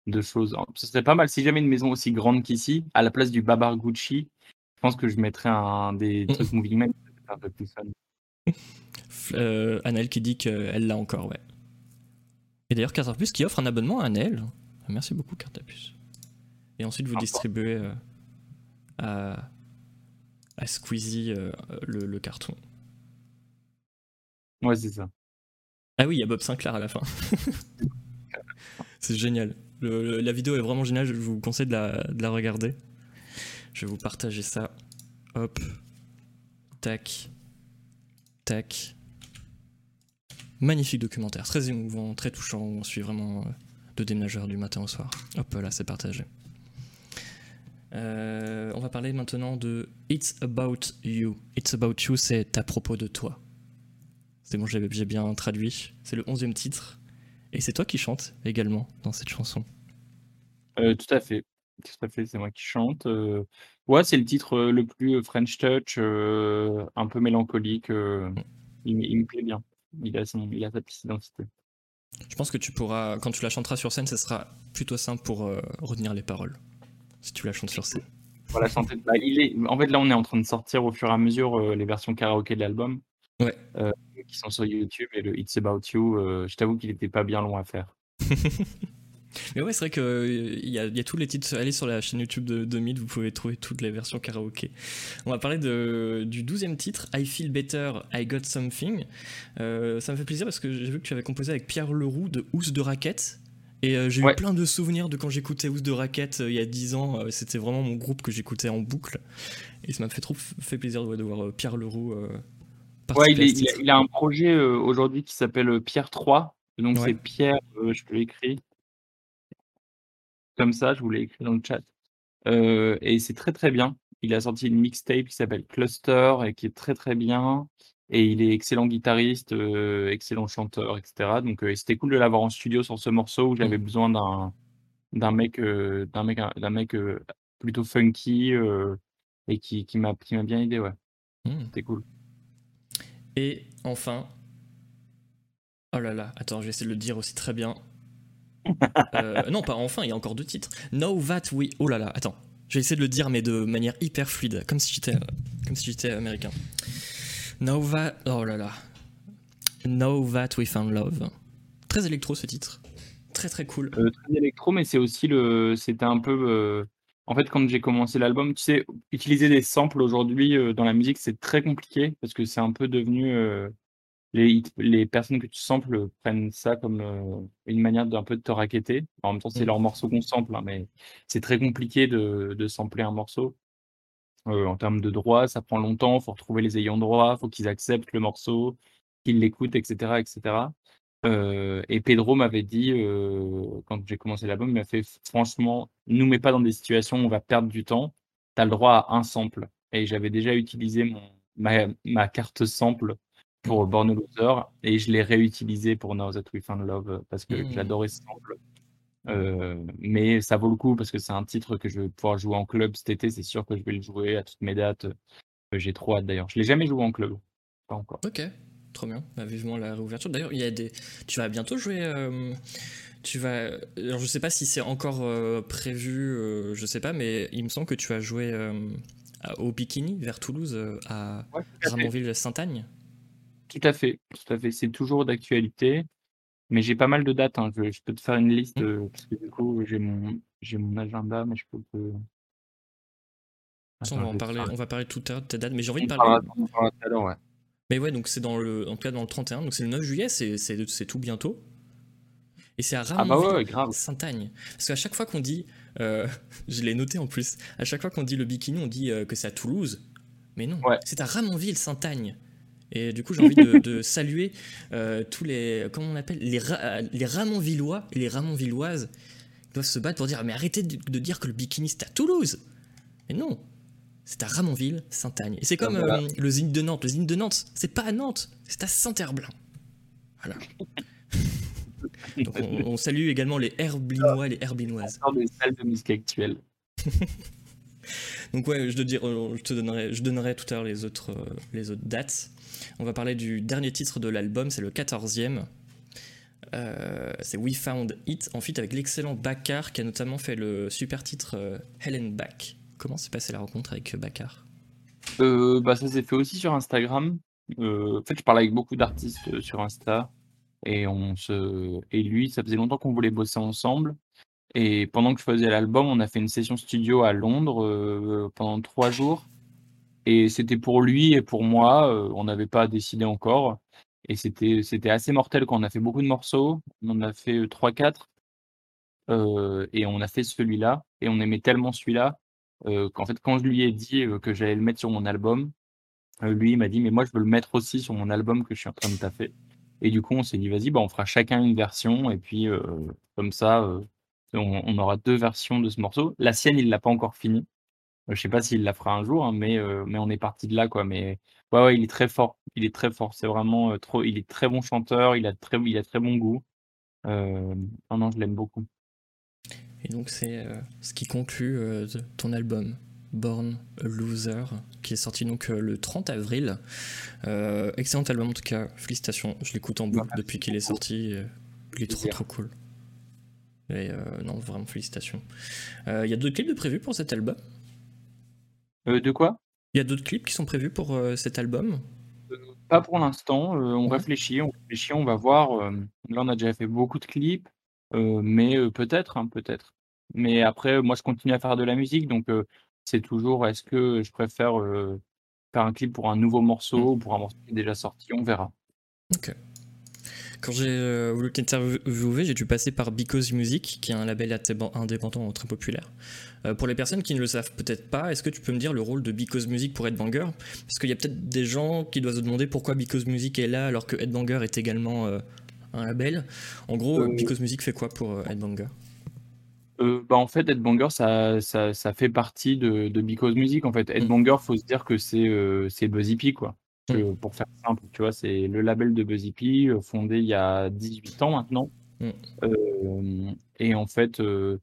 de choses. Ce serait pas mal si jamais une maison aussi grande qu'ici, à la place du Babar Gucci, je pense que je mettrais un des trucs Moving Man, un peu plus fun. Euh, qui dit qu'elle l'a encore, ouais. Et d'ailleurs, Cartapus qui offre un abonnement à Naël. Merci beaucoup, Cartapus. Et ensuite, vous distribuez euh, à, à Squeezie euh, le, le carton. Ouais, c'est ça. Ah oui, il y a Bob Sinclair à la fin. C'est génial. Le- le- la vidéo est vraiment géniale, je vous conseille de la, de la regarder. Je vais vous partager ça. Hop. Tac. Tac. Magnifique documentaire, très émouvant, très touchant. On suit vraiment euh, deux déménageurs du matin au soir. Hop là, c'est partagé. Euh, on va parler maintenant de It's About You. It's About You, c'est à propos de toi. C'est bon, j'ai bien traduit. C'est le onzième titre. Et c'est toi qui chantes également dans cette chanson. Euh, tout à fait. Tout à fait, c'est moi qui chante. euh. Ouais, c'est le titre le plus French Touch, un peu mélancolique. Il, me- il me plaît bien. Il a, son, il a sa petite identité. Je pense que tu pourras, quand tu la chanteras sur scène, ce sera plutôt simple pour euh, retenir les paroles. Si tu la chantes sur scène. Voilà, chanter- bah, il est... En fait, là, on est en train de sortir au fur et à mesure euh, les versions karaoké de l'album. Ouais. euh, qui sont sur YouTube. Et le It's About You, je t'avoue qu'il était pas bien long à faire. Mais ouais, c'est vrai qu'il y a, y a tous les titres. Allez sur la chaîne YouTube de, de Mythe, vous pouvez trouver toutes les versions karaoké. On va parler de, du douzième titre, I Feel Better, I Got Something. Euh, ça me fait plaisir parce que j'ai vu que tu avais composé avec Pierre Leroux de Housse de Raquette. Et euh, j'ai eu plein de souvenirs de quand j'écoutais Housse de Raquette euh, il y a 10 ans. Euh, C'était vraiment mon groupe que j'écoutais en boucle. Et ça m'a fait trop fait plaisir ouais, de voir euh, Pierre Leroux. euh, Ouais, il, est- a, il a un projet euh, aujourd'hui qui s'appelle euh, Pierre 3. Donc, c'est Pierre, euh, je te l'écris. Comme ça, je vous l'ai écrit dans le chat. Euh, et c'est très très bien. Il a sorti une mixtape qui s'appelle Cluster et qui est très très bien. Et il est excellent guitariste, euh, excellent chanteur, etc. Donc euh, et c'était cool de l'avoir en studio sur ce morceau où j'avais besoin d'un d'un mec d'un mec d'un mec plutôt funky et qui, qui m'a qui m'a bien aidé. Ouais, Hmm. c'était cool. Et enfin. Oh là là, attends, je vais essayer de le dire aussi très bien. Euh, non, pas enfin, il y a encore deux titres. Know That We. Oh là là, attends. Je vais essayer de le dire, mais de manière hyper fluide, comme si j'étais, comme si américain. Know That. Oh là là. Know That We Found Love. Très électro ce titre. Très très cool. Euh, très électro, mais c'est aussi le. C'était un peu. euh, En fait, quand j'ai commencé l'album, tu sais, utiliser des samples aujourd'hui euh, dans la musique, c'est très compliqué parce que c'est un peu devenu. Les, personnes que tu samples prennent ça comme euh, une manière d'un peu de te raqueter. En même temps, c'est Mm. leur morceau qu'on sample, hein, mais c'est très compliqué de, de sampler un morceau. Euh, en termes de droit, ça prend longtemps, faut retrouver les ayants droit, faut qu'ils acceptent le morceau, qu'ils l'écoutent, etc., etc. Euh, et Pedro m'avait dit, quand j'ai commencé l'album, il m'a fait franchement, nous mets pas dans des situations où on va perdre du temps, tu as le droit à un sample. Et j'avais déjà utilisé mon, ma, ma carte sample pour Born a Loser et je l'ai réutilisé pour Now That We Found Love euh, parce que Mm. j'adorais ce sample. Euh, mais ça vaut le coup parce que c'est un titre que je vais pouvoir jouer en club cet été, c'est sûr que je vais le jouer à toutes mes dates. Euh, J'ai trop hâte d'ailleurs. Je l'ai jamais joué en club. Pas encore. Ok, trop bien. Bah, vivement la réouverture. D'ailleurs, il y a des. Tu vas bientôt jouer. euh, Tu vas. Alors, je sais pas si c'est encore euh, prévu. je sais pas, mais il me semble que tu euh, à- au Bikini vers Toulouse à Ouais. Ramonville-Saint-Agne. Tout à fait, tout à fait. C'est toujours d'actualité. Mais j'ai pas mal de dates. hein. Je, je peux te faire une liste Mm. euh, parce que du coup j'ai mon j'ai mon agenda, mais je peux te. Ça, on va Attends, en parler. On va parler tout à l'heure de tes dates, mais j'ai envie On de parler. parlera- on parlera tout à l'heure, ouais. Mais ouais, donc c'est dans le, en tout cas dans le 31, donc c'est le 9 juillet, c'est, tout bientôt. Et c'est à Ah bah Ramonville, ouais, grave. Saint-Agne. Parce qu'à chaque fois qu'on dit, euh, je l'ai noté en plus, à chaque fois qu'on dit le bikini, on dit euh, que c'est à Toulouse. Mais non, Ouais. c'est à Ramonville, Saint-Agne. Et du coup, j'ai envie de, de saluer euh, tous les, comment on appelle, les, Ra- les Ramonvillois et les Ramonvilloises qui doivent se battre pour dire, mais arrêtez de, de dire que le bikini c'est à Toulouse. Mais non, c'est à Ramonville, Saint-Agne. Et c'est comme voilà. euh, le Zine de Nantes. Le Zine de Nantes, c'est pas à Nantes, c'est à Saint-Herblain. Voilà. Donc on, on salue également les Herblinois et les Herbinoises. Sort des salles de musique actuelle. Donc ouais, je te, dire, euh, je te donnerai, je donnerai tout à l'heure les autres, les autres dates. On va parler du dernier titre de l'album, c'est le 14e. Euh, c'est We Found It, en feat avec l'excellent Bakar qui a notamment fait le super titre euh, Helen Back. Comment s'est passée la rencontre avec Bakar Euh, bah, ça s'est fait aussi sur Instagram. En fait, je parle avec beaucoup d'artistes sur Insta. Et, on se... et lui, ça faisait longtemps qu'on voulait bosser ensemble. Et pendant que je faisais l'album, on a fait une session studio à Londres pendant trois jours. Et c'était pour lui et pour moi, on n'avait pas décidé encore. Et c'était c'était assez mortel quand on a fait beaucoup de morceaux. On en a fait 3-4. et on a fait celui-là. Et on aimait tellement celui-là qu'en fait, quand je lui ai dit que j'allais le mettre sur mon album, lui, il m'a dit, mais moi, je veux le mettre aussi sur mon album que je suis en train de taffer. Et du coup, on s'est dit, vas-y, bah, on fera chacun une version. Et puis, comme ça, on, on, aura deux versions de ce morceau. La sienne, il l'a pas encore fini. Je sais pas s'il la fera un jour, hein, mais, mais on est parti de là, quoi. Mais ouais, ouais, il est très fort. Il est très fort. C'est vraiment trop. Il est très bon chanteur. Il a très, il a très bon goût. Euh, non, je l'aime beaucoup. Et donc, c'est ce qui conclut ton album. Born a Loser, qui est sorti donc le 30 avril. excellent album en tout cas, félicitations. Je l'écoute en boucle depuis qu'il est sorti. il est trop trop cool. Et non, vraiment félicitations. Il y a d'autres clips de prévus pour cet album? Euh, de quoi? Il y a d'autres clips qui sont prévus pour euh, cet album? Euh, Pas pour l'instant. on réfléchit, on réfléchit, on va voir. là, on a déjà fait beaucoup de clips, mais peut-être, hein, peut-être. Mais après, moi, je continue à faire de la musique, donc c'est toujours est-ce que je préfère faire un clip pour un nouveau morceau mmh. ou pour un morceau qui est déjà sorti? On verra. Ok. Quand j'ai euh, voulu t'interviewer, j'ai dû passer par Because Music, qui est un label indépendant très populaire. Euh, pour les personnes qui ne le savent peut-être pas, est-ce que tu peux me dire le rôle de Because Music pour Headbanger Parce qu'il y a peut-être des gens qui doivent se demander pourquoi Because Music est là alors que Headbanger est également euh, un label. En gros, Because Music fait quoi pour Headbanger bah en fait, Headbanger, ça, ça, ça, fait partie de, de Because Music. En fait, mm. Headbanger, faut se dire que c'est euh, Buzzy P, quoi. Mmh. pour faire simple, tu vois, c'est le label de BuzzyP, euh, fondé il y a 18 ans maintenant. Mmh. Euh, et en fait, euh,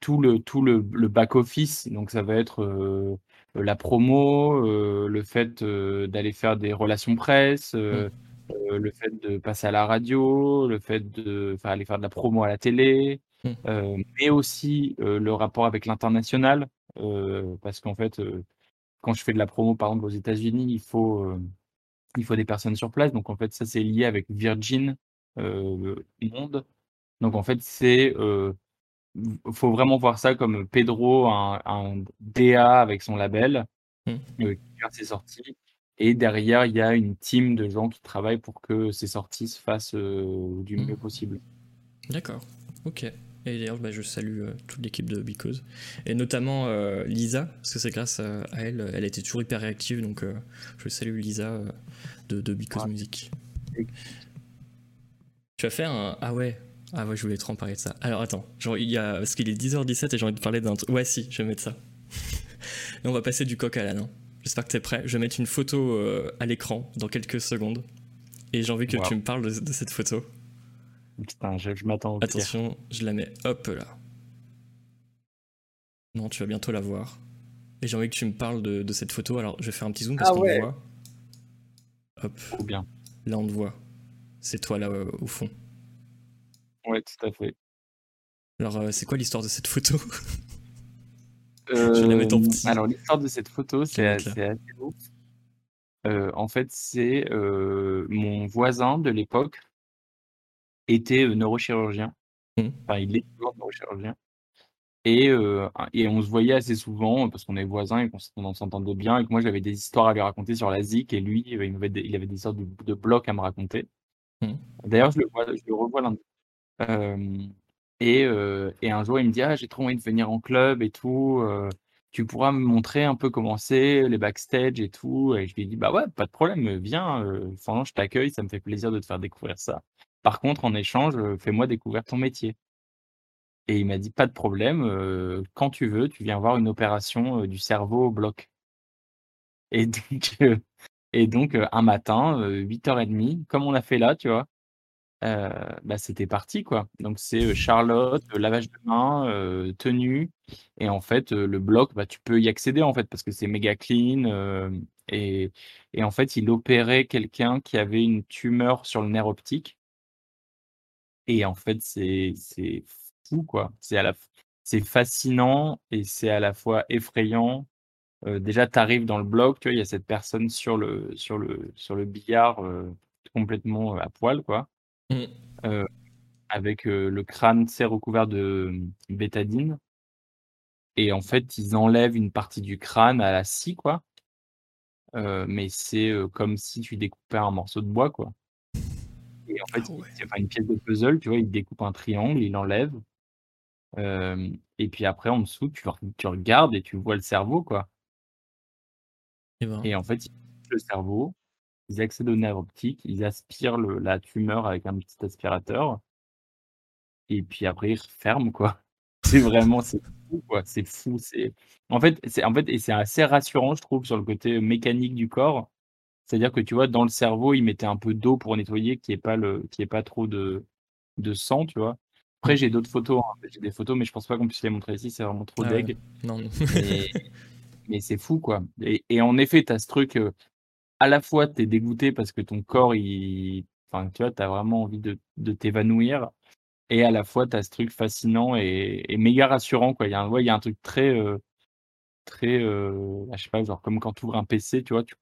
tout le, tout le, back-office, donc ça va être la promo, le fait d'aller faire des relations presse, mmh. le fait de passer à la radio, le fait de aller faire de la promo à la télé, mais aussi le rapport avec l'international, parce qu'en fait, quand je fais de la promo, par exemple, aux États-Unis, il faut, euh, il faut des personnes sur place. Donc, en fait, ça, c'est lié avec Virgin euh, Monde. Donc, en fait, c'est. Euh, faut vraiment voir ça comme Pedro, un, DA avec son label, mmh. qui fait ses sorties. Et derrière, il y a une team de gens qui travaillent pour que ces sorties se fassent du mieux mmh. possible. D'accord, ok. Et d'ailleurs, bah, je salue euh, toute l'équipe de Because. Et notamment euh, Lisa, parce que c'est grâce à, elle. Elle était toujours hyper réactive, donc euh, je salue Lisa de, de Because Music. Tu vas faire un. Ah ouais, ah ouais, je voulais trop en parler de ça. Alors attends, genre, il y a... parce qu'il est 10h17 et j'ai envie de parler d'un truc. Ouais, si, je vais mettre ça. et on va passer du coq à l'âne. Hein. J'espère que tu es prêt. Je vais mettre une photo à l'écran dans quelques secondes. Et j'ai envie que tu me parles de cette photo. Putain, je, m'attends Attention, je la mets hop là. Non, tu vas bientôt la voir. Et j'ai envie que tu me parles de, cette photo. Alors, je vais faire un petit zoom parce ah qu'on voit. Hop. bien. Là, on te voit. C'est toi là euh, au fond. Ouais, tout à fait. Alors, euh, c'est quoi l'histoire de cette photo? Je vais la mettre en euh, petit. Alors, l'histoire de cette photo, c'est assez beau. en fait, c'est mon voisin de l'époque était neurochirurgien. Mmh. Enfin, il est toujours neurochirurgien. Et, et on se voyait assez souvent parce qu'on est voisins et qu'on s'entendait bien. Et que moi, j'avais des histoires à lui raconter sur la ZIC et lui, il avait des, il avait des sortes de, de blocs à me raconter. Mmh. D'ailleurs, je je le revois lundi. et, et, un jour, il me dit Ah, j'ai trop envie de venir en club et tout. tu pourras me montrer un peu comment c'est, les backstage et tout. Et je lui ai dit Bah ouais, pas de problème, viens. franchement, je t'accueille, ça me fait plaisir de te faire découvrir ça. Par contre, en échange, fais-moi découvrir ton métier. Et il m'a dit, pas de problème, quand tu veux, tu viens voir une opération du cerveau au bloc. Et donc, un matin, 8h30, comme on a fait là, tu vois, bah, c'était parti, quoi. Donc c'est Charlotte, lavage de main, tenue. Et en fait, le bloc, bah, tu peux y accéder, en fait, parce que c'est méga clean. et en fait, il opérait quelqu'un qui avait une tumeur sur le nerf optique. Et en fait, c'est c'est fou, quoi. C'est à la c'est fascinant et c'est à la fois effrayant. déjà, tu arrives dans le bloc, tu vois, il y a cette personne sur le sur le sur le billard, complètement, à poil, quoi Mm. euh, avec le crâne sais, recouvert de euh, bétadine. Et en fait, ils enlèvent une partie du crâne à la scie, quoi. Mais c'est comme si tu découpais un morceau de bois, quoi. En fait, Ah ouais. il- enfin, une pièce de puzzle, tu vois, il découpe un triangle, il enlève. Euh, et puis après, en dessous, tu, re- tu regardes et tu vois le cerveau, quoi. Et ben, Et en fait, ils le cerveau, ils accèdent au nerf optique, ils aspirent le- la tumeur avec un petit aspirateur. Et puis après, ils referment, quoi. C'est vraiment, c'est fou, quoi. C'est fou. C'est en fait, c'est en fait, et c'est assez rassurant, je trouve, sur le côté mécanique du corps. C'est-à-dire que tu vois, dans le cerveau, ils mettaient un peu d'eau pour nettoyer, qu'il n'y ait pas le, pas trop de, de sang, tu vois. Après, j'ai d'autres photos, hein. J'ai des photos, mais je pense pas qu'on puisse les montrer ici, c'est vraiment trop Ah ouais. deg. non, non. Mais, mais c'est fou, quoi. Et, et en effet, tu as ce truc, euh, à la fois, tu es dégoûté parce que ton corps, il... enfin, tu vois, tu as vraiment envie de, de t'évanouir. Et à la fois, tu as ce truc fascinant et, et méga rassurant, quoi. Il y a un, ouais, y a un truc très, euh, très, euh, je sais pas, genre comme quand tu ouvres un PC, tu vois, tu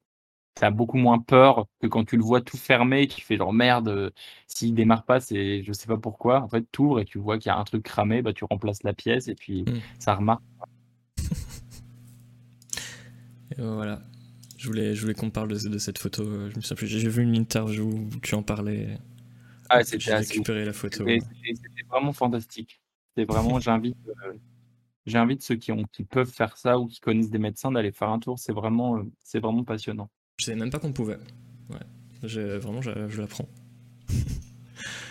as beaucoup moins peur que quand tu le vois tout fermé et tu fais genre merde, euh, s'il démarre pas, c'est je sais pas pourquoi. En fait, tu ouvres et tu vois qu'il y a un truc cramé, bah, tu remplaces la pièce et puis Mm. ça remarque. Et euh, voilà. Je voulais, je voulais qu'on parle de, de cette photo. euh, Je me souviens plus. J'ai vu une interview où tu en parlais. Ah, c'était récupéré la photo. C'était vraiment fantastique. C'était vraiment, j'invite, euh, j'invite ceux qui ont, qui peuvent faire ça ou qui connaissent des médecins d'aller faire un tour. C'est vraiment, euh, c'est vraiment passionnant. Je savais même pas qu'on pouvait. Ouais. Vraiment, je, je l'apprends.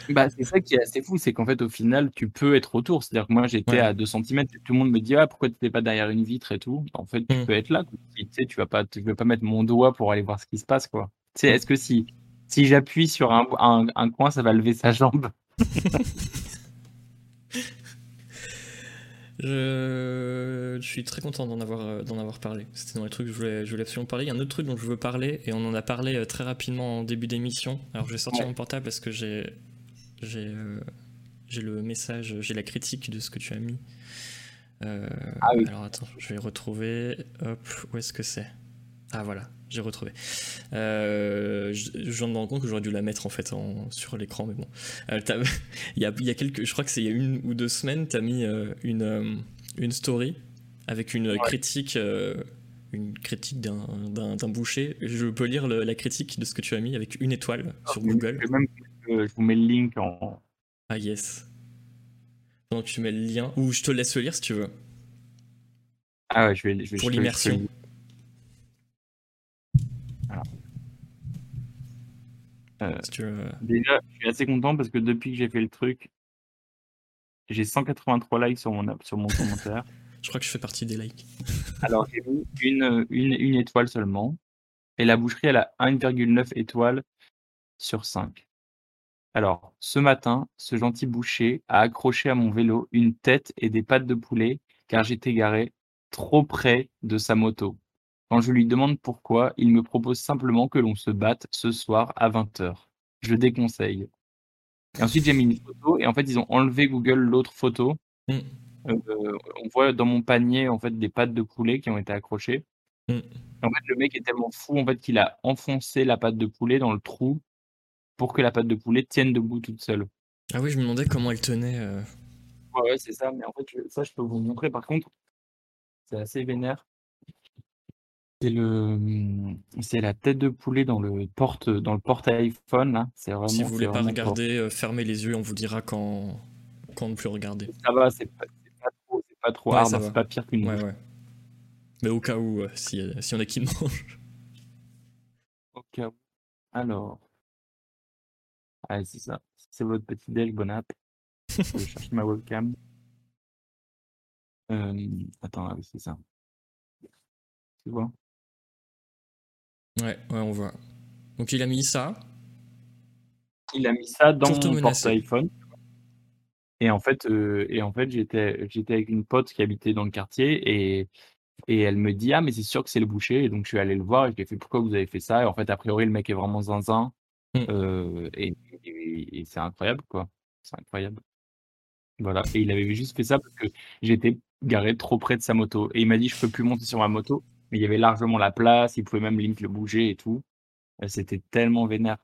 Bah, c'est ça qui est assez fou, c'est qu'en fait, au final, tu peux être autour. C'est-à-dire que moi, j'étais Ouais. à 2 cm tout le monde me dit Ah, pourquoi tu n'étais pas derrière une vitre et tout? En fait, tu Mm. peux être là. Tu sais, tu vas pas, tu vas pas mettre mon doigt pour aller voir ce qui se passe, quoi. Tu sais, Mm. est-ce que si, si j'appuie sur un, un, un coin, ça va lever sa jambe? Je... je suis très content d'en avoir, euh, d'en avoir parlé. C'était dans les trucs que je voulais, je voulais absolument parler. Il y a un autre truc dont je veux parler, et on en a parlé euh, très rapidement en début d'émission. Alors je vais sortir Ouais. mon portable parce que j'ai, j'ai, euh, j'ai le message, j'ai la critique de ce que tu as mis. Euh, Ah oui. Alors attends, je vais retrouver. Hop, où est-ce que c'est? Ah voilà, j'ai retrouvé. Euh, je, je viens de me rendre compte que j'aurais dû la mettre en fait en- sur l'écran, mais bon. Euh, il y a, il y a quelques, je crois que c'est il y a une ou deux semaines, tu as mis euh, une, euh, une story avec une critique, une critique d'un, d'un, d'un boucher. Je peux lire le- la critique de ce que tu as mis avec une étoile sur Google. Je, vais même, je vous mets le link en. Ah yes. Donc tu mets le lien, ou je te laisse le lire si tu veux. Ah ouais, je vais, je vais Pour je peux- je peux Euh, Si tu veux. Déjà, je suis assez content parce que depuis que j'ai fait le truc, j'ai 183 likes sur mon, sur mon commentaire. Je crois que je fais partie des likes. Alors, j'ai mis une, une, une étoile seulement. Et la boucherie, elle a 1,9 étoiles sur 5. Alors, ce matin, ce gentil boucher a accroché à mon vélo une tête et des pattes de poulet car j'étais garé trop près de sa moto. Quand je lui demande pourquoi, il me propose simplement que l'on se batte ce soir à 20h. Je déconseille. Et ensuite, j'ai mis une photo et en fait, ils ont enlevé Google l'autre photo. Mm. Euh, on voit dans mon panier en fait des pattes de poulet qui ont été accrochées. Mm. En fait, le mec est tellement fou en fait qu'il a enfoncé la patte de poulet dans le trou pour que la patte de poulet tienne debout toute seule. Ah oui, je me demandais comment elle tenait. euh. Ouais, ouais, c'est ça. Mais en fait, je- ça, je peux vous montrer. Par contre, c'est assez vénère. C'est le, c'est la tête de poulet dans le porte, dans le porte iPhone là. C'est vraiment. Si vous voulez pas regarder, euh, fermez les yeux, on vous dira quand, quand ne plus regarder. Ça va, c'est pas, pas trop, c'est pas trop Ouais, hard. hein. C'est pas pire qu'une. Ouais, ouais. Mais au cas où, euh, si, euh, si en a qui mangent. Au cas où. Alors. Ah, c'est ça. C'est votre petit déj, bon app. je cherche ma webcam. Euh, attends, ah oui, c'est ça. Tu vois? Ouais, ouais, on voit. Donc il a mis ça. Il a mis ça dans mon porte-iPhone. Et en fait, euh, et en fait j'étais, j'étais avec une pote qui habitait dans le quartier et, et elle me dit Ah, mais c'est sûr que c'est le boucher. Et donc je suis allé le voir et je lui ai fait Pourquoi vous avez fait ça? Et en fait, a priori, le mec est vraiment zinzin. Mm. Euh, et et- et c'est incroyable, quoi. C'est incroyable. Voilà. Et il avait juste fait ça parce que j'étais garé trop près de sa moto. Et il m'a dit Je peux plus monter sur ma moto. Mais il y avait largement la place, il pouvait même limite le bouger et tout. Euh, C'était tellement vénère.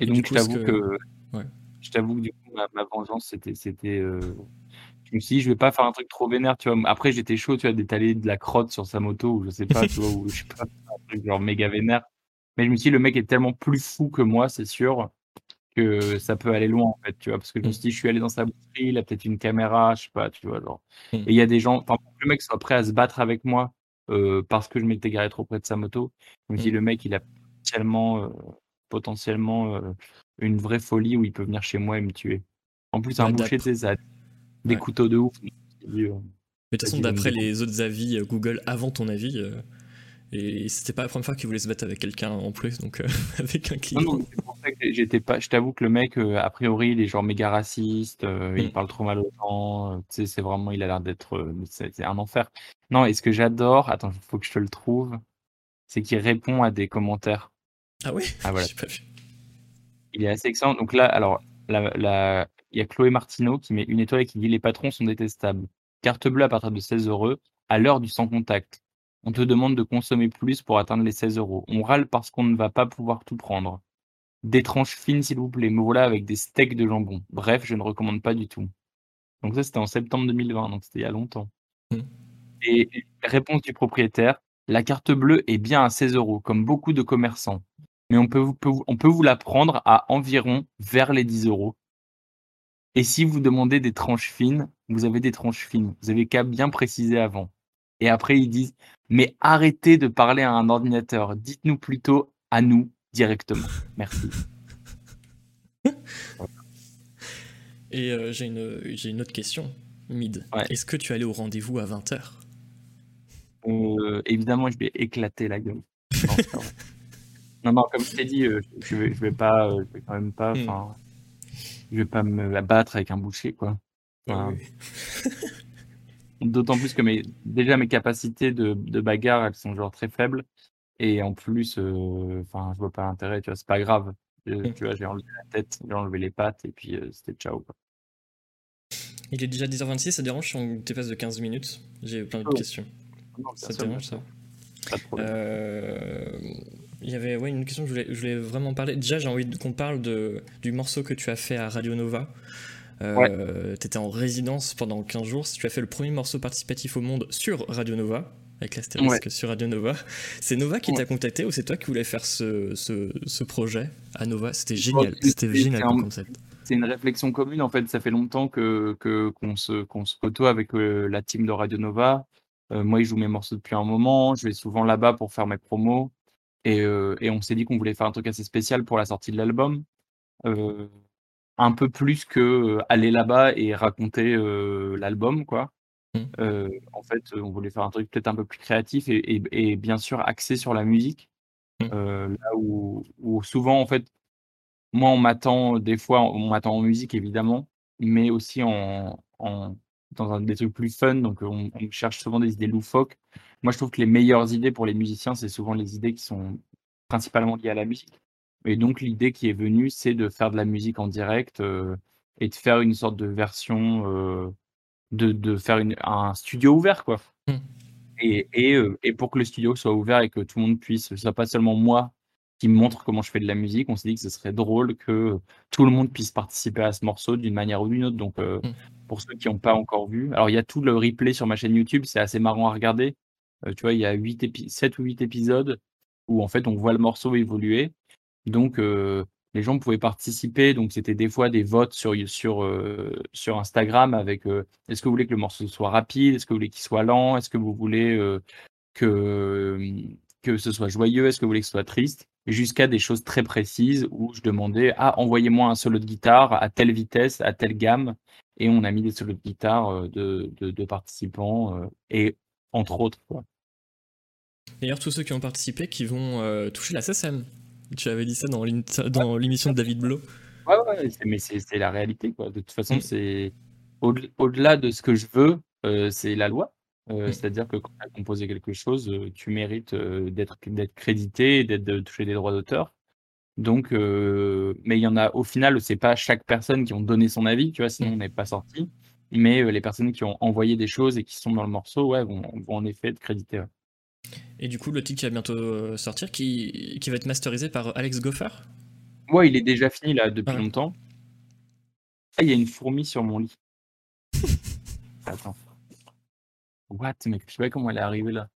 Et Et donc, je t'avoue que- que Ouais. Je t'avoue que du coup, ma, ma vengeance, c'était. c'était euh, Je me suis dit, je vais pas faire un truc trop vénère, tu vois. Après, j'étais chaud, tu vois, d'étaler de la crotte sur sa moto, ou je sais pas, tu vois, ou je sais pas, un truc genre méga vénère. Mais je me suis dit, le mec est tellement plus fou que moi, c'est sûr, que ça peut aller loin, en fait, tu vois. Parce que je me suis dit, je suis allé dans sa boucherie, il a peut-être une caméra, je sais pas, tu vois, genre. Mm. Et il y a des gens, enfin, pour que le mec soit prêt à se battre avec moi euh, parce que je m'étais garé trop près de sa moto, je me suis dit, Mm. le mec, il a potentiellement, euh, potentiellement euh, une vraie folie où il peut venir chez moi et me tuer. En plus, un Ouais, boucher, tu sais, des Ouais. couteaux de ouf. Mais de toute façon, d'après les autres avis Google avant ton avis, et c'était pas la première fois qu'il voulait se battre avec quelqu'un en plus, donc avec un client. Non, non, j'étais pas. Je t'avoue que le mec, euh, a priori, il est genre méga raciste, euh, il Mm. parle trop mal aux gens. euh, tu sais, c'est vraiment, il a l'air d'être. euh, c'est c'est un enfer. Non, et ce que j'adore, attends, il faut que je te le trouve, c'est qu'il répond à des commentaires. Ah ouais Ah voilà. J'ai pas vu. Il est assez excellent. Donc là, alors, la, la- il y a Chloé Martineau qui met une étoile et qui dit Les patrons sont détestables. Carte bleue à partir de 16 euros, à l'heure du sans contact. On te demande de consommer plus pour atteindre les 16 euros. On râle parce qu'on ne va pas pouvoir tout prendre. Des tranches fines, s'il vous plaît. Me voilà avec des steaks de jambon. Bref, je ne recommande pas du tout. Donc ça, c'était en septembre 2020, donc c'était il y a longtemps. Mm. Et réponse du propriétaire La carte bleue est bien à 16 euros, comme beaucoup de commerçants mais on peut, vous- peut vous- on peut vous la prendre à environ vers les 10 euros. Et si vous demandez des tranches fines, vous avez des tranches fines. Vous avez qu'à bien préciser avant. Et après, ils disent, mais arrêtez de parler à un ordinateur. Dites-nous plutôt à nous directement. Merci. Et euh, j'ai une, autre question, Mid. Ouais. Est-ce que tu allais au rendez-vous à 20h Euh, évidemment, je vais éclater la gueule. Non, non, non, comme je t'ai dit, euh, je vais, je vais pas, je vais quand même pas, Hmm. enfin, je vais pas me battre avec un boucher, quoi. D'autant plus que mes, déjà mes capacités de, de bagarre, elles sont genre très faibles. Et en plus, enfin, je vois pas l'intérêt, tu vois, c'est pas grave. Euh, Mm. Tu vois, j'ai enlevé la tête, j'ai enlevé les pattes, et puis c'était ciao. Quoi. Il est déjà 10h26, ça dérange si on dépasse de 15 minutes? J'ai plein Oh. questions. Non, Ça te dérange ça? De. Euh, Il y avait ouais, une question que je voulais, je voulais vraiment parler. Déjà, j'ai envie de- qu'on parle de, du morceau que tu as fait à Radio Nova. Euh, Tu étais en résidence pendant 15 jours. Tu as fait le premier morceau participatif au monde sur Radio Nova, avec l'astérisque sur Radio Nova. C'est Nova qui Ouais. t'a contacté ou c'est toi qui voulais faire ce, ce, ce projet à Nova? C'était génial. C'était génial comme concept. C'est une réflexion commune en fait. Ça fait longtemps que que- qu'on se qu'on se côtoie avec euh, la team de Radio Nova. Euh, moi, ils jouent mes morceaux depuis un moment. Je vais souvent là-bas pour faire mes promos. Et, euh, et on s'est dit qu'on voulait faire un truc assez spécial pour la sortie de l'album. Un peu plus que aller là-bas et raconter l'album, quoi. Mm. Euh, en fait, on voulait faire un truc peut-être un peu plus créatif et, et- et bien sûr axé sur la musique. Mm. Euh, là où, où souvent, en fait, moi, on m'attend des fois, on m'attend en musique évidemment, mais aussi en, en- dans un, des trucs plus fun. Donc, on, on cherche souvent des idées loufoques. Moi, je trouve que les meilleures idées pour les musiciens, c'est souvent les idées qui sont principalement liées à la musique. Et donc, l'idée qui est venue, c'est de faire de la musique en direct euh, et de faire une sorte de version, euh, de, de faire une, un studio ouvert, quoi. Mm. Et, et, euh, et pour que le studio soit ouvert et que tout le monde puisse, ce soit pas seulement moi qui me montre comment je fais de la musique, on s'est dit que ce serait drôle que tout le monde puisse participer à ce morceau d'une manière ou d'une autre. Donc, euh, Mm. pour ceux qui n'ont pas encore vu, alors il y a tout le replay sur ma chaîne YouTube, c'est assez marrant à regarder. Euh, tu vois, il y a 8 épi- 7 ou 8 épisodes où en fait on voit le morceau évoluer. Donc, euh, les gens pouvaient participer. Donc, c'était des fois des votes sur, sur, euh, sur Instagram avec euh, est-ce que vous voulez que le morceau soit rapide? Est-ce que vous voulez qu'il soit lent? Est-ce que vous voulez euh, que, ce soit joyeux? Est-ce que vous voulez que ce soit triste? Jusqu'à des choses très précises où je demandais ah, envoyez-moi un solo de guitare à telle vitesse, à telle gamme. Et on a mis des solos de guitare de, participants et entre autres. D'ailleurs, tous ceux qui ont participé qui vont toucher la SSM. Tu avais dit ça dans l'émission de David Blo. Ouais, mais c'est la réalité, quoi. De toute façon, Mm. c'est au- au-delà de ce que je veux, euh, c'est la loi. Euh, Mm. C'est-à-dire que quand tu as composé quelque chose, euh, tu mérites d'être crédité, et d'être de toucher des droits d'auteur. Donc, euh, mais il y en a au final, c'est pas chaque personne qui ont donné son avis, tu vois, sinon on n'est pas sorti. Mais les personnes qui ont envoyé des choses et qui sont dans le morceau, ouais, vont, vont en effet être créditées. ouais. Et du coup, le titre qui va bientôt euh, sortir, qui, qui va être masterisé par Alex Goffer. Ouais, il est déjà fini là depuis Ah longtemps. Ah, il y a une fourmi sur mon lit. Attends. What? Mais je sais pas comment elle est arrivée là.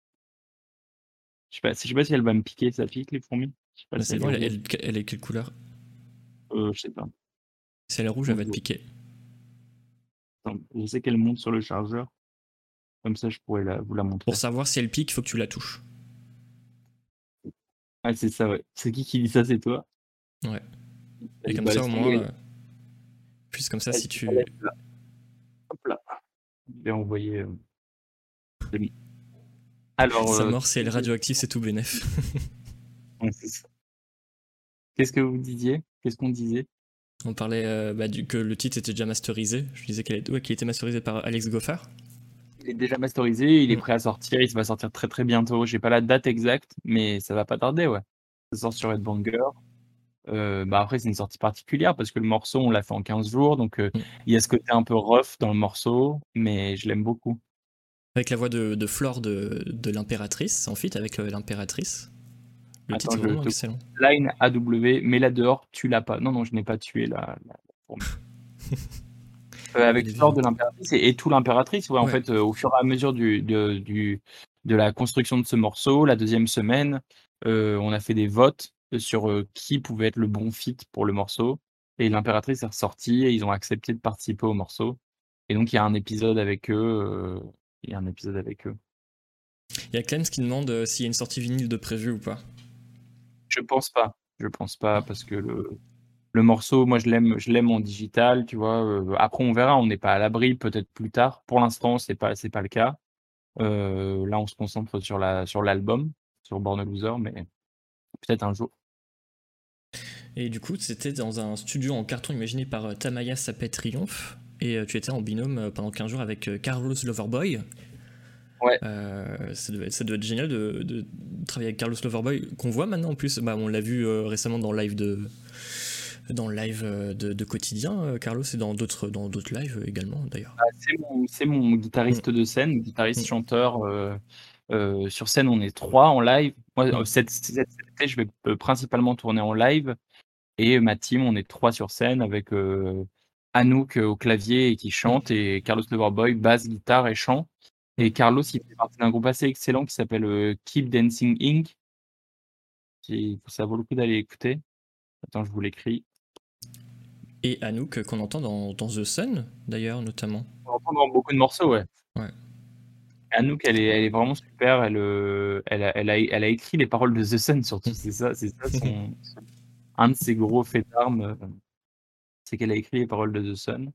Je sais pas, je sais pas si elle va me piquer, ça pique les fourmis? Je sais pas Bah, si elle bon, elle- elle est quelle couleur? Euh, je sais pas. Si elle est rouge, elle va te piquer. Attends, je sais qu'elle monte sur le chargeur. Comme ça, je pourrais la- vous la montrer. Pour savoir si elle pique, il faut que tu la touches. Ah, c'est ça, ouais. C'est qui qui dit ça? C'est toi? Ouais. Et Vas-y, comme ça, au moins. euh, Puis comme ça, si tu. là. Hop là. Je vais envoyer. euh, c'est. Alors, Sa euh, mort, si elle est radioactive, c'est tout bénef. ouais, c'est. Qu'est-ce que vous disiez? Qu'est-ce qu'on disait? On parlait euh, bah, du, que le titre était déjà masterisé. Je disais qu'il ouais, qu'il était masterisé par Alex Goffard. Il est déjà masterisé, il est Mm. prêt à sortir, il va sortir très très bientôt. J'ai pas la date exacte, mais ça va pas tarder, ouais. Ça sort sur Headbanger. Euh, bah après, c'est une sortie particulière parce que le morceau, on l'a fait en 15 jours, donc euh, Mm. il y a ce côté un peu rough dans le morceau, mais je l'aime beaucoup. Avec la voix de, de Flore de, de l'impératrice, en fit avec euh, l'impératrice. Le Attends, titre je vraiment te- excellent. Line AW, mets-la dehors, tu l'as pas. Non, non, je n'ai pas tué la, la, avec Elle est l'ordre de l'impératrice et, et tout l'impératrice, ouais, en fait, euh, au fur et à mesure du, de, du, de la construction de ce morceau, la deuxième semaine, euh, on a fait des votes sur euh, qui pouvait être le bon fit pour le morceau. Et l'impératrice est ressortie et ils ont accepté de participer au morceau. Et donc, il y a un épisode avec eux. euh, il y a un épisode avec eux. Il y a Clems qui demande euh, s'il y a une sortie vinyle de prévu ou pas. Je pense pas. Je pense pas parce que le, le morceau, moi je l'aime, je l'aime en digital, tu vois. euh, après on verra, on n'est pas à l'abri, peut-être plus tard. Pour l'instant, c'est pas, c'est pas le cas. Euh, là, on se concentre sur la, sur l'album, sur Born a Loser, mais peut-être un jour. Et du coup, c'était dans un studio en carton imaginé par euh, Tamaya Sapet Triomphe. Et tu étais en binôme pendant 15 jours avec Carlos Loverboy. Ouais. Euh, ça, devait être génial de, de travailler avec Carlos Loverboy, qu'on voit maintenant en plus. Bah, on l'a vu récemment dans le live de, dans le live euh, de, de quotidien, euh, Carlos, et dans d'autres, dans d'autres lives également d'ailleurs. Ah, c'est mon, mon guitariste de scène, guitariste, Mm. chanteur. euh, euh, sur scène, on est trois en live. Moi, Mm. cette, cette, cet été, je vais principalement tourner en live. Et ma team, on est trois sur scène avec euh, Anouk au clavier et qui chante, et Carlos Loverboy, basse, guitare et chant. Et Carlos, il fait partie d'un groupe assez excellent qui s'appelle Keep Dancing Inc. Ça vaut le coup d'aller écouter. Attends, je vous l'écris. Et Anouk, qu'on entend dans, dans The Sun d'ailleurs, notamment. On entend dans beaucoup de morceaux, ouais. Ouais. Anouk, elle est, elle est vraiment super. Elle, euh, elle, a, elle, a, elle a écrit les paroles de The Sun, surtout. C'est ça, c'est ça son, un de ses gros faits d'armes. euh, C'est qu'elle a écrit les paroles de The Sun.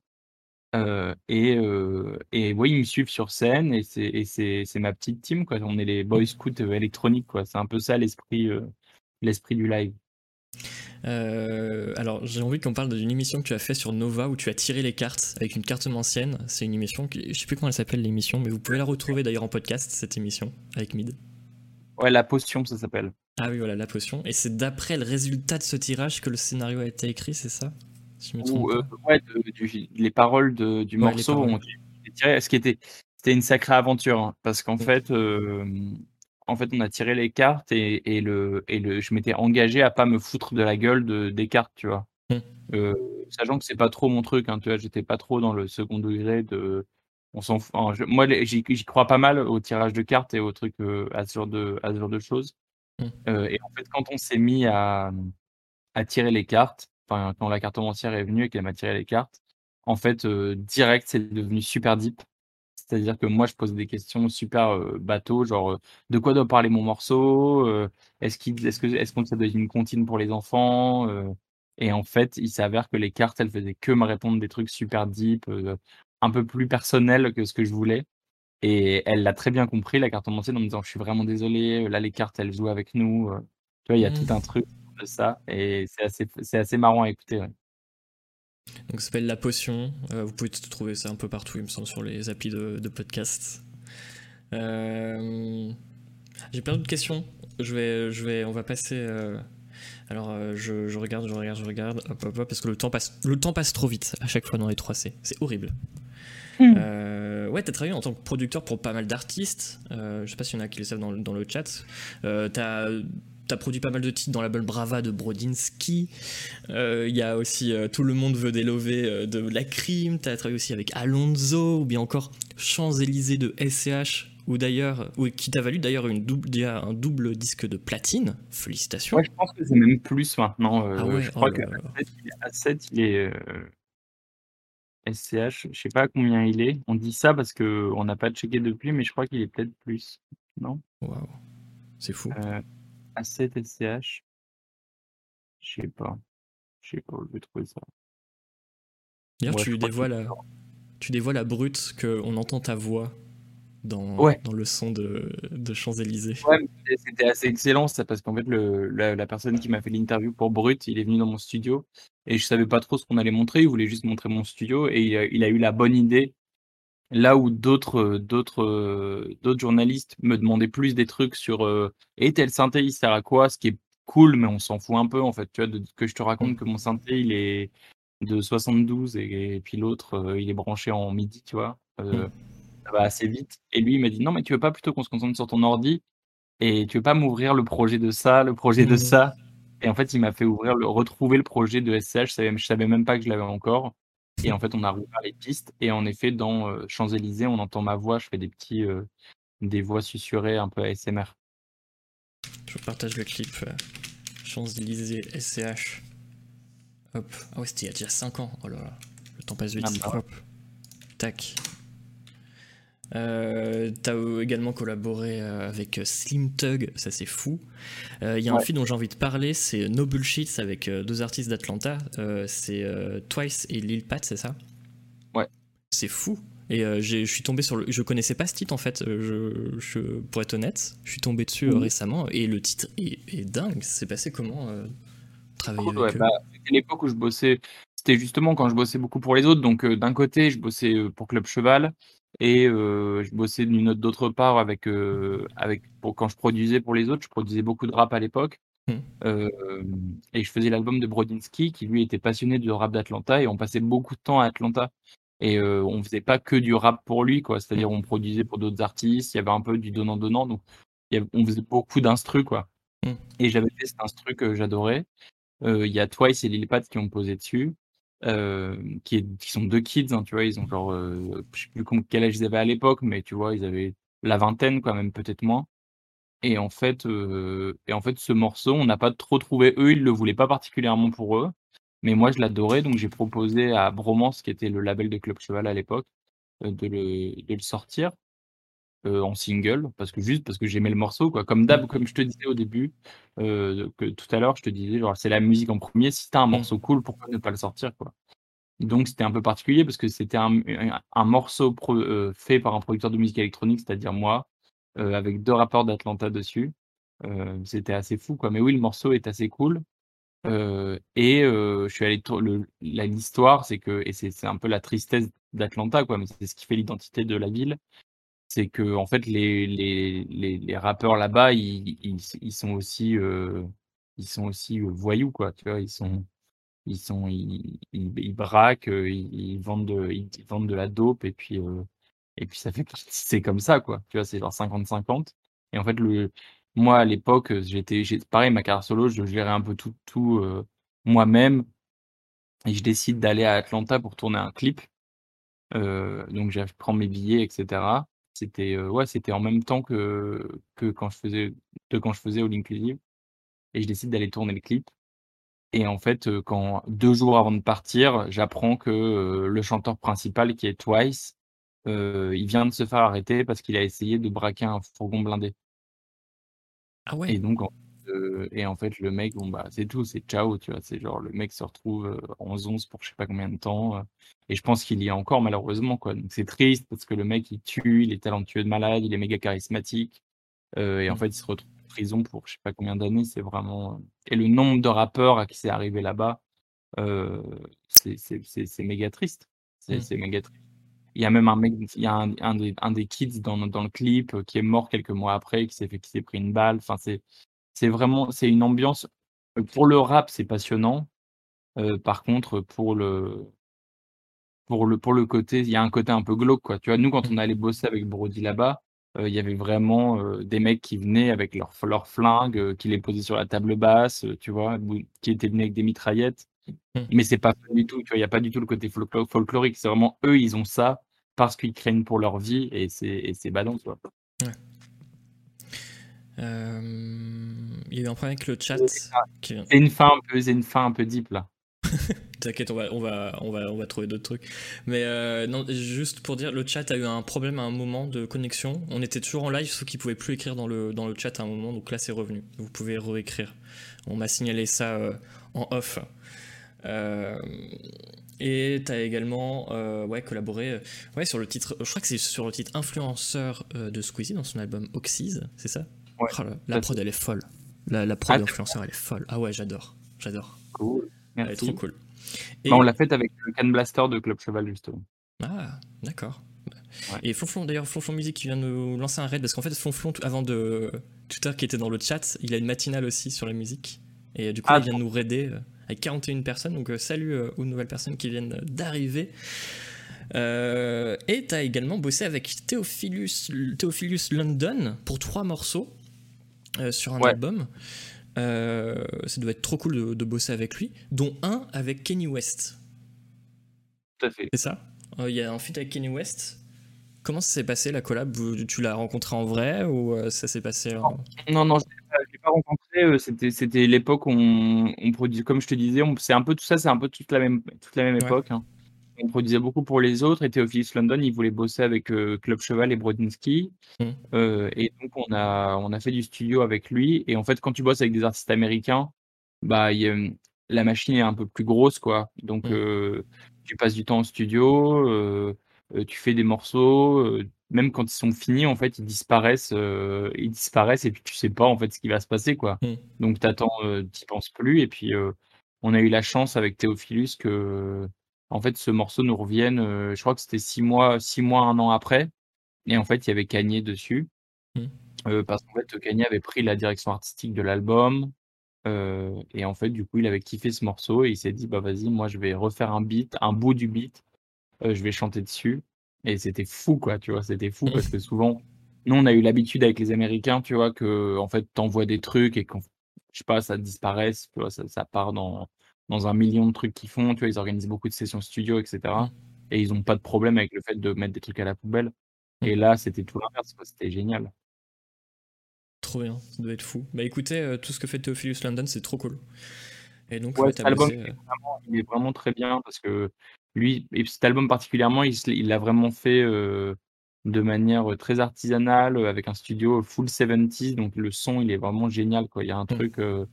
Euh, et, euh, et oui, ils me suivent sur scène et c'est, et c'est, c'est ma petite team, quoi. On est les Boy Scouts électroniques, quoi. C'est un peu ça l'esprit, euh, l'esprit du live. Euh, alors, j'ai envie qu'on parle d'une émission que tu as fait sur Nova où tu as tiré les cartes avec une carte ancienne. C'est une émission, qui, je sais plus comment elle s'appelle l'émission, mais vous pouvez la retrouver d'ailleurs en podcast, cette émission, avec Mid. Ouais, la potion, ça s'appelle. Ah oui, voilà, la potion. Et c'est d'après le résultat de ce tirage que le scénario a été écrit, c'est ça? Si je me Ou, euh, ouais, de- du- les paroles de- du Ouais, morceau paroles. ont été tirées. Ce qui était, c'était une sacrée aventure, hein, parce qu'en Mm. fait, euh, en fait, on a tiré les cartes et, et le, et le, je m'étais engagé à pas me foutre de la gueule de, des cartes, tu vois. Mm. Euh, sachant que c'est pas trop mon truc, hein, tu vois, j'étais pas trop dans le second degré de. On s'en fout. enfin, je- moi, j'y crois pas mal au tirage de cartes et au truc euh, à ce genre de, à ce genre de choses. Mm. Euh, et en fait, quand on s'est mis à, à tirer les cartes, enfin, quand la cartomancière est venue et qu'elle m'a tiré les cartes, en fait, direct, c'est devenu super deep. C'est-à-dire que moi, je pose des questions super euh, bateau, genre euh, de quoi doit parler mon morceau euh, Est-ce qu'il, est-ce que, est-ce qu'on ça doit être une comptine pour les enfants Et en fait, il s'avère que les cartes, elles faisaient que me répondre des trucs super deep, un peu plus personnels que ce que je voulais. Et elle l'a très bien compris, la cartomancienne, en me disant Je suis vraiment désolé, là, les cartes, elles jouent avec nous. Tu vois, il y a tout un truc de ça. Et c'est assez, c'est assez marrant à écouter. ouais. Donc ça s'appelle La Potion. Euh, vous pouvez trouver ça un peu partout, il me semble, sur les applis de, de podcast. Euh, J'ai plein d'autres questions. Je vais, je vais, on va passer. euh, Alors, euh, je, je regarde, je regarde, je regarde, hop, hop, hop, parce que le temps passe, le temps passe trop vite à chaque fois dans les 3C. C'est horrible. Hmm. Euh, ouais, t'as travaillé en tant que producteur pour pas mal d'artistes. Euh, je sais pas s'il y en a qui le savent dans, le- dans le chat. Euh, t'as as produit pas mal de titres dans la belle brava de Brodinski. Euh, Il y a aussi euh, Tout le monde veut délover euh, de la crime. Tu as travaillé aussi avec Alonso, ou bien encore Champs-Élysées de SCH, ou d'ailleurs, ou qui t'a valu d'ailleurs une double, un double disque de platine. Félicitations. Ouais, je pense que c'est même plus maintenant. euh, Ah ouais, je crois oh là. A7, il est euh, SCH, je sais pas combien il est. On dit ça parce que on n'a pas checké depuis, mais je crois qu'il est peut-être plus. Non? Waouh, c'est fou. Euh, A7 SCH. Je sais pas. Je sais pas, je vais trouver ça. D'ailleurs, Ouais, tu dévoiles la, tu dévoiles la brute qu'on entend ta voix dans, Ouais. dans le son de, de Champs-Élysées. Ouais, c'était- assez excellent ça parce qu'en fait le, la, la personne qui m'a fait l'interview pour Brut, il est venu dans mon studio et je savais pas trop ce qu'on allait montrer, il voulait juste montrer mon studio et il a eu la bonne idée. Là où d'autres euh, d'autres euh, d'autres journalistes me demandaient plus des trucs sur euh, et tel synthé il sert à quoi, ce qui est cool mais on s'en fout un peu en fait, tu vois, de, que je te raconte que mon synthé il est de 72 et, et puis l'autre euh, il est branché en midi, tu vois. Euh, ça va assez vite. Et lui, il m'a dit non, mais tu veux pas plutôt qu'on se concentre sur ton ordi et tu veux pas m'ouvrir le projet de ça, le projet de Mhm. ça? Et en fait, il m'a fait ouvrir le, retrouver le projet de SCH. Je savais, je savais même pas que je l'avais encore. Et en fait, on a rouvert les pistes. Et en effet, dans euh, Champs-Élysées, on entend ma voix. Je fais des petits, euh, des voix susurrées un peu ASMR. Je partage le clip euh, Champs-Élysées SCH. Hop. Ah ouais, c'était il y a déjà 5 ans. Oh là là. Le temps passe vite. Ah bah. Hop. Tac. Euh, T'as également collaboré euh, avec euh, Slim Tug, ça c'est fou. Euh, Il y a un film dont j'ai envie de parler, c'est No Bullshit avec deux artistes d'Atlanta. Euh, c'est Twice et Lil Pat, c'est ça? Ouais. C'est fou. Et je suis tombé sur le. Je connaissais pas ce titre en fait, je, je, pour être honnête. Je suis tombé dessus Mhm. récemment et le titre est, est dingue. C'est passé comment travailler Cool, avec ouais, bah, c'était l'époque où je bossais. C'était justement quand je bossais beaucoup pour les autres. Donc, d'un côté, je bossais pour Club Cheval et euh, je bossais d'une autre d'autre part avec, euh, avec pour, quand je produisais pour les autres. Je produisais beaucoup de rap à l'époque. Euh, et je faisais l'album de Brodinski qui lui était passionné de rap d'Atlanta et on passait beaucoup de temps à Atlanta. Et euh, on faisait pas que du rap pour lui, quoi. C'est-à-dire on produisait pour d'autres artistes, il y avait un peu du donnant-donnant, donc avait- on faisait beaucoup d'instru, quoi. Hmm. Et j'avais fait cet instru que j'adorais. Il y a Twice et Lil Pat qui ont posé dessus, euh, qui, sont deux kids, hein, tu vois, ils ont genre, euh, je sais plus quel âge ils avaient à l'époque, mais tu vois, ils avaient la vingtaine, quand même, peut-être moins. Et en fait, euh, et en fait, ce morceau, on n'a pas trop trouvé. Eux, ils le voulaient pas particulièrement pour eux, mais moi, je l'adorais, donc j'ai proposé à Bromance, qui était le label de Club Cheval à l'époque, de le, de le sortir euh, en single, parce que juste parce que j'aimais le morceau, quoi. Comme d'hab, comme je te disais au début, euh, que tout à l'heure, je te disais, genre, c'est la musique en premier. Si t'as un morceau cool, pourquoi ne pas le sortir, quoi? Donc c'était un peu particulier parce que c'était un, un- un morceau pro- euh, fait par un producteur de musique électronique, c'est-à-dire moi, avec deux rappeurs d'Atlanta dessus. C'était assez fou, quoi. Mais oui, le morceau est assez cool. Et je suis allé l'histoire, c'est que et c'est c'est un peu la tristesse d'Atlanta, quoi. Mais c'est ce qui fait l'identité de la ville, c'est que en fait les les les, rappeurs là-bas, ils, ils, ils sont aussi euh, ils sont aussi euh, voyous, quoi. Tu vois, ils sont ils sont ils, ils, braquent, euh, ils, vendent de ils, vendent de la dope et puis et puis ça fait c'est comme ça, quoi. Tu vois, c'est genre 50-50. Et en fait le moi à l'époque, j'étais pareil ma carrière solo, je gérais un peu tout tout moi-même et je décide d'aller à Atlanta pour tourner un clip. Donc je prends mes billets, etc. C'était ouais, c'était en même temps que que quand je faisais que quand je faisais All Inclusive et je décide d'aller tourner le clip. Et en fait, quand deux jours avant de partir, j'apprends que le chanteur principal, qui est Twice, il vient de se faire arrêter parce qu'il a essayé de braquer un fourgon blindé. Ah ouais? Et donc, en, euh, et en fait, le mec, bon bah c'est tout, c'est ciao, tu vois. C'est genre le mec se retrouve euh, en 11 pour je sais pas combien de temps. euh, et je pense qu'il y a encore malheureusement quoi. Donc c'est triste parce que le mec il tue, il est talentueux de malade, il est méga charismatique. euh, et en Mm. fait, il se retrouve en prison pour je sais pas combien d'années. C'est vraiment. Et le nombre de rappeurs à qui c'est arrivé là-bas, euh, c'est c'est- c'est- c'est méga triste. C'est Mm. c'est méga triste. Il y a même un mec, il y a un, un des, un des kids dans, dans le clip euh, qui est mort quelques mois après, qui s'est fait, qui s'est pris une balle. Enfin, c'est, c'est vraiment, c'est une ambiance. euh, Pour le rap, c'est passionnant. Euh, par contre, pour le, pour le, pour le côté, il y a un côté un peu glauque, quoi. Tu vois, nous, quand on allait bosser avec Brody là-bas, euh, il y avait vraiment euh, des mecs qui venaient avec leurs leur flingues, qui les posaient sur la table basse, tu vois, qui étaient venus avec des mitraillettes. Hmm. Mais c'est pas du tout, tu vois, il n'y a pas du tout le côté folklo- folklorique. C'est vraiment eux, ils ont ça parce qu'ils craignent pour leur vie et c'est badant, tu vois. Euh, Il y a eu un problème avec le chat. C'est une fin un peu, c'est une fin un peu deep là. T'inquiète, on va, on, va, on, va, on va trouver d'autres trucs. Mais euh, non, juste pour dire, le chat a eu un problème à un moment de connexion. On était toujours en live, sauf qu'il pouvait plus écrire dans le, dans le chat à un moment, donc là c'est revenu. Vous pouvez réécrire. On m'a signalé ça euh, en off. Euh, et t'as également euh, ouais, collaboré euh, ouais, sur le titre, je crois que c'est sur le titre influenceur euh, de Squeezie dans son album Oxys, c'est ça? Ouais. Oh La Ça, prod elle est folle. La, la prod Ah, d'influenceur elle est folle. Ah ouais, j'adore. J'adore. Cool. Elle est Merci. trop cool. Et- Bah, on l'a fait avec le Can Blaster de Club Cheval justement. Ah, d'accord. Ouais. Et Flonflon, d'ailleurs, Flonflon Musique qui vient de nous lancer un raid, parce qu'en fait, Flonflon, avant de Twitter qui était dans le chat, il a une matinale aussi sur la musique. Et euh, du coup, Ah, il vient de nous raider euh, avec 41 personnes. Donc, euh, salut aux nouvelles personnes qui viennent d'arriver. Euh, et tu as également bossé avec Theophilus, Theophilus London pour trois morceaux euh, sur un Ouais. album. Euh, ça doit être trop cool de, de bosser avec lui, dont un avec Kenny West. Tout à fait. C'est ça? Euh, Il y a un feat avec Kenny West. Comment ça s'est passé la collab? Tu l'as rencontré en vrai ou ça s'est passé en... Non, non, je je l'ai pas rencontré. C'était, l'époque où on, on produisait, comme je te disais, c'est un peu tout ça, c'est un peu toute la même, toute la même Ouais. époque. hein. On produisait beaucoup pour les autres. Et Theophilus London, il voulait bosser avec euh, Club Cheval et Brodinski. Mhm. Euh, et donc, on a, on a fait du studio avec lui. Et en fait, quand tu bosses avec des artistes américains, bah, il la machine est un peu plus grosse, quoi. Donc, Mhm. euh, tu passes du temps au studio, tu fais des morceaux. même quand ils sont finis, en fait, ils disparaissent, ils disparaissent et puis tu sais pas en fait ce qui va se passer, quoi. Mhm. Donc t'attends, t'y penses plus et puis on a eu la chance avec Théophilus que en fait ce morceau nous revienne. euh, je crois que c'était six mois, six mois, un an après et en fait il y avait Kanye dessus Mhm. euh, parce qu'en fait Kanye avait pris la direction artistique de l'album. euh, et en fait, du coup, il avait kiffé ce morceau et il s'est dit, bah vas-y, moi je vais refaire un beat, un bout du beat, je vais chanter dessus. Et c'était fou, quoi, tu vois, c'était fou parce que souvent, nous, on a eu l'habitude avec les Américains, tu vois, que en fait, t'envoies des trucs et qu'en, je sais pas, ça disparaît, tu vois, ça, ça part dans, dans un million de trucs qu'ils font, tu vois, ils organisent beaucoup de sessions studio, etc. Et ils ont pas de problème avec le fait de mettre des trucs à la poubelle. Et là, c'était tout l'inverse, c'était génial. Trop bien, ça doit être fou. Bah écoutez, euh, tout ce que fait Theophilus London, c'est trop cool. Et donc, Ouais, cet album, bossé, il est euh, vraiment, il est vraiment très bien parce que lui, et cet album particulièrement, il l'a vraiment fait euh, de manière très artisanale, avec un studio full 70s, donc le son, il est vraiment génial, quoi. Il y a un truc euh,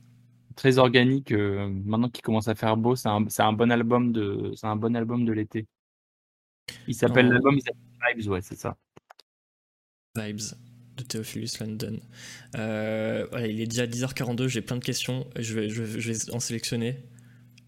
très organique. euh, maintenant qu'il commence à faire beau, c'est un, un bon album de, c'est un bon album de l'été. Il s'appelle l'album, il s'appelle Vibes, ouais, c'est ça. Vibes de Theophilus London. Euh, voilà, il est déjà 10h42, j'ai plein de questions, je vais, je, vais- je vais en sélectionner.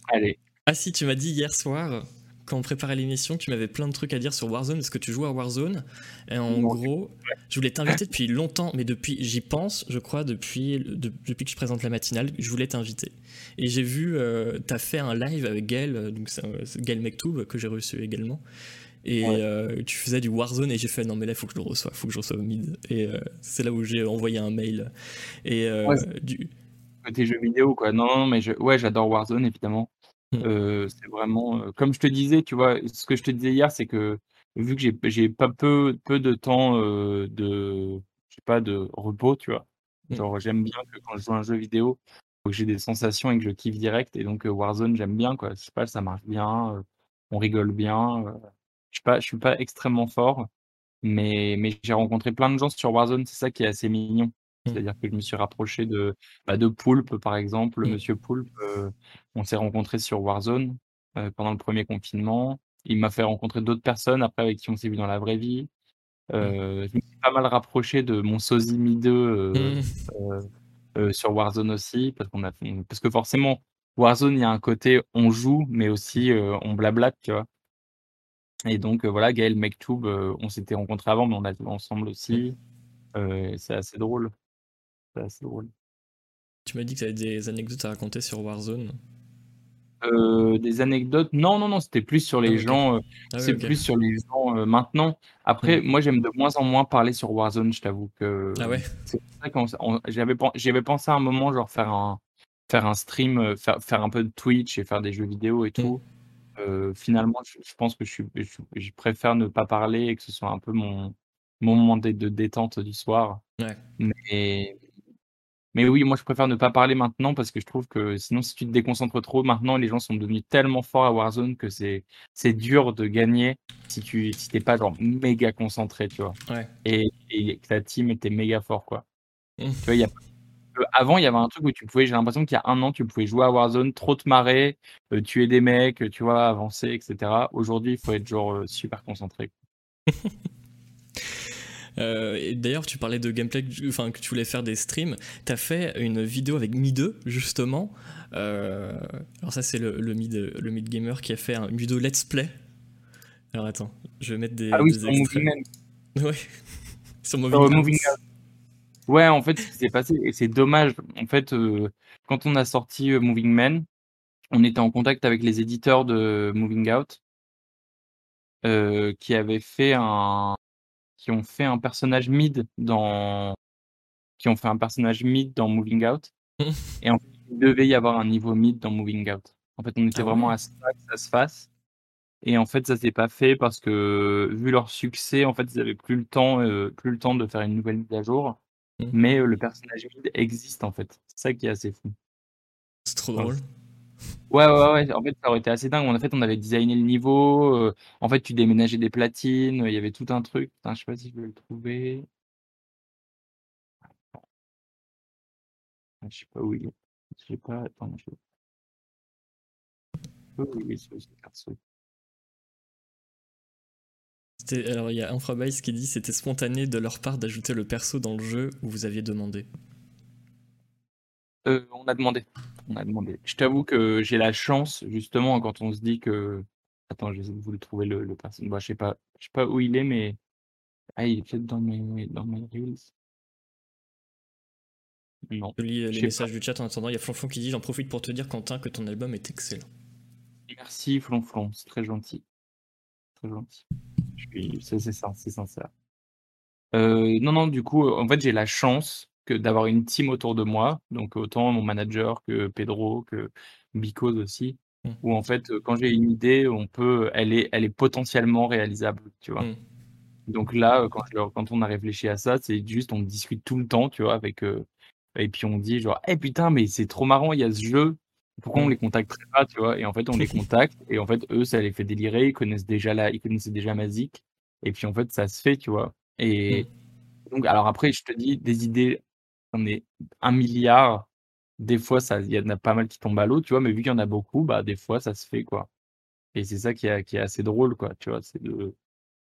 Allez, Ah si, tu m'as dit hier soir, quand on préparait l'émission, tu m'avais plein de trucs à dire sur Warzone, est-ce que tu joues à Warzone Et en Non. gros, je voulais t'inviter depuis longtemps, mais depuis, j'y pense, je crois, depuis, de- depuis que je présente la matinale, je voulais t'inviter. Et j'ai vu, euh, t'as fait un live avec Gaël, euh, donc Gaël Mektoub, que j'ai reçu également. Et Ouais. euh, tu faisais du Warzone et j'ai fait non mais là faut que je le reçoive, faut que je reçoive mid. Et euh, c'est là où j'ai envoyé un mail. Et Ouais. du, côté jeux vidéo, quoi. Non, non, mais je, ouais, j'adore Warzone, évidemment. Mm. Euh, c'est vraiment, comme je te disais, tu vois, ce que je te disais hier, c'est que vu que j'ai, j'ai pas peu, peu de temps euh, de, je sais pas, de repos, tu vois. Mm. Genre, j'aime bien que quand je joue à un jeu vidéo, faut que j'ai des sensations et que je kiffe direct. Et donc, euh, Warzone, j'aime bien, quoi. Je sais pas, ça marche bien, euh, on rigole bien. euh, je suis pas, je suis pas extrêmement fort, mais, mais j'ai rencontré plein de gens sur Warzone, c'est ça qui est assez mignon. Mm. C'est-à-dire que je me suis rapproché de, bah, de Poulpe, par exemple. Mm. Monsieur Poulpe, euh, on s'est rencontrés sur Warzone euh, pendant le premier confinement. Il m'a fait rencontrer d'autres personnes après avec qui on s'est vu dans la vraie vie. Euh, Je me suis pas mal rapproché de mon sosie Mi 2 euh, Mm. euh, euh, sur Warzone aussi, parce qu'on a fait- parce que forcément, Warzone, il y a un côté on joue, mais aussi on blablate, tu vois. Et donc, voilà, Gaël Mektoub, on s'était rencontrés avant, mais on a joué ensemble aussi. Euh, c'est assez drôle. C'est assez drôle. tu m'as dit que tu avais des anecdotes à raconter sur Warzone. Heu, des anecdotes, non, non, non, c'était plus sur Ah, les OK. gens, heu, Ah c'est plus sur les gens, heu, maintenant. Après, Mmh. moi, j'aime de moins en moins parler sur Warzone, je t'avoue que Ah ouais? c'est j'avais pen j'y avais pensé à un moment, genre faire un faire un stream, faire faire un peu de Twitch et faire des jeux vidéo et Mmh. tout. Finalement, je je pense que je suis je suis je préfère ne pas parler et que ce soit un peu mon mon moment dé de détente du soir. Ouais. Mais mais oui, moi, je préfère ne pas parler maintenant parce que je trouve que sinon, si tu te déconcentres trop, maintenant, les gens sont devenus tellement forts à Warzone que c'est c'est dur de gagner si tu si pas genre méga concentré, tu vois? Ouais. Et et que ta team était méga fort, quoi. Mmh. Tu vois, il y a heu, avant, il y avait un truc où tu pouvais j'ai l'impression qu'il y a 1 an, tu pouvais jouer à Warzone, trop te marrer, heu, tuer des mecs, tu vois, avancer et cetera. Aujourd'hui, il faut être genre, heu, super concentré. Et d'ailleurs, tu parlais de gameplay, que tu enfin, que tu voulais faire des streams. Tu as fait une vidéo avec Mi2 justement. Heu, alors ça, c'est le le mid, le mid gamer qui a fait un une vidéo let's play. Alors attends, je vais mettre des Ah oui, des sur. Moving Man. Ouais. Sur Sur Moving. Ouais, en fait, ce qui s'est passé et c'est dommage, en fait, heu, quand on a sorti, Moving Man, on était en contact avec les éditeurs de Moving Out qui avaient fait un qui ont fait un personnage mid dans qui ont fait un personnage mid dans Moving Out et en fait, il devait y avoir un niveau mid dans Moving Out. En fait, on était Ah vraiment ouais? à ça que ça se fasse et en fait, ça s'est pas fait parce que, vu leur succès, en fait, ils avaient plus le temps, heu, plus le temps de faire une nouvelle mise à jour. Mmh. Mais, heu, le personnage mid existe, en fait. C'est ça qui est assez fou. C'est trop Voilà. drôle. Ouais, ouais, ouais, en fait, ça aurait été assez dingue. En fait, on avait designé le niveau, heu, en fait, tu déménageais des platines, il y avait tout un truc. Je sais pas si je vais le trouver. Ah, je sais pas où il est. Je sais pas, attends, je alors il y a Infrabytes qui dit: «C'était spontané de leur part d'ajouter le perso dans le jeu où vous aviez demandé». Heu, on a demandé, on a demandé. Je t'avoue que j'ai la chance, justement, quand on se dit que attends, j'essaie de vous le trouver le le perso. Bah, je sais pas je sais pas où il est, mais ah, il est peut-être dans mes dans mes reels. Non, Je lis, je les pas. messages du chat en attendant. Il y a Flonflon qui dit: «J'en profite pour te dire Quentin que ton album est excellent». Merci Flonflon, c'est très gentil. Très gentil. Je suis c'est c'est sin c'est sincère. Heu, non, non, du coup, en fait, j'ai la chance que d'avoir une team autour de moi, donc autant mon manager que Pedro, que Bicose aussi, Mmh. où en fait, quand j'ai une idée, on peut elle est elle est potentiellement réalisable, tu vois? Mmh. Donc là, quand je quand on a réfléchi à ça, c'est juste on discute tout le temps, tu vois? Avec, heu et puis on dit genre: «Eh putain, mais c'est trop marrant, il y a ce jeu, pourquoi on Mmh. les contacterait pas?» tu vois? Et en fait, on les contacte et en fait, eux, ça les fait délirer, ils connaissent déjà la ils connaissaient déjà Mazik et puis en fait, ça se fait, tu vois? Et Mmh. donc alors après, je te dis des idées, ai 1 000 000 Des fois, il y en a pas mal qui tombent à l'eau, tu vois? Mais vu qu'il y en a beaucoup, bah, des fois, ça se fait, quoi. Et c'est ça qui est qui est assez drôle, quoi, tu vois? C'est de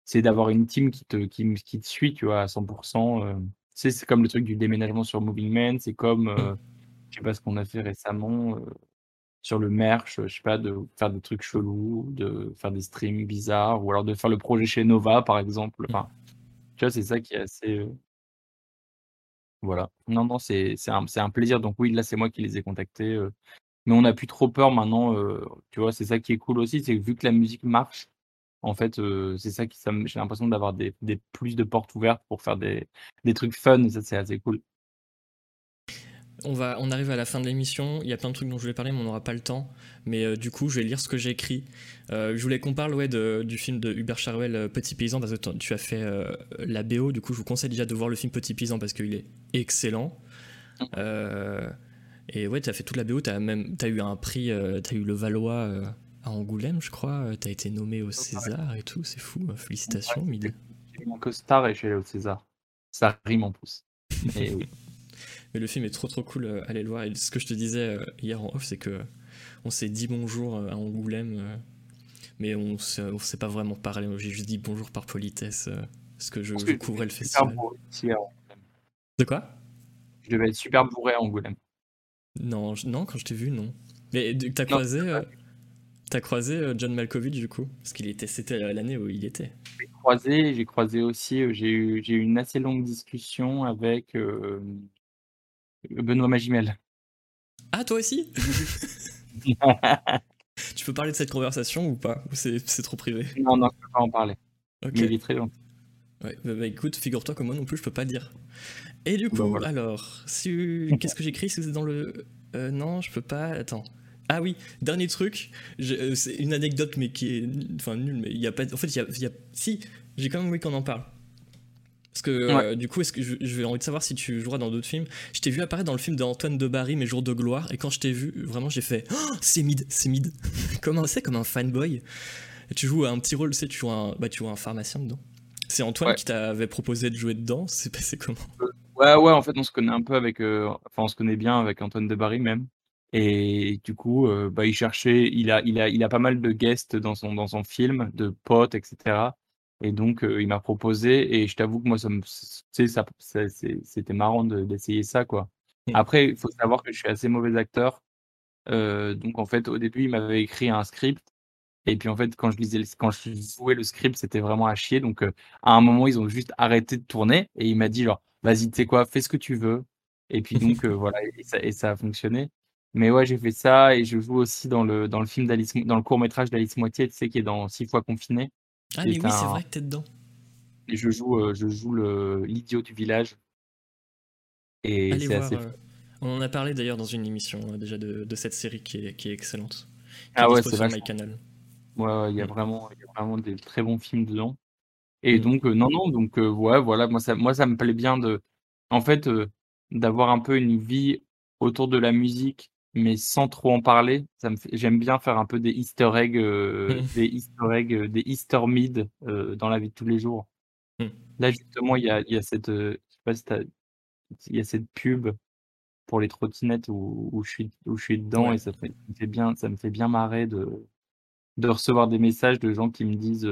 c'est d'avoir une team qui te qui te suit, tu vois? À 100 heu, tu sais, c'est comme le truc du déménagement sur Moving Man, c'est comme, heu, Mmh. je sais pas ce qu'on a fait récemment, heu, sur le merch, je sais pas, de faire des trucs chelous, de faire des streams bizarres ou alors de faire le projet chez Nova, par exemple. Mmh. Enfin, tu vois, c'est ça qui est assez, voilà. Non, non, c'est un c'est un plaisir. Donc oui, là, c'est moi qui les ai contactés, heu, mais on n'a plus trop peur maintenant, heu, tu vois? C'est ça qui est cool aussi, c'est que vu que la musique marche, en fait, heu, c'est ça qui j'ai l'impression d'avoir des plus de portes ouvertes pour faire des des trucs fun ça, c'est assez cool. On va on arrive à la fin de l'émission. Il y a plein de trucs dont je voulais parler, mais on n'aura pas le temps. Mais heu, du coup, je vais lire ce que j'ai écrit. Heu, je voulais qu'on parle, ouais, de du film de Hubert Charwell, heu, Petit Paysan, parce que tu as fait, la BO. Du coup, je vous conseille déjà de voir le film Petit Paysan parce qu'il est excellent. Et ouais, tu as fait toute la BO. Tu as même as eu un prix, tu as eu le Valois, à Angoulême, je crois. Tu as été nommé au César et tout. C'est fou, heu, félicitations, Ouais, Mid. j'ai mon costard et je suis allé au César. Ça rime en plus. Mais oui. Mais le film est trop trop cool, heu, allez le voir. Et ce que je te disais, heu, hier en off, c'est que on s'est dit bonjour, à Angoulême, mais on s'est on s'est pas vraiment parlé. J'ai juste dit bonjour par politesse, parce que je je couvrais le festival. De quoi? Je devais être super bourré à Angoulême. Non, non, quand je t'ai vu, non. Mais d tu as Non, croisé, tu as croisé, John Malkovich, du coup? Parce qu'il était c'était, l'année où il était. J'ai croisé, j'ai croisé aussi, j'ai eu j'ai eu une assez longue discussion avec, Benoît Magimel. Ah, toi aussi? Tu peux parler de cette conversation ou pas Ou c'est trop privé Non, non, je peux pas en parler. Ok. Mais il est très gentil. Ouais, bah, bah, écoute, figure-toi que moi non plus, je peux pas dire. Et du coup, Bah, voilà. alors, si... qu'est-ce que j'écris si vous êtes dans le. Euh, non, je peux pas. Attends. Ah oui, dernier truc, euh, c'est une anecdote, mais qui est. Enfin, nulle, mais il y a pas. En fait, il y a. y a- Si, j'ai quand même envie qu'on en parle. Parce que euh, du coup, est-ce que je, je vais envie de savoir si tu joueras dans d'autres films. Je t'ai vu apparaître dans le film d'Antoine de Barry, Mes jours de gloire, et quand je t'ai vu, vraiment, j'ai fait Oh, c'est mid, c'est mid. comme un, c'est comme un fanboy. Et tu joues un petit rôle, tu sais, tu joues un, bah, tu joues un pharmacien dedans. C'est Antoine Ouais. qui t'avait proposé de jouer dedans, c'est passé comment? Ouais, ouais, en fait, on se connaît un peu avec. euh, Enfin, on se connaît bien avec Antoine de Barry même. Et du coup, euh, bah, il cherchait. Il a, il, a, il a pas mal de guests dans son, dans son film, de potes, etc. Et donc, euh, il m'a proposé. Et je t'avoue que moi, ça me, tu sais, ça, ça- c'est- c'était marrant de- d'essayer ça, quoi. Mm. Après, il faut savoir que je suis assez mauvais acteur. Euh, donc, en fait, au début, il m'avait écrit un script. Et puis, en fait, quand je lisais, le- quand je jouais le script, c'était vraiment à chier. Donc, euh, à un moment, ils ont juste arrêté de tourner. Et il m'a dit, genre, vas-y, tu sais quoi, fais ce que tu veux. Et puis, donc, voilà, et ça, et ça a fonctionné. Mais ouais, j'ai fait ça. Et je joue aussi dans le, dans le film d'Alice, dans le court-métrage d'Alice Moitié, tu sais, qui est dans Six fois confiné. Ah, mais oui, c'est vrai que t'es dedans. Et je joue, euh, je joue le, l'idiot du village. Et c'est assez euh, on en a parlé d'ailleurs dans une émission euh, déjà de, de cette série qui est, qui est excellente. Qui Ah est ouais, c'est vachement- MyCanal. Ouais, ouais, il y a Mm. vraiment, il y a vraiment des très bons films dedans. Et Mm. donc, non, non, donc, ouais, voilà, moi ça, moi, ça me plaît bien de, en fait, d'avoir un peu une vie autour de la musique, mais sans trop en parler. Ça me fait- j'aime bien faire un peu des easter eggs, euh, des easter eggs, euh, des easter mid euh, dans la vie de tous les jours. Mm. Là, justement, il y a, il y a cette, euh, je sais pas si t'as- il y a cette pub pour les trottinettes où, où je suis, où je suis dedans Ouais. et ça, fait- ça me fait bien, ça me fait bien marrer de, de recevoir des messages de gens qui me disent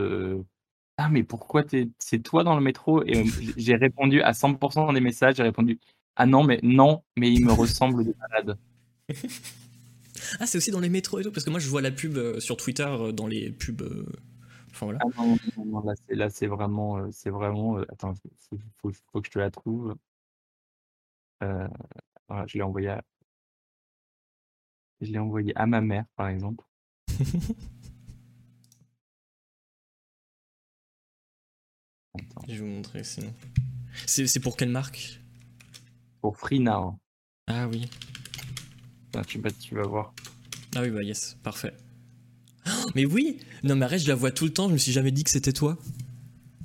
Ah, mais pourquoi t'es, c'est toi dans le métro? Et j'ai répondu à 100% des messages, j'ai répondu Ah non, mais non, mais il me ressemble de malade. Ah, c'est aussi dans les métros et tout, parce que moi je vois la pub euh, sur Twitter euh, dans les pubs. euh, Enfin voilà. Ah non, non, non, là, c'est, vraiment. c'est vraiment attends, il faut, faut que je te la trouve. Euh, voilà, je l'ai envoyé à, je l'ai envoyé à ma mère, par exemple. Attends, Je vais vous montrer sinon. C'est c'est pour quelle marque? Pour Free Now. Ah oui. Ah, tu vas voir. Ah oui, bah yes, parfait. Oh, mais oui Non, mais arrête, je la vois tout le temps, je me suis jamais dit que c'était toi.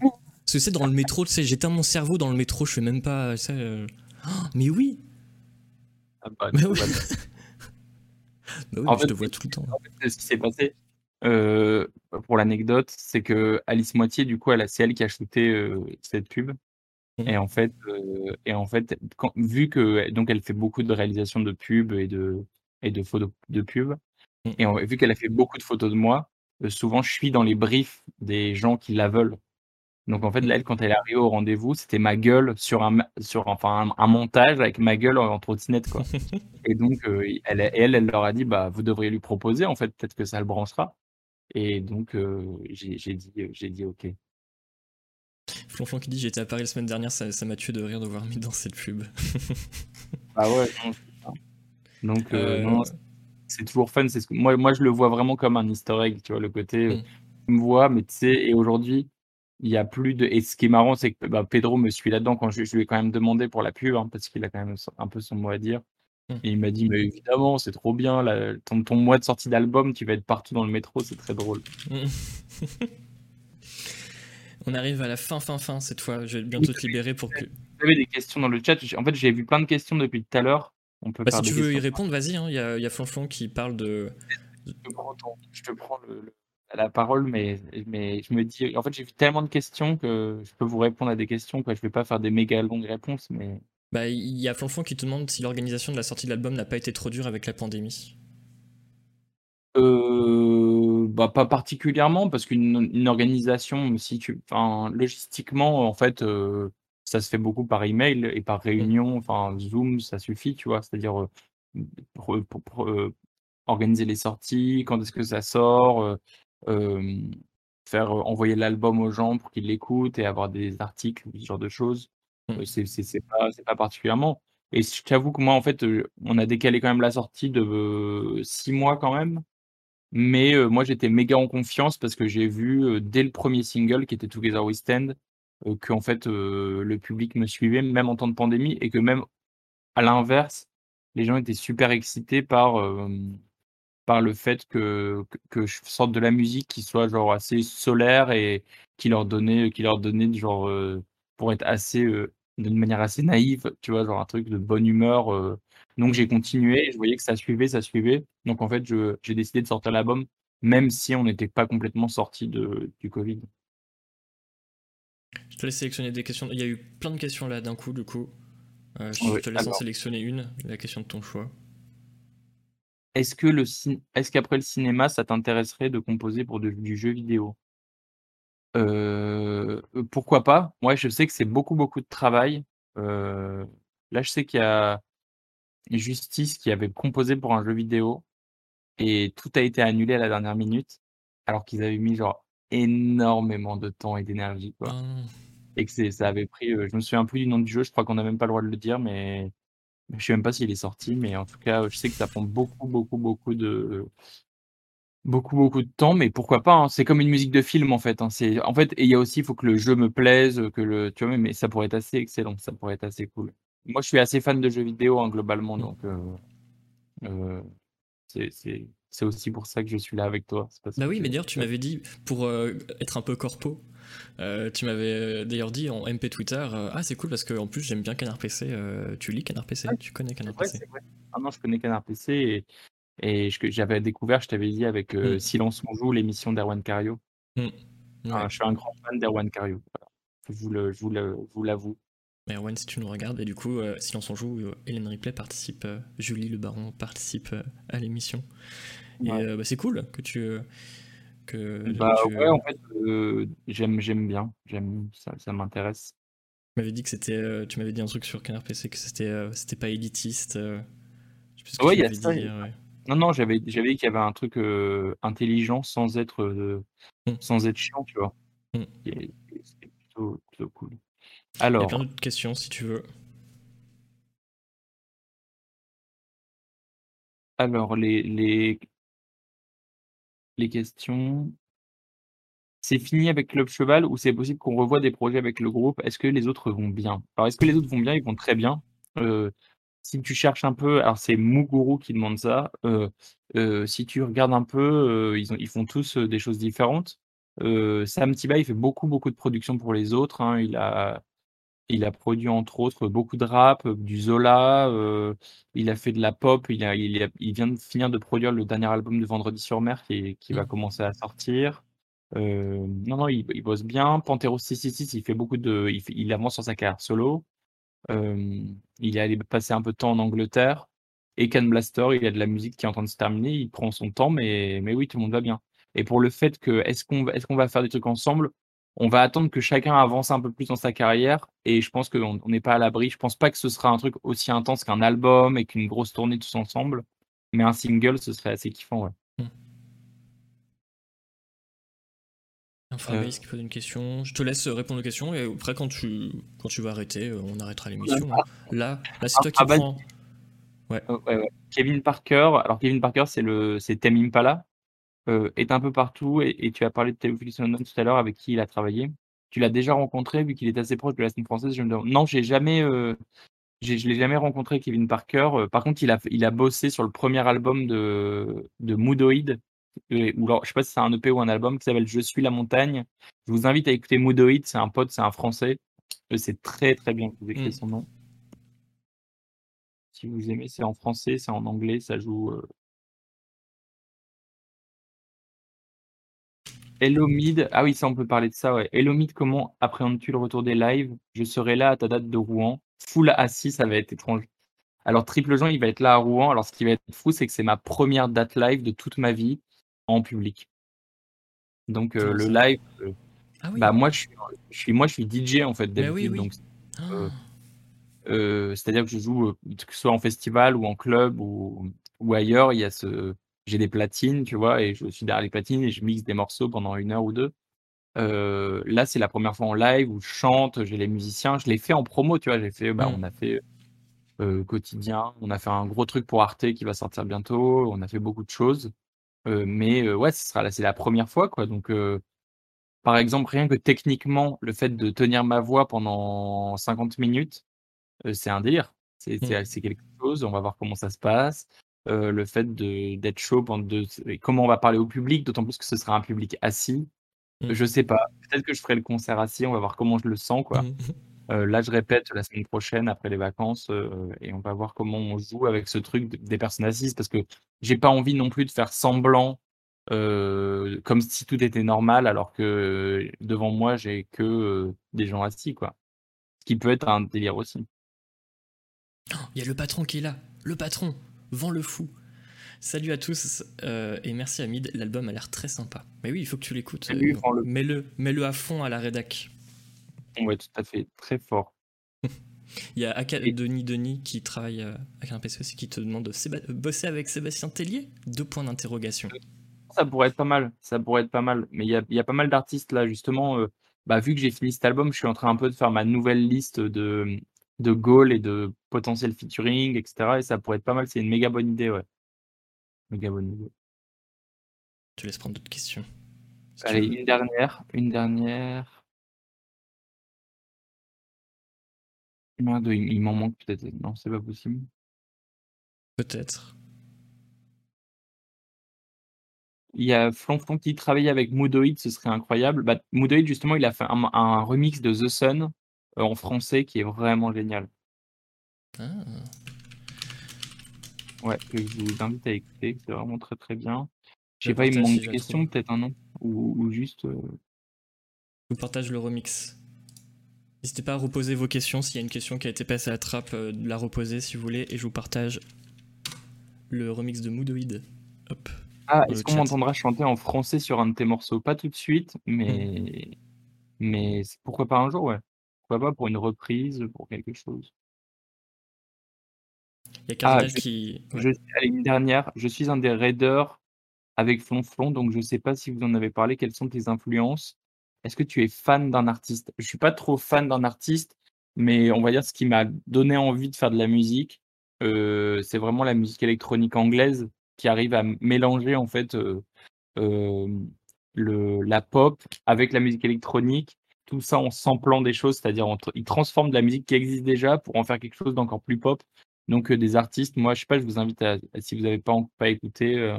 Parce que c'est dans le métro, tu sais, j'éteins mon cerveau dans le métro, je fais même pas. ça. euh. Oh, mais oui Ah bah, Mais oui. Bah oui, En mais je te vois tout le temps. En fait, ce qui s'est passé, euh, pour l'anecdote, c'est que Alice Moitié, du coup, elle a- c'est elle qui a shooté euh, cette pub. Mhm. Et en fait, euh, et en fait quand, vu que donc elle fait beaucoup de réalisations de pubs et de, et de photos de pubs, Mhm. et vu qu'elle a fait beaucoup de photos de moi, euh, souvent je suis dans les briefs des gens qui la veulent. Donc en fait, Mhm. elle, quand elle est arrivée au rendez-vous, c'était ma gueule sur un, sur enfin, un, un montage avec ma gueule en, en trottinette, quoi. Et donc, euh, elle, elle, elle leur a dit, bah, vous devriez lui proposer, en fait, peut-être que ça le branchera. Et donc, euh, j'ai dit, euh, j'ai dit OK. Flonflon qui dit J'étais à Paris la semaine dernière, ça ça m'a tué de rire de voir mis dans cette pub. Ah ouais, non. Donc, euh, Euh, c'est- toujours fun. C'est ce que, moi, moi, je le vois vraiment comme un easter egg, tu vois, le côté, euh, Mm. tu me vois, mais tu sais, et aujourd'hui, il y a plus de. Et ce qui est marrant, c'est que bah, Pedro me suit là-dedans quand je, je lui ai quand même demandé pour la pub, hein, parce qu'il a quand même un peu son mot à dire. Mm. Et il m'a dit, mais évidemment, c'est trop bien, là, ton, ton mois de sortie d'album, tu vas être partout dans le métro, c'est très drôle. On arrive à la fin, fin, fin cette fois. Je vais bientôt te libérer pour que. Vous avez des questions dans le chat. En fait, j'ai vu plein de questions depuis tout à l'heure. On peut Bah, si tu veux y répondre, vas-y. hein. Il y, a, y a Flonflon qui parle de. Je te prends, ton- je te prends le- le- la parole, mais, mais je me dis, en fait, j'ai vu tellement de questions que je peux vous répondre à des questions. Quoi. Je vais pas faire des méga longues réponses, mais Bah, il y a Flonflon qui te demande si l'organisation de la sortie de l'album n'a pas été trop dure avec la pandémie. Euh, bah, pas particulièrement, parce qu'une une organisation, si tu, enfin, logistiquement, en fait, euh, ça se fait beaucoup par email et par réunion. Enfin, Zoom, ça suffit, tu vois. C'est-à-dire euh, euh, organiser les sorties, quand est-ce que ça sort, faire envoyer l'album aux gens pour qu'ils l'écoutent et avoir des articles, ce genre de choses. Mm. Euh, c'est pas, c'est pas particulièrement. Et je t'avoue que moi, en fait, on a décalé quand même la sortie de euh, six mois quand même. Mais euh, moi, j'étais méga en confiance parce que j'ai vu euh, dès le premier single qui était Together We Stand euh, que en fait euh, le public me suivait même en temps de pandémie et que même à l'inverse, les gens étaient super excités par par le fait que, que je sorte de la musique qui soit genre assez solaire et qui leur donnait qui leur donnait genre pour être assez d'une manière assez naïve, tu vois, genre un truc de bonne humeur. Donc j'ai continué, je voyais que ça suivait, ça suivait. Donc en fait, j'ai décidé de sortir l'album même si on n'était pas complètement sorti du Covid. Je te laisse sélectionner des questions. Il y a eu plein de questions là d'un coup, du coup. Euh, je Oui, te laisse en sélectionner une, la question de ton choix. Est-ce que le est-ce qu'après le cinéma, ça t'intéresserait de composer pour de- du jeu vidéo? Euh, pourquoi pas? Moi, je sais que c'est beaucoup, beaucoup de travail. Euh, là, je sais qu'il y a Justice qui avait composé pour un jeu vidéo et tout a été annulé à la dernière minute, alors qu'ils avaient mis genre énormément de temps et d'énergie, quoi. Ah. Et que ça avait pris, euh, je me souviens plus du nom du jeu, je crois qu'on n'a même pas le droit de le dire, mais je sais même pas s'il est sorti, mais en tout cas, je sais que ça prend beaucoup, beaucoup, beaucoup de, beaucoup, beaucoup de temps, mais pourquoi pas, hein, c'est comme une musique de film, en fait, hein, c'est, en fait, et il y a aussi, il faut que le jeu me plaise, que le, tu vois, mais ça pourrait être assez excellent, ça pourrait être assez cool. Moi, je suis assez fan de jeux vidéo, hein, globalement, Mm. donc, euh, euh, c'est, aussi pour ça que je suis là avec toi. parce Bah oui, mais d'ailleurs, tu m'avais dit, pour euh, être un peu corpo, euh, tu m'avais d'ailleurs dit en MP Twitter, ah c'est cool parce que en plus j'aime bien Canard PC, tu lis Canard PC, tu connais Canard PC. vrai. Ah non, je connais Canard PC et, j'avais découvert, je t'avais dit, avec Mm. Silence on joue, l'émission d'Erwan Cario. Ouais. Ah, je suis un grand fan d'Erwan Cario. Voilà. Je vous le- je vous le- je vous l'avoue. Erwan, si tu nous regardes, et du coup, euh, si on s'en joue, euh, Hélène Ripley participe, euh, Julie Le Baron participe euh, à l'émission. Et Ouais. bah, c'est cool que tu. que Bah tu ouais, en fait, j'aime, j'aime bien, j'aime, ça, ça m'intéresse. m'avais dit que c'était. tu m'avais dit un truc sur Canard PC, que c'était c'était pas élitiste. Ouais, tu il y a ça, dit, ouais. Non, non, j'avais, j'avais dit qu'il y avait un truc intelligent sans être, euh, Mm. sans être chiant, tu vois. Mm. Et C'est plutôt, plutôt cool. Il y a Alors, plein d'autres questions si tu veux. alors les, les, les questions. C'est fini avec Club Cheval ou c'est possible qu'on revoie des projets avec le groupe? Est-ce que les autres vont bien? Alors, est-ce que les autres vont bien? Ils vont très bien. Euh, si tu cherches un peu, alors c'est Muguru qui demande ça. euh, euh, si tu regardes un peu, ils, ont, ils font tous des choses différentes. Sam Tiba, il fait beaucoup, beaucoup de production pour les autres. hein. Il a, il a produit entre autres beaucoup de rap, euh, du Zola, euh, il a fait de la pop, il, a, il, a- il vient de finir de produire le dernier album de Vendredi sur Mer qui, qui va Mhm. commencer à sortir. Euh, non, non, il, il bosse bien. Pantero 666, il fait beaucoup de. Il, fait- il avance sur sa carrière solo. Euh, il est allé passer un peu de temps en Angleterre. Et Can Blaster, il a de la musique qui est en train de se terminer. Il prend son temps, mais, mais oui, tout le monde va bien. Et pour le fait que est-ce qu'on est-ce qu'on va faire des trucs ensemble, on va attendre que chacun avance un peu plus dans sa carrière. Et je pense qu'on on n'est pas à l'abri. Je pense pas que ce sera un truc aussi intense qu'un album et qu'une grosse tournée tous ensemble. Mais un single, ce serait assez kiffant, ouais. Un Fabrice qui pose une question. Je te laisse répondre aux questions et après, quand tu, quand tu vas arrêter, euh, on arrêtera l'émission. hein. Là, là c'est toi qui Ah, bah, prends. Euh, ouais, ouais. Kevin Parker, alors Kevin Parker, c'est le, c'est Tame Impala, euh, est un peu partout et, et tu as parlé de Theophilus London tout à l'heure avec qui il a travaillé. Tu l'as déjà rencontré vu qu'il est assez proche de la scène française. Je me demande- Non, j'ai jamais, euh, je l'ai jamais rencontré Kevin Parker. Euh, par contre, il a, il a bossé sur le premier album de, de Moodoid, ou alors, je sais pas si c'est un EP ou un album qui s'appelle Je suis la montagne. Je vous invite à écouter Moodoid, c'est un pote, c'est un français. C'est très très bien que vous écrivez Mm. son nom. Si vous aimez, c'est en français, c'est en anglais, ça joue. Euh. Hello Mid, ah oui, ça on peut parler de ça, ouais. Hello Mid, comment appréhendes-tu le retour des lives? Je serai là à ta date de Rouen. Full assis, ça va être étrange. Alors, Triple Jean, il va être là à Rouen. Alors, ce qui va être fou, c'est que c'est ma première date live de toute ma vie en public. Donc, euh, le live, euh, Ah oui. bah moi, je suis, je suis, moi, je suis DJ en fait Mais d'habitude. oui, oui. Donc, Ah. euh, euh, c'est-à-dire que je joue, que ce soit en festival ou en club ou, ou ailleurs, il y a ce, j'ai des platines, tu vois, et je suis derrière les platines et je mixe des morceaux pendant une heure ou deux. Euh, là, c'est la première fois en live où je chante, j'ai les musiciens, je l'ai fait en promo, tu vois, j'ai fait, bah, Mm. on a fait euh, quotidien, on a fait un gros truc pour Arte qui va sortir bientôt, on a fait beaucoup de choses. Heu, mais ouais, ce sera là c'est la première fois, quoi, donc par exemple, rien que techniquement, le fait de tenir ma voix pendant 50 minutes, c'est un délire. C'est Mmh. c'est quelque chose, on va voir comment ça se passe. Heu, le fait d'être chaud pendant de et comment on va parler au public, d'autant plus que ce sera un public assis. Mmh. Je sais pas, peut-être que je ferai le concert assis, on va voir comment je le sens, quoi. Mmh. Heu, là, je répète la semaine prochaine après les vacances, heu et on va voir comment on joue avec ce truc des personnes assises parce que j'ai pas envie non plus de faire semblant, comme si tout était normal alors que devant moi, j'ai que, des gens assis, quoi. Ce qui peut être un délire aussi. Il y a le patron qui est là. Le patron. Vend le fou. Salut à tous euh, et merci Hamid. L'album a l'air très sympa. Mais oui, il faut que tu l'écoutes. Euh. Mets-le, mets-le à fond à la rédac. Ouais, tout à fait, très fort. Il y a Aka- Et- Denis Denis qui travaille euh, avec un PC aussi qui te demande de Séba- bosser avec Sébastien Tellier Deux points d'interrogation. Ça pourrait être pas mal, ça pourrait être pas mal. Mais il y a, il y a pas mal d'artistes là, justement. euh, bah, vu que j'ai fini cet album, je suis en train un peu de faire ma nouvelle liste de, de goals et de potentiel featuring, etc. Et ça pourrait être pas mal. C'est une méga bonne idée, ouais. Méga bonne idée. Tu laisses prendre d'autres questions. si Allez, une dernière, une dernière. Merde, il, m'en manque peut-être. Non, c'est pas possible. Peut-être. Il y a Flonflon qui travaille avec Moodoid, ce serait incroyable. Bah, Moodoid, justement, il a fait un, un remix de The Sun en français qui est vraiment génial. Ah. Ouais, que je vous invite à écouter, c'est vraiment très très bien. Je sais pas, il me manque des questions peut-être un nom ou, ou juste. euh, Je vous partage le remix. N'hésitez pas à reposer vos questions. S'il y a une question qui a été passée à la trappe, euh, la reposer si vous voulez. Et je vous partage le remix de Moodoid. Hop. Ah, est-ce qu'on m'entendra chanter en français sur un de tes morceaux? Pas tout de suite, mais mais c'est- pourquoi pas un jour, ouais. Pourquoi pas pour une reprise, pour quelque chose? Il y a Cardinal je- qui. ouais. Je, allez, une dernière. Je suis un des raiders avec Flonflon, donc je sais pas si vous en avez parlé. Quelles sont tes influences? Est-ce que tu es fan d'un artiste? Je suis pas trop fan d'un artiste, mais on va dire ce qui m'a donné envie de faire de la musique, euh, c'est vraiment la musique électronique anglaise qui arrive à mélanger en fait euh, euh, le, la pop avec la musique électronique, tout ça en samplant des choses, c'est-à-dire ils transforment de la musique qui existe déjà pour en faire quelque chose d'encore plus pop. Donc euh, des artistes, moi je sais pas, je vous invite à, à- si vous n'avez pas, pas écouté, euh,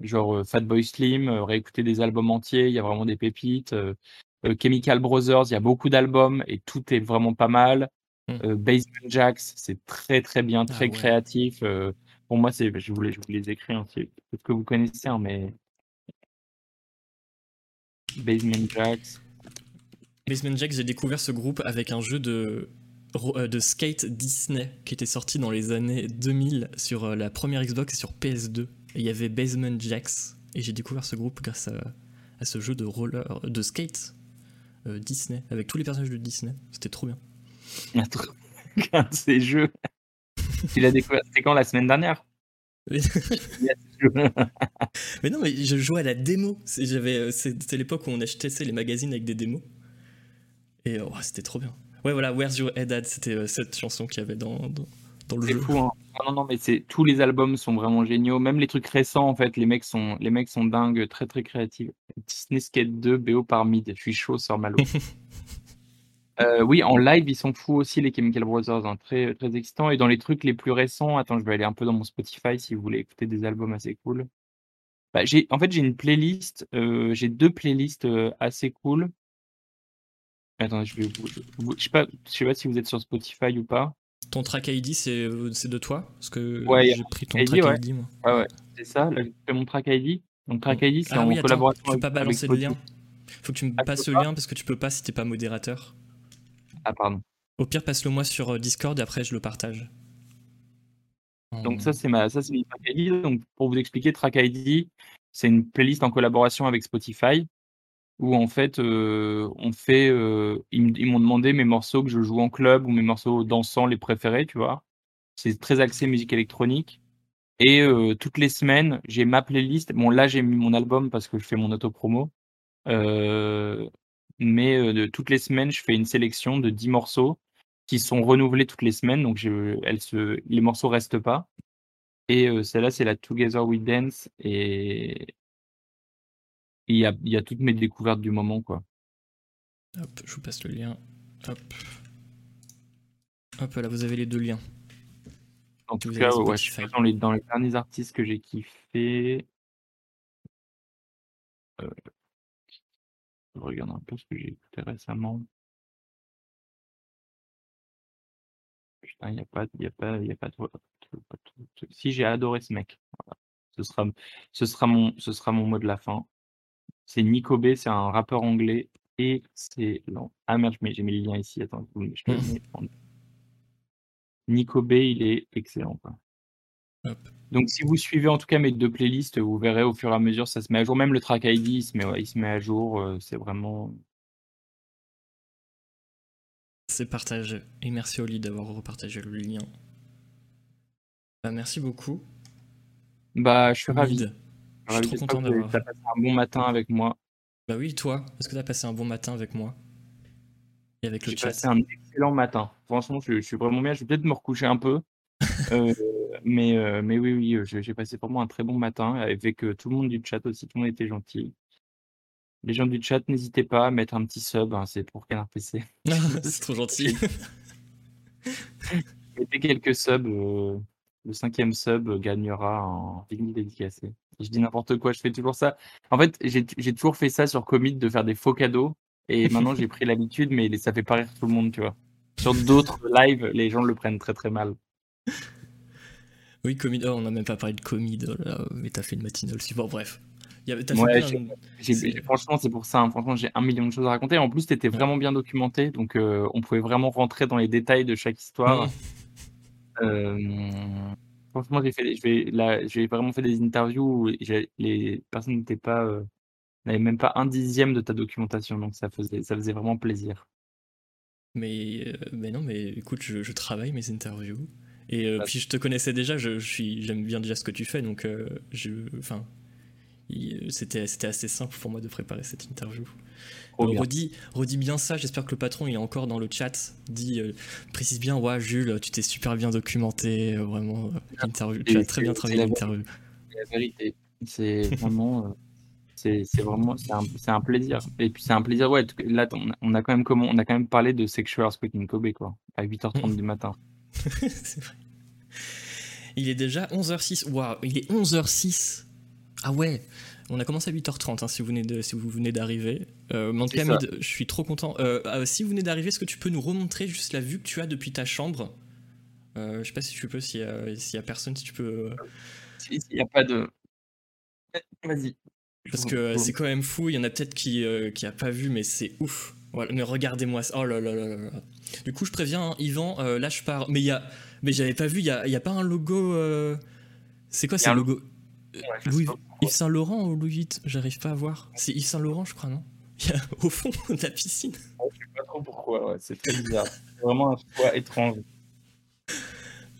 genre euh, Fatboy Slim, euh, réécouter des albums entiers, il y a vraiment des pépites. Chemical Brothers, il y a beaucoup d'albums et tout est vraiment pas mal. Mm. Basement Jacks, c'est très très bien, très ouais. créatif. pour moi, c'est, je voulais, je vous les écris, hein, c'est peut-être que vous connaissez, hein, mais Basement Jacks. Basement Jack, j'ai découvert ce groupe avec un jeu de, euh, de skate Disney qui était sorti dans les années 2000 sur euh, la première Xbox et sur PS2. Et il y avait Basement Jacks. Et j'ai découvert ce groupe grâce à, à ce jeu de roller, de skate euh, Disney, avec tous les personnages de Disney. C'était trop bien. Un de ces jeux. Tu l'as découvert, c'était quand la semaine dernière? Mais non, mais je jouais à la démo. J'avais, euh, C'était l'époque où on achetait les magazines avec des démos. Et oh, c'était trop bien. Ouais, voilà, Where's Your Head At, c'était euh, cette chanson qu'il y avait dans, dans, dans le jeu. fou, hein. Ah Non, non, mais c'est tous les albums sont vraiment géniaux. Même les trucs récents, en fait, les mecs sont, les mecs sont dingues, très très créatifs. Disney Skate 2, BO par mid. Je suis chaud, sur Malo. Euh, oui, en live, ils sont fous aussi, les Chemical Brothers, hein, très, très excitants. Et dans les trucs les plus récents, attends, je vais aller un peu dans mon Spotify si vous voulez écouter des albums assez cool. Bah, j'ai, en fait, j'ai une playlist, euh, j'ai deux playlists euh, assez cool. Attends, je vais vous, je, je sais pas, je sais pas si vous êtes sur Spotify ou pas. Ton track ID, c'est euh, c'est de toi Parce que Ouais, j'ai pris ton ID, track ouais. ID, moi. Ah ouais, c'est ça, là, j'ai mon track ID. Donc, track ID, c'est Ah en oui, attends, collaboration tu peux pas balancer le lien. Faut que tu me Ah, passes le pas lien parce que tu peux pas si t'es pas modérateur. Ah, pardon. Au pire, passe-le moi sur euh, Discord et après je le partage. Donc ça c'est ma ça c'est mon track ID. Donc pour vous expliquer, Track ID, c'est une playlist en collaboration avec Spotify où en fait euh, on fait euh, ils, m'ont demandé mes morceaux que je joue en club ou mes morceaux dansants les préférés, tu vois. C'est très axé musique électronique. Et euh, toutes les semaines, j'ai ma playlist. Bon là j'ai mis mon album parce que je fais mon auto-promo. Mais de, toutes les semaines, je fais une sélection de 10 morceaux qui sont renouvelés toutes les semaines. Donc elles se, les morceaux restent pas. Et celle-là, c'est la Together We Dance. Et il y a, y a toutes mes découvertes du moment, quoi. Hop, je vous passe le lien. Hop. Hop, là, vous avez les deux liens. En tout cas, ouais, je Spotify. suis dans les, dans les derniers artistes que j'ai kiffé. Euh, je regarde un peu ce que j'ai écouté récemment. Putain, il n'y a pas, il a pas, il a pas de, pas de- Si j'ai adoré ce mec. Voilà. Ce sera, ce sera mon, ce sera mon mot de la fin. C'est Nico B, c'est un rappeur anglais et c'est. Ah merde, j'ai mis le lien ici. Attends, je te le mets en- Nico B, il est excellent. Quoi. Hop. Donc si vous suivez en tout cas mes deux playlists, vous verrez au fur et à mesure, ça se met à jour. Même le track ID, il se met, ouais, il se met à jour. euh, c'est vraiment. C'est partagé. Et merci Oli d'avoir repartagé le lien. Bah, merci beaucoup. Bah, je suis ravi. Je suis trop content d'avoir. T'as passé un bon matin avec moi. Bah oui, toi, est-ce que t'as passé un bon matin avec moi Et avec le J'ai chat passé un excellent matin. Franchement, je, je suis vraiment bien. Je vais peut-être me recoucher un peu. Euh, mais, euh, mais oui, oui, euh, j'ai j'ai passé vraiment un très bon matin avec euh, tout le monde du chat aussi. Tout le monde était gentil. Les gens du chat, n'hésitez pas à mettre un petit sub. hein, c'est pour Canard PC. C'est trop gentil. Mettez quelques subs. euh, le cinquième sub gagnera un vinyle dédicacé. Je dis n'importe quoi, je fais toujours ça. En fait, j'ai toujours fait ça sur Commit de faire des faux cadeaux. Et maintenant, j'ai pris l'habitude, mais ça fait pas rire tout le monde, tu vois. Sur d'autres lives, les gens le prennent très très mal. Oui, Comid. Oh, on n'a même pas parlé de Comid. oh là là, mais t'as fait une matinale aussi. Bon, bref. Y avait- Ouais, C'est- Franchement, c'est pour ça. hein. Franchement, j'ai un million de choses à raconter. En plus, tu étais vraiment bien documenté. Donc, euh, on pouvait vraiment rentrer dans les détails de chaque histoire. Euh, franchement, j'ai fait, là, j'ai vraiment fait des interviews où j'ai- les personnes n'étaient pas, euh, n'avaient même pas un dixième de ta documentation. Donc, ça faisait, ça faisait vraiment plaisir. Mais, euh, mais non, mais écoute, je, je travaille mes interviews. Et euh, Bah, puis je te connaissais déjà, je, je suis, j'aime bien déjà ce que tu fais, donc euh, je, enfin, il- c'était, c'était assez simple pour moi de préparer cette interview. Trop Euh, bien. redis, redis bien ça, j'espère que le patron il est encore dans le chat. Dis, euh, précise bien, ouais, Jules, tu t'es super bien documenté, euh, vraiment, euh, l'interview, tu as très bien travaillé la l'interview. C'est la vérité. C'est vraiment, euh, c'est c'est vraiment, c'est un, plaisir. Et puis, c'est un plaisir, ouais. Là, on a, on a quand même comment, on a quand même parlé de Sexual in Kobe, quoi, à 8h30 du matin. C'est vrai. Il est déjà 11h06. Waouh, il est 11h06. Ah ouais. On a commencé à 8h30 hein, si, vous venez de, si vous venez d'arriver. Euh, je suis trop content. Euh, euh, si vous venez d'arriver, est-ce que tu peux nous remontrer juste la vue que tu as depuis ta chambre? Euh, Je sais pas si tu peux, s'il y, a- s'il y a personne, si tu peux. euh, Il n'y a pas de. Vas-y. Parce que c'est quand même fou. Il y en a peut-être qui euh, qui a pas vu, mais c'est ouf. Voilà, mais regardez-moi ça. Oh là là là là. Du coup, je préviens, hein, Yvan, euh, là je pars. Mais il y a, mais j'avais pas vu. Il y a, il y a pas un logo. euh, C'est quoi ce logo? Ouais, Louis, Yves Saint Laurent ou Louis VIII J'arrive pas à voir. C'est Yves Saint Laurent, je crois, non? Il y a au fond de la piscine. Je sais pas trop pourquoi, ouais, c'est très bizarre. C'est vraiment un choix étrange.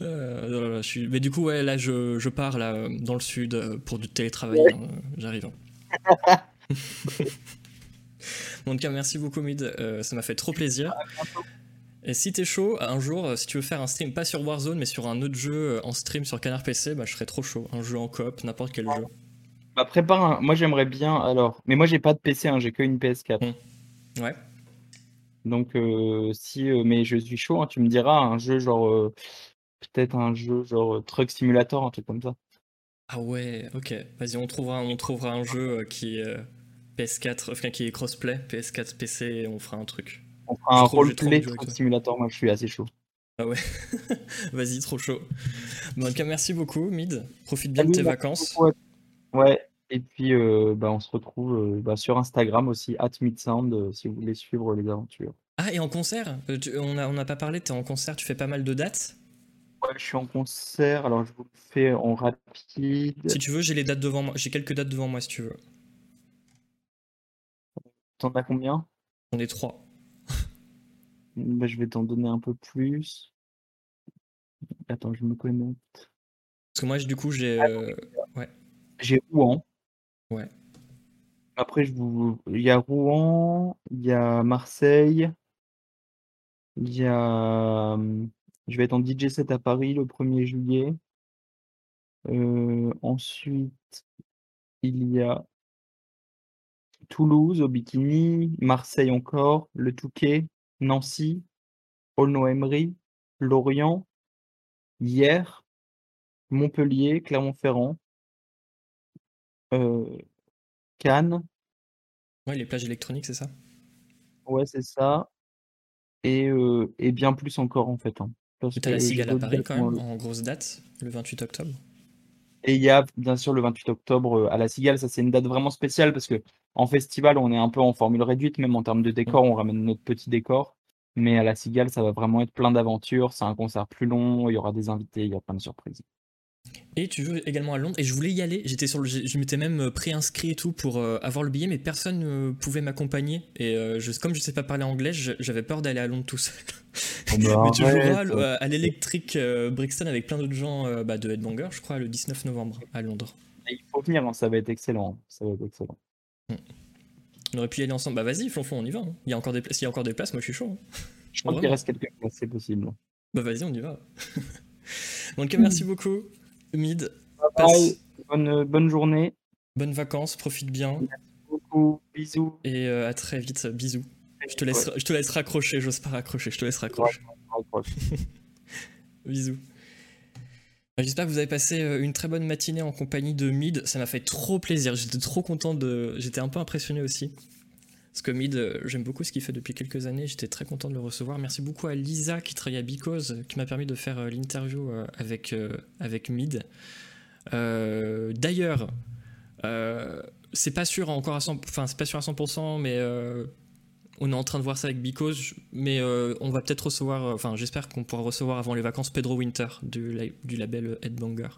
Euh, non, non, non, je suis... Mais du coup, ouais, là je, je pars là dans le sud euh, pour du télétravail. hein, J'arrive. hein. Bon, en tout cas, merci beaucoup, Mid. euh, ça m'a fait trop plaisir. Et si t'es chaud, un jour, si tu veux faire un stream, pas sur Warzone, mais sur un autre jeu en stream sur Canard PC, bah, je serais trop chaud. Un jeu en coop, n'importe quel jeu. Bah, prépare un... Moi, j'aimerais bien, alors. Mais moi, j'ai pas de PC, hein, j'ai que une PS4. Ouais. Donc, euh, si. euh, mais je suis chaud, hein, tu me diras, un jeu genre. euh, Peut-être un jeu genre euh, Truck Simulator, un truc comme ça. Ah ouais, ok. Vas-y, on trouvera, on trouvera un jeu euh, qui est euh, PS4, enfin qui est crossplay, PS4, PC, et on fera un truc. On fera un j'ai trop roleplay envie de jouer avec Truck. Simulator, moi, je suis assez chaud. Ah ouais. Vas-y, trop chaud. Bon, en tout cas, merci beaucoup, Mid. Profite bien de Salut, tes merci vacances. beaucoup à- Ouais, et puis euh, bah, on se retrouve euh, bah, sur Instagram aussi, at Midsound, euh, si vous voulez suivre les aventures. Ah, et en concert? Tu- On n'a on pas parlé, t'es en concert, tu fais pas mal de dates? Ouais, je suis en concert, alors je vous le fais en rapide. Si tu veux, j'ai les dates devant moi. J'ai quelques dates devant moi si tu veux. T'en as combien? J'en ai trois. Bah, je vais t'en donner un peu plus. Attends, je me connecte. Parce que moi, du coup, j'ai. euh, J'ai Rouen. Ouais. Après, je vous... il y a Rouen, il y a Marseille, il y a... Je vais être en DJ set à Paris le 1er juillet. Euh, ensuite, il y a Toulouse au bikini, Marseille encore, le Touquet, Nancy, Aulnoy-Emery, Lorient, hier, Montpellier, Clermont-Ferrand, euh, Cannes, Ouais, les plages électroniques, c'est ça? Ouais, c'est ça, et, euh, et bien plus encore en fait. hein, parce Et T'as la Cigale à Paris quand même, en grosse date, le 28 octobre? Et il y a bien sûr le 28 octobre à la Cigale, ça c'est une date vraiment spéciale parce que en festival on est un peu en formule réduite, même en termes de décor, on ramène notre petit décor. Mais à la Cigale, ça va vraiment être plein d'aventures, c'est un concert plus long, il y aura des invités, il y a plein de surprises. Et tu joues également à Londres. Et je voulais y aller. J'étais sur le, je m'étais même euh, préinscrit et tout pour euh, avoir le billet, mais personne ne pouvait m'accompagner. Et euh, je, comme je sais pas parler anglais, j'avais peur d'aller à Londres tout seul. mais tu joueras euh, à l'Electric euh, Brixton avec plein d'autres gens euh, bah, de Headbanger, je crois, le 19 novembre à Londres. Et Il faut venir, hein, ça va être excellent. Ça va être excellent. On aurait pu y aller ensemble. Bah vas-y, Flonfon, on y va. hein. Il y a encore des places. S'il y a encore des places, moi je suis chaud. hein. Je crois qu'il reste quelques places, c'est possible. Bah vas-y, on y va. Donc merci beaucoup, Mid. Passe bonne, bonne journée, bonnes vacances, profite bien beaucoup, bisous. et euh, à très vite. Bisous. Je te laisse, je te laisse raccrocher. J'ose pas raccrocher. Je te laisse raccrocher. Bisous. Bah, J'espère que vous avez passé euh, une très bonne matinée en compagnie de Mid. Ça m'a fait trop plaisir. J'étais trop content de. J'étais un peu impressionné aussi. Parce que Mid, euh, j'aime beaucoup ce qu'il fait depuis quelques années. J'étais très content de le recevoir. Merci beaucoup à Lisa qui travaille à Because, euh, qui m'a permis de faire euh, l'interview avec, avec Mid. D'ailleurs, euh, c'est pas sûr encore à 100%, enfin, pas sûr à 100%, mais on est en train de voir ça avec Because, mais on va peut-être recevoir, enfin j'espère qu'on pourra recevoir avant les vacances Pedro Winter du, du label Headbanger.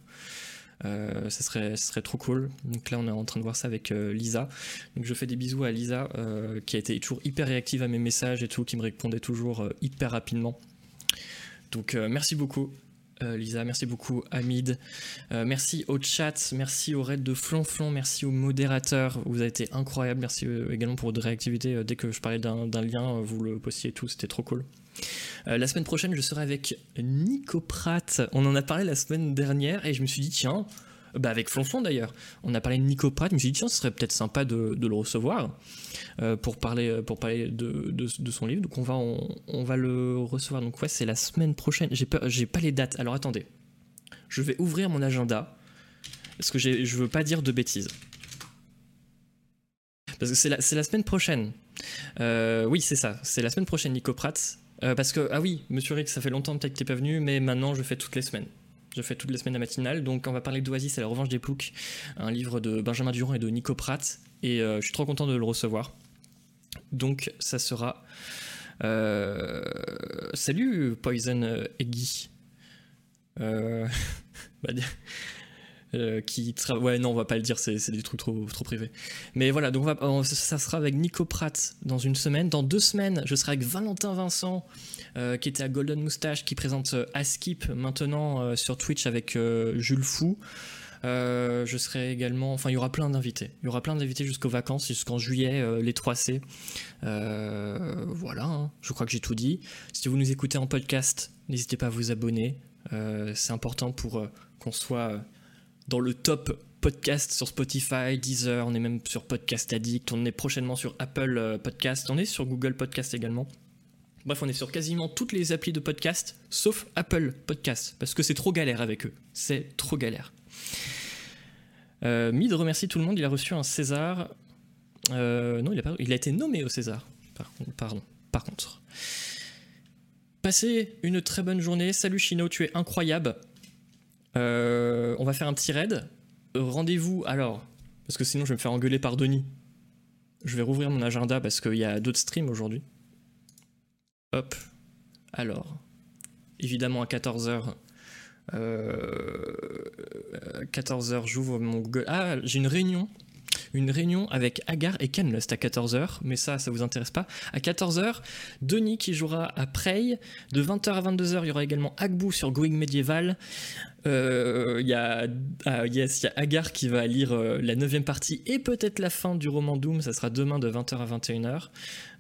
Euh, ça, serait, ça serait trop cool. Donc là on est en train de voir ça avec euh, Lisa. Donc je fais des bisous à Lisa euh, qui a été toujours hyper réactive à mes messages et tout, qui me répondait toujours hyper rapidement. Donc merci beaucoup. Lisa, merci beaucoup Hamid, merci au chat, merci au raid de Flonflon, merci aux modérateurs, vous avez été incroyables, merci également pour votre réactivité. Dès que je parlais d'un lien, vous le postiez tout, c'était trop cool. Euh, la semaine prochaine, je serai avec Nico. On en a parlé la semaine dernière et je me suis dit, tiens, bah avec Flonflon d'ailleurs, on a parlé de Nico Pratt, je me suis dit, tiens, ce serait peut-être sympa de, le recevoir euh, pour parler, pour parler de, de- son livre. Donc on va, on, va le recevoir. Donc ouais, c'est la semaine prochaine. J'ai pas, pas les dates. Alors attendez, je vais ouvrir mon agenda parce que je veux pas dire de bêtises. Parce que c'est la, la semaine prochaine. Euh, oui, c'est ça. C'est la semaine prochaine, Nico. Euh, parce que, ah oui, Monsieur Rick, ça fait longtemps peut-être que t'es pas venu, mais maintenant je fais toutes les semaines. Je fais toutes les semaines la matinale. Donc on va parler d'Oasis et la revanche des ploucs, un livre de Benjamin Durand et de Nico Pratt. Et euh, je suis trop content de le recevoir. Donc ça sera. euh, Salut Poison Eggy. Euh, bah, euh, qui ouais non on va pas le dire c'est des trucs trop trop privés. Mais voilà donc ça sera avec Nico Pratt dans une semaine. Dans deux semaines je serai avec Valentin Vincent euh, qui était à Golden Moustache qui présente euh, Askip maintenant euh, sur Twitch avec Jules Fou. Je serai également enfin il y aura plein d'invités. Il y aura plein d'invités jusqu'aux vacances jusqu'en juillet les 3C Euh, voilà hein. je crois que j'ai tout dit. Si vous nous écoutez en podcast n'hésitez pas à vous abonner. C'est important pour qu'on soit dans le top podcast sur Spotify, Deezer, on est même sur Podcast Addict, on est prochainement sur Apple euh, Podcast, on est sur Google Podcast également. Bref, on est sur quasiment toutes les applis de podcast, sauf Apple Podcast, parce que c'est trop galère avec eux. C'est trop galère. Euh, Mid remercie tout le monde, il a reçu un César. Euh, non, il a, pas- il a été nommé au César. Par, pardon, par contre. Passez une très bonne journée. Salut Chino, tu es incroyable. Euh, on va faire un petit raid. Euh, Rendez-vous alors, parce que sinon je vais me faire engueuler par Denis. Je vais rouvrir mon agenda parce qu'il y a d'autres streams aujourd'hui. Hop. Alors, évidemment à 14h. 14h, j'ouvre mon Google. Ah, j'ai une réunion. Une réunion avec Agar et Canlust à 14h, mais ça, ça vous intéresse pas. À 14h, Denis qui jouera à Prey. De 20h à 22h, il y aura également Agbu sur Going Medieval. Euh, Il y a ah, y a Agar qui va lire euh, la neuvième partie et peut-être la fin du roman Doom. Ça sera demain de 20h à 21h.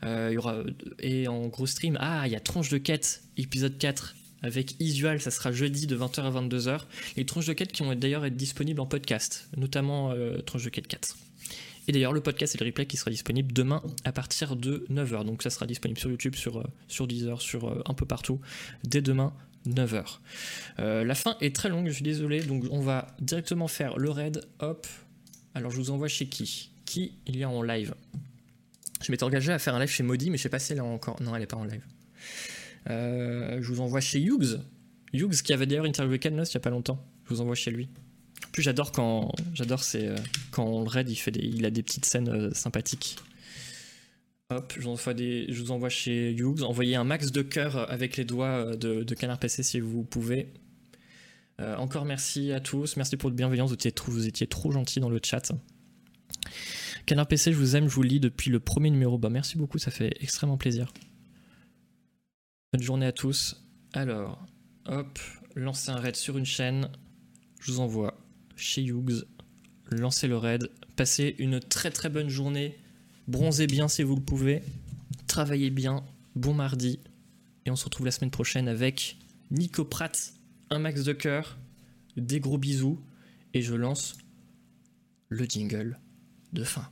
Euh, y aura et en gros stream, ah, il y a Tranche de quête, épisode 4 avec Isual, ça sera jeudi de 20h à 22h. Les tranches de quête qui vont d'ailleurs être disponibles en podcast, notamment euh, tranches de quête 4. Et d'ailleurs, le podcast et le replay qui sera disponible demain à partir de 9h. Donc ça sera disponible sur YouTube, sur, euh, Deezer, sur euh, un peu partout, dès demain 9h. Euh, la fin est très longue, je suis désolé, donc on va directement faire le raid. Hop. Alors je vous envoie chez qui? Qui il y a en live? Je m'étais engagé à faire un live chez Modi, mais je sais pas si elle est encore. Non, elle est pas en live. Je vous envoie chez Hughes. Hughes qui avait d'ailleurs interviewé Cadnos il y a pas longtemps. Je vous envoie chez lui. Plus, j'adore quand j'adore c'est euh, quand le raid, il fait il a des petites scènes euh, sympathiques. Hop, je vous, envoie chez Hughes. Envoyez un max de cœur avec les doigts euh, de, Canard PC si vous pouvez. Euh, encore merci à tous. Merci pour votre bienveillance. Vous étiez trop, vous gentils dans le chat. Canard PC, je vous aime, je vous lis depuis le premier numéro. Bah, merci beaucoup, ça fait extrêmement plaisir. Bonne journée à tous. Alors, hop, lancez un raid sur une chaîne. Je vous envoie chez Hughes. Lancez le raid. Passez une très très bonne journée. Bronzez bien si vous le pouvez. Travaillez bien. Bon mardi. Et on se retrouve la semaine prochaine avec Nico Pratt. Un max de cœur. Des gros bisous. Et je lance le jingle de fin.